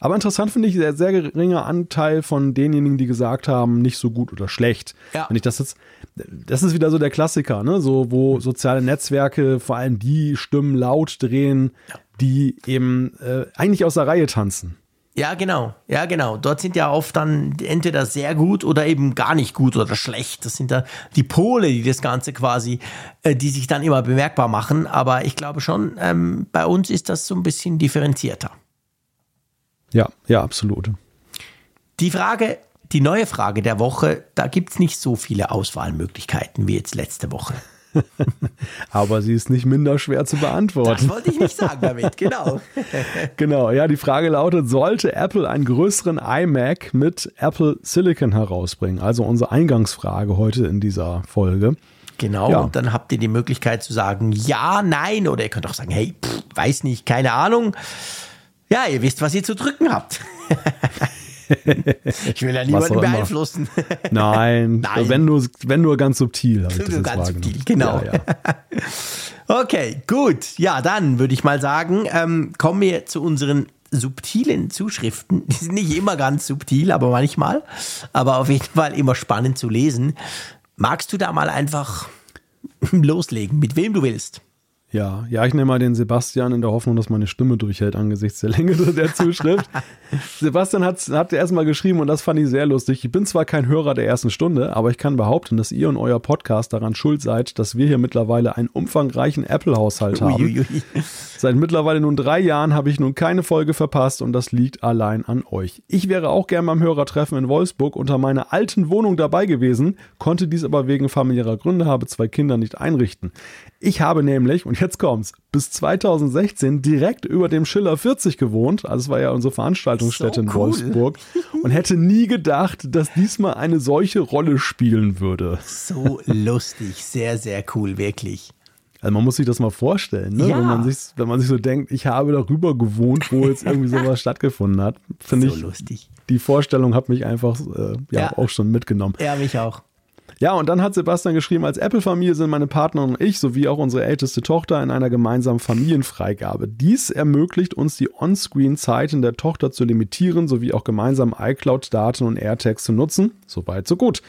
Aber interessant finde ich, sehr, sehr geringer Anteil von denjenigen, die gesagt haben, nicht so gut oder schlecht. Ja. Wenn ich das jetzt, das ist wieder so der Klassiker, ne? So, wo soziale Netzwerke vor allem die Stimmen laut drehen, die eben äh, eigentlich aus der Reihe tanzen. Ja, genau. Ja, genau. Dort sind ja oft dann entweder sehr gut oder eben gar nicht gut oder schlecht. Das sind da die Pole, die das Ganze quasi, äh, die sich dann immer bemerkbar machen. Aber ich glaube schon, ähm, bei uns ist das so ein bisschen differenzierter. Ja, ja, absolut. Die Frage, die neue Frage der Woche, da gibt es nicht so viele Auswahlmöglichkeiten wie jetzt letzte Woche. Aber sie ist nicht minder schwer zu beantworten. Das wollte ich nicht sagen damit, genau. genau, ja, die Frage lautet, sollte Apple einen größeren iMac mit Apple Silicon herausbringen? Also unsere Eingangsfrage heute in dieser Folge. Genau, ja. und dann habt ihr die Möglichkeit zu sagen ja, nein oder ihr könnt auch sagen, hey, pff, weiß nicht, keine Ahnung. Ja, ihr wisst, was ihr zu drücken habt. ich will ja niemanden beeinflussen. Nein, Nein, Wenn, nur, wenn nur ganz subtil. So ganz subtil, genau. Ja, ja. okay, gut. Ja, dann würde ich mal sagen, ähm, kommen wir zu unseren subtilen Zuschriften. Die sind nicht immer ganz subtil, aber manchmal. Aber auf jeden Fall immer spannend zu lesen. Magst du da mal einfach loslegen, mit wem du willst? Ja, ja, ich nehme mal den Sebastian in der Hoffnung, dass meine Stimme durchhält angesichts der Länge der Zuschrift. Sebastian hat, hat erstmal geschrieben und das fand ich sehr lustig. Ich bin zwar kein Hörer der ersten Stunde, aber ich kann behaupten, dass ihr und euer Podcast daran schuld seid, dass wir hier mittlerweile einen umfangreichen Apple-Haushalt haben. Uiuiui. Seit mittlerweile nun drei Jahren habe ich nun keine Folge verpasst und das liegt allein an euch. Ich wäre auch gern beim Hörertreffen in Wolfsburg unter meiner alten Wohnung dabei gewesen, konnte dies aber wegen familiärer Gründe, habe zwei Kinder nicht einrichten. Ich habe nämlich, und jetzt kommt's, bis 2016 direkt über dem Schiller 40 gewohnt. Also es war ja unsere Veranstaltungsstätte so in Wolfsburg. Und hätte nie gedacht, dass diesmal eine solche Rolle spielen würde. So lustig, sehr, sehr cool, wirklich. Also man muss sich das mal vorstellen, ne? ja. wenn, man sich, wenn man sich so denkt, ich habe darüber gewohnt, wo jetzt irgendwie sowas stattgefunden hat. Finde so ich lustig. Die Vorstellung hat mich einfach äh, ja, ja, auch schon mitgenommen. Ja, mich auch. Ja, und dann hat Sebastian geschrieben, als Apple-Familie sind meine Partnerin und ich sowie auch unsere älteste Tochter in einer gemeinsamen Familienfreigabe. Dies ermöglicht uns, die On-Screen-Zeiten der Tochter zu limitieren, sowie auch gemeinsam iCloud-Daten und AirTags zu nutzen. Soweit, so gut.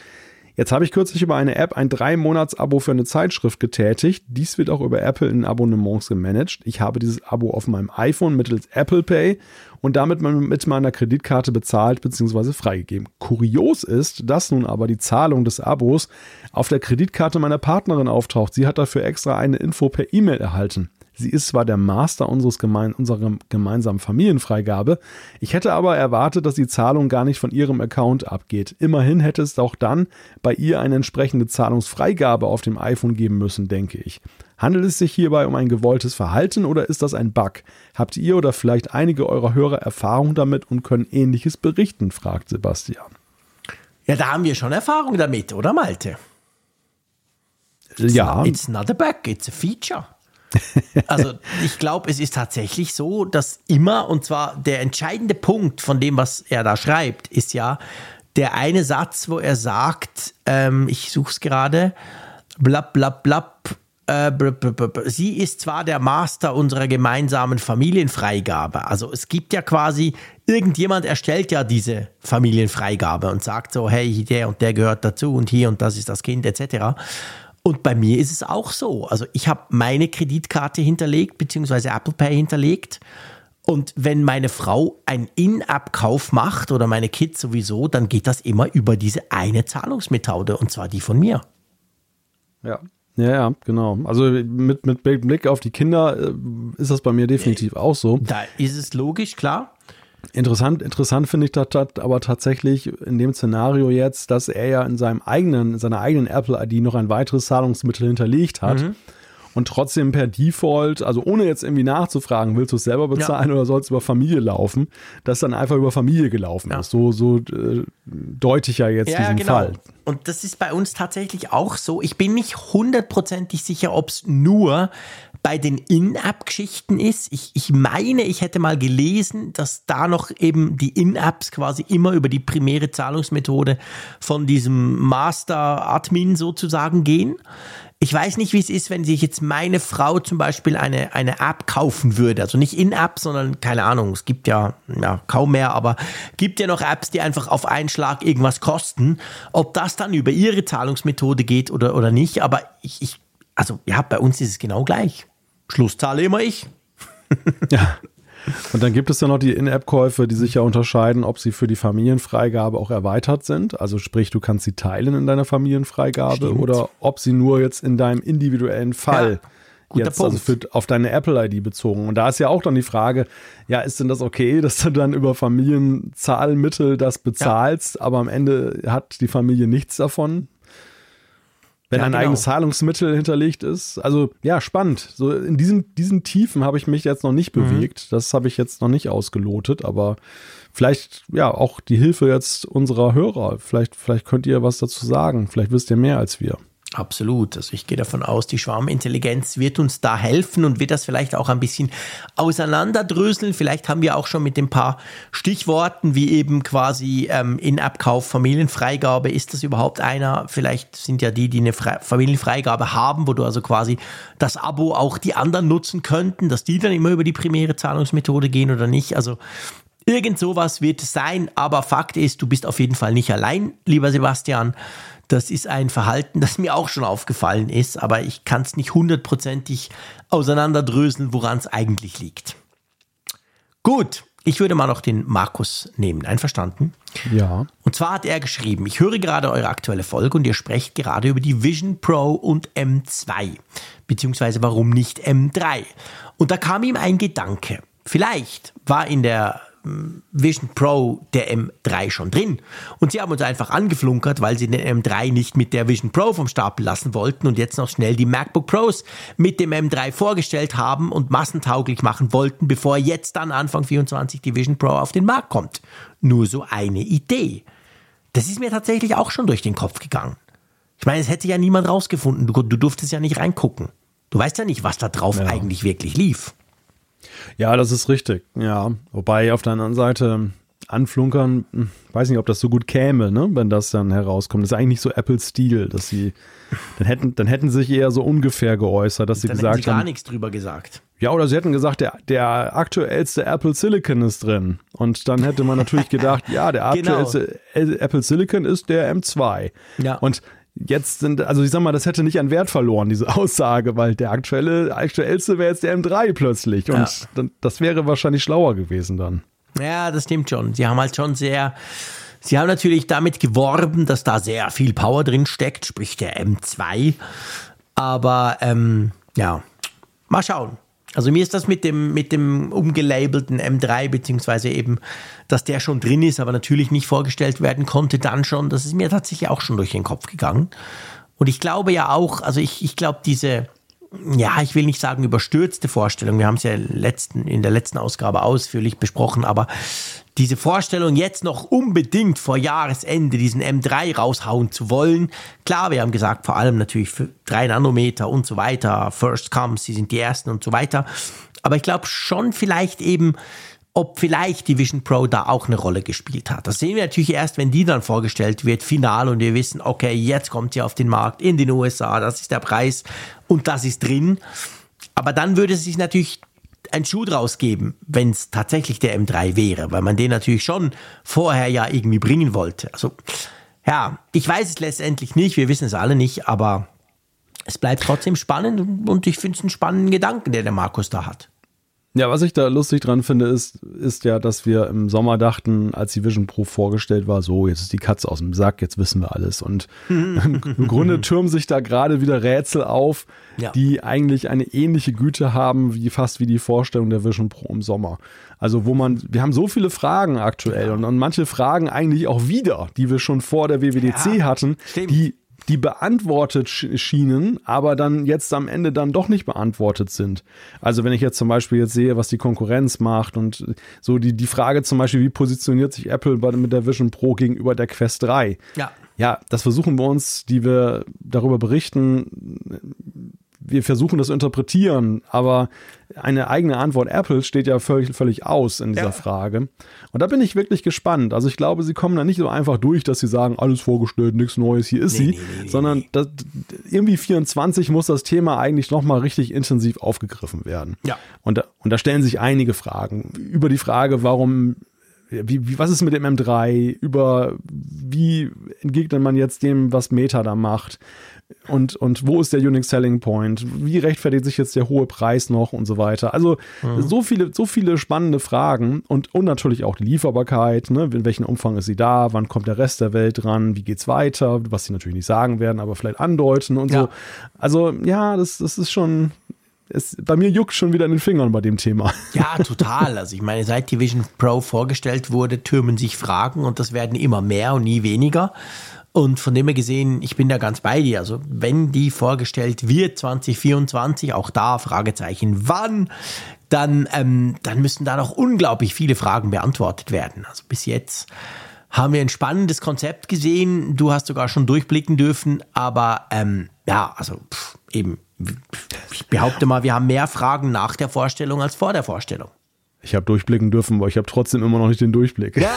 Jetzt habe ich kürzlich über eine App ein drei Monats Abo für eine Zeitschrift getätigt. Dies wird auch über Apple in Abonnements gemanagt. Ich habe dieses Abo auf meinem iPhone mittels Apple Pay und damit mit meiner Kreditkarte bezahlt bzw. freigegeben. Kurios ist, dass nun aber die Zahlung des Abos auf der Kreditkarte meiner Partnerin auftaucht. Sie hat dafür extra eine Info per E-Mail erhalten. Sie ist zwar der Master unseres gemein, unserer gemeinsamen Familienfreigabe, ich hätte aber erwartet, dass die Zahlung gar nicht von ihrem Account abgeht. Immerhin hätte es auch dann bei ihr eine entsprechende Zahlungsfreigabe auf dem iPhone geben müssen, denke ich. Handelt es sich hierbei um ein gewolltes Verhalten oder ist das ein Bug? Habt ihr oder vielleicht einige eurer Hörer Erfahrung damit und können ähnliches berichten? fragt Sebastian. Ja, da haben wir schon Erfahrung damit, oder Malte? It's ja. Not, it's not a bug, it's a feature. Also ich glaube, es ist tatsächlich so, dass immer, und zwar der entscheidende Punkt von dem, was er da schreibt, ist ja der eine Satz, wo er sagt, ähm, ich suche es gerade, blab, blab, blab, äh, sie ist zwar der Master unserer gemeinsamen Familienfreigabe. Also es gibt ja quasi, irgendjemand erstellt ja diese Familienfreigabe und sagt so, hey, der und der gehört dazu und hier und das ist das Kind etc. Und bei mir ist es auch so. Also ich habe meine Kreditkarte hinterlegt, beziehungsweise Apple Pay hinterlegt. Und wenn meine Frau einen In-App-Kauf macht oder meine Kids sowieso, dann geht das immer über diese eine Zahlungsmethode und zwar die von mir. Ja. Ja, ja, genau. Also mit, mit Blick auf die Kinder äh, ist das bei mir definitiv auch so. Da ist es logisch, klar. Interessant, interessant finde ich das aber tatsächlich in dem Szenario jetzt, dass er ja in seinem eigenen, in seiner eigenen Apple-ID noch ein weiteres Zahlungsmittel hinterlegt hat. Mhm. Und trotzdem per Default, also ohne jetzt irgendwie nachzufragen, willst du es selber bezahlen ja. oder soll es über Familie laufen, dass dann einfach über Familie gelaufen ja. ist. So, so äh, deute ich ja jetzt ja, diesen genau. Fall. Und das ist bei uns tatsächlich auch so. Ich bin nicht hundertprozentig sicher, ob es nur bei den In-App-Geschichten ist. Ich, ich meine, ich hätte mal gelesen, dass da noch eben die In-Apps quasi immer über die primäre Zahlungsmethode von diesem Master-Admin sozusagen gehen. Ich weiß nicht, wie es ist, wenn sich jetzt meine Frau zum Beispiel eine, eine App kaufen würde. Also nicht in-App, sondern keine Ahnung. Es gibt ja, ja kaum mehr, aber gibt ja noch Apps, die einfach auf einen Schlag irgendwas kosten. Ob das dann über ihre Zahlungsmethode geht oder, oder nicht. Aber ich, ich also ja, bei uns ist es genau gleich. Schluss zahle immer ich. ja. Und dann gibt es ja noch die In-App-Käufe, die sich ja unterscheiden, ob sie für die Familienfreigabe auch erweitert sind. Also sprich, du kannst sie teilen in deiner Familienfreigabe Stimmt. oder ob sie nur jetzt in deinem individuellen Fall ja. Guter jetzt Punkt. also für, auf deine Apple-ID bezogen. Und da ist ja auch dann die Frage, ja, ist denn das okay, dass du dann über Familienzahlmittel das bezahlst, ja. aber am Ende hat die Familie nichts davon? Wenn ja, ein genau. eigenes Zahlungsmittel hinterlegt ist. Also ja, spannend. So in diesen, diesen Tiefen habe ich mich jetzt noch nicht mhm. bewegt. Das habe ich jetzt noch nicht ausgelotet, aber vielleicht ja auch die Hilfe jetzt unserer Hörer. Vielleicht, vielleicht könnt ihr was dazu sagen. Vielleicht wisst ihr mehr als wir. Absolut. Also ich gehe davon aus, die Schwarmintelligenz wird uns da helfen und wird das vielleicht auch ein bisschen auseinanderdröseln. Vielleicht haben wir auch schon mit ein paar Stichworten wie eben quasi ähm, In-App-Kauf, Familienfreigabe. Ist das überhaupt einer? Vielleicht sind ja die, die eine Fre Familienfreigabe haben, wo du also quasi das Abo auch die anderen nutzen könnten, dass die dann immer über die primäre Zahlungsmethode gehen oder nicht. Also Irgend sowas wird es sein, aber Fakt ist, du bist auf jeden Fall nicht allein, lieber Sebastian. Das ist ein Verhalten, das mir auch schon aufgefallen ist, aber ich kann es nicht hundertprozentig auseinanderdröseln, woran es eigentlich liegt. Gut, ich würde mal noch den Markus nehmen. Einverstanden? Ja. Und zwar hat er geschrieben, ich höre gerade eure aktuelle Folge und ihr sprecht gerade über die Vision Pro und M2. Beziehungsweise warum nicht M3? Und da kam ihm ein Gedanke. Vielleicht war in der Vision Pro der M3 schon drin. Und sie haben uns einfach angeflunkert, weil sie den M3 nicht mit der Vision Pro vom Stapel lassen wollten und jetzt noch schnell die MacBook Pros mit dem M3 vorgestellt haben und massentauglich machen wollten, bevor jetzt dann Anfang 24 die Vision Pro auf den Markt kommt. Nur so eine Idee. Das ist mir tatsächlich auch schon durch den Kopf gegangen. Ich meine, es hätte ja niemand rausgefunden. Du, du durftest ja nicht reingucken. Du weißt ja nicht, was da drauf ja. eigentlich wirklich lief. Ja, das ist richtig. Ja, wobei auf der anderen Seite anflunkern, hm, weiß nicht, ob das so gut käme, ne, wenn das dann herauskommt. Das ist eigentlich nicht so Apple-Stil, dass sie, dann hätten, dann hätten sie sich eher so ungefähr geäußert, dass sie dann gesagt hätten sie gar haben. nichts drüber gesagt. Ja, oder sie hätten gesagt, der, der aktuellste Apple Silicon ist drin. Und dann hätte man natürlich gedacht, ja, der genau. aktuellste genau. Apple Silicon ist der M2. Ja. Und Jetzt sind, also ich sag mal, das hätte nicht an Wert verloren, diese Aussage, weil der aktuelle, aktuellste wäre jetzt der M3 plötzlich. Und ja. das wäre wahrscheinlich schlauer gewesen dann. Ja, das stimmt schon. Sie haben halt schon sehr, sie haben natürlich damit geworben, dass da sehr viel Power drin steckt, sprich der M2. Aber ähm, ja, mal schauen. Also mir ist das mit dem, mit dem umgelabelten M3, beziehungsweise eben, dass der schon drin ist, aber natürlich nicht vorgestellt werden konnte, dann schon, das ist mir tatsächlich auch schon durch den Kopf gegangen. Und ich glaube ja auch, also ich, ich glaube, diese, ja, ich will nicht sagen überstürzte Vorstellung, wir haben es ja letzten, in der letzten Ausgabe ausführlich besprochen, aber diese Vorstellung, jetzt noch unbedingt vor Jahresende diesen M3 raushauen zu wollen. Klar, wir haben gesagt, vor allem natürlich für 3 Nanometer und so weiter, First Comes, sie sind die Ersten und so weiter. Aber ich glaube schon vielleicht eben, ob vielleicht die Vision Pro da auch eine Rolle gespielt hat. Das sehen wir natürlich erst, wenn die dann vorgestellt wird, final, und wir wissen, okay, jetzt kommt sie auf den Markt in den USA, das ist der Preis und das ist drin. Aber dann würde es sich natürlich ein Schuh draus geben, wenn es tatsächlich der M3 wäre, weil man den natürlich schon vorher ja irgendwie bringen wollte. Also, ja, ich weiß es letztendlich nicht, wir wissen es alle nicht, aber es bleibt trotzdem spannend und ich finde es einen spannenden Gedanken, der der Markus da hat. Ja, was ich da lustig dran finde, ist, ist ja, dass wir im Sommer dachten, als die Vision Pro vorgestellt war, so, jetzt ist die Katze aus dem Sack, jetzt wissen wir alles. Und im Grunde türmen sich da gerade wieder Rätsel auf, ja. die eigentlich eine ähnliche Güte haben, wie fast wie die Vorstellung der Vision Pro im Sommer. Also, wo man, wir haben so viele Fragen aktuell ja. und, und manche Fragen eigentlich auch wieder, die wir schon vor der WWDC ja, hatten, stimmt. die die beantwortet schienen, aber dann jetzt am Ende dann doch nicht beantwortet sind. Also wenn ich jetzt zum Beispiel jetzt sehe, was die Konkurrenz macht und so die, die Frage zum Beispiel, wie positioniert sich Apple bei, mit der Vision Pro gegenüber der Quest 3? Ja. Ja, das versuchen wir uns, die wir darüber berichten, wir versuchen das zu interpretieren, aber eine eigene Antwort Apple steht ja völlig, völlig aus in dieser ja. Frage. Und da bin ich wirklich gespannt. Also ich glaube, sie kommen da nicht so einfach durch, dass sie sagen, alles vorgestellt, nichts Neues, hier ist nee, sie, nee, nee, sondern das, irgendwie 24 muss das Thema eigentlich nochmal richtig intensiv aufgegriffen werden. Ja. Und da, und da stellen sich einige Fragen. Über die Frage, warum wie, wie, was ist mit dem M3, über wie entgegnet man jetzt dem, was Meta da macht und, und wo ist der Unique Selling Point, wie rechtfertigt sich jetzt der hohe Preis noch und so weiter. Also mhm. so viele, so viele spannende Fragen und, und natürlich auch die Lieferbarkeit, ne? in welchem Umfang ist sie da, wann kommt der Rest der Welt dran, wie geht's weiter, was sie natürlich nicht sagen werden, aber vielleicht andeuten und ja. so. Also ja, das, das ist schon, es, bei mir juckt schon wieder in den Fingern bei dem Thema. Ja, total. Also ich meine, seit die Vision Pro vorgestellt wurde, türmen sich Fragen und das werden immer mehr und nie weniger. Und von dem her gesehen, ich bin da ganz bei dir. Also wenn die vorgestellt wird 2024, auch da Fragezeichen, wann, dann, ähm, dann müssen da noch unglaublich viele Fragen beantwortet werden. Also bis jetzt haben wir ein spannendes Konzept gesehen. Du hast sogar schon durchblicken dürfen, aber ähm, ja, also pff, eben, ich behaupte mal, wir haben mehr Fragen nach der Vorstellung als vor der Vorstellung. Ich habe durchblicken dürfen, aber ich habe trotzdem immer noch nicht den Durchblick. Ja,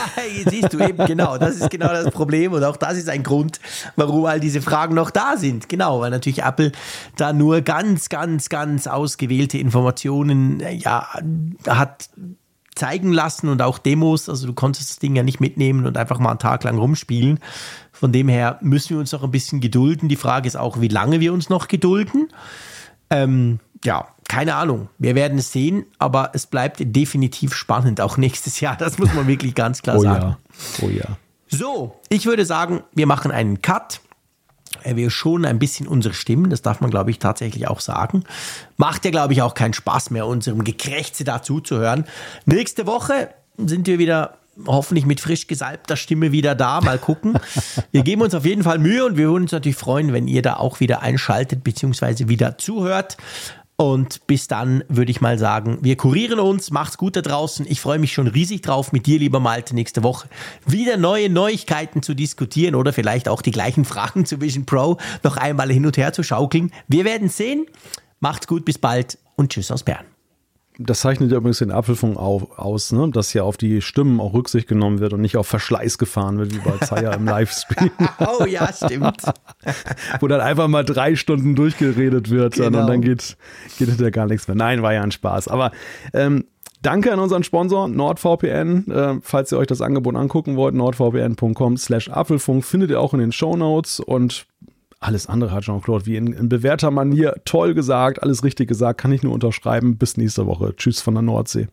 siehst du eben, genau. Das ist genau das Problem. Und auch das ist ein Grund, warum all diese Fragen noch da sind. Genau, weil natürlich Apple da nur ganz, ganz, ganz ausgewählte Informationen äh, ja, hat zeigen lassen und auch Demos. Also du konntest das Ding ja nicht mitnehmen und einfach mal einen Tag lang rumspielen. Von dem her müssen wir uns noch ein bisschen gedulden. Die Frage ist auch, wie lange wir uns noch gedulden. Ähm, ja, keine Ahnung. Wir werden es sehen, aber es bleibt definitiv spannend, auch nächstes Jahr. Das muss man wirklich ganz klar oh sagen. Ja. Oh ja. So, ich würde sagen, wir machen einen Cut. Wir schonen ein bisschen unsere Stimmen, das darf man, glaube ich, tatsächlich auch sagen. Macht ja, glaube ich, auch keinen Spaß mehr, unserem Gekrächze dazu zu hören. Nächste Woche sind wir wieder hoffentlich mit frisch gesalbter Stimme wieder da. Mal gucken. Wir geben uns auf jeden Fall Mühe und wir würden uns natürlich freuen, wenn ihr da auch wieder einschaltet bzw. wieder zuhört. Und bis dann würde ich mal sagen, wir kurieren uns, macht's gut da draußen. Ich freue mich schon riesig drauf, mit dir, lieber Malte, nächste Woche wieder neue Neuigkeiten zu diskutieren oder vielleicht auch die gleichen Fragen zu Vision Pro noch einmal hin und her zu schaukeln. Wir werden sehen. Macht's gut, bis bald und tschüss aus Bern das zeichnet ja übrigens den Apfelfunk auf, aus, ne? dass hier auf die Stimmen auch Rücksicht genommen wird und nicht auf Verschleiß gefahren wird, wie bei Zaya im Livestream. oh ja, stimmt. Wo dann einfach mal drei Stunden durchgeredet wird genau. und dann geht, geht ja gar nichts mehr. Nein, war ja ein Spaß. Aber ähm, Danke an unseren Sponsor NordVPN. Äh, falls ihr euch das Angebot angucken wollt, nordvpn.com slash Apfelfunk findet ihr auch in den Show Notes und alles andere hat Jean-Claude wie in, in, bewährter Manier toll gesagt, alles richtig gesagt, kann ich nur unterschreiben. Bis nächste Woche. Tschüss von der Nordsee.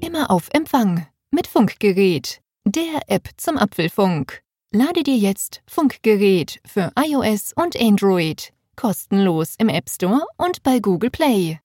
Immer auf Empfang mit Funkgerät, der App zum Apfelfunk. Lade dir jetzt Funkgerät für iOS und Android kostenlos im App Store und bei Google Play.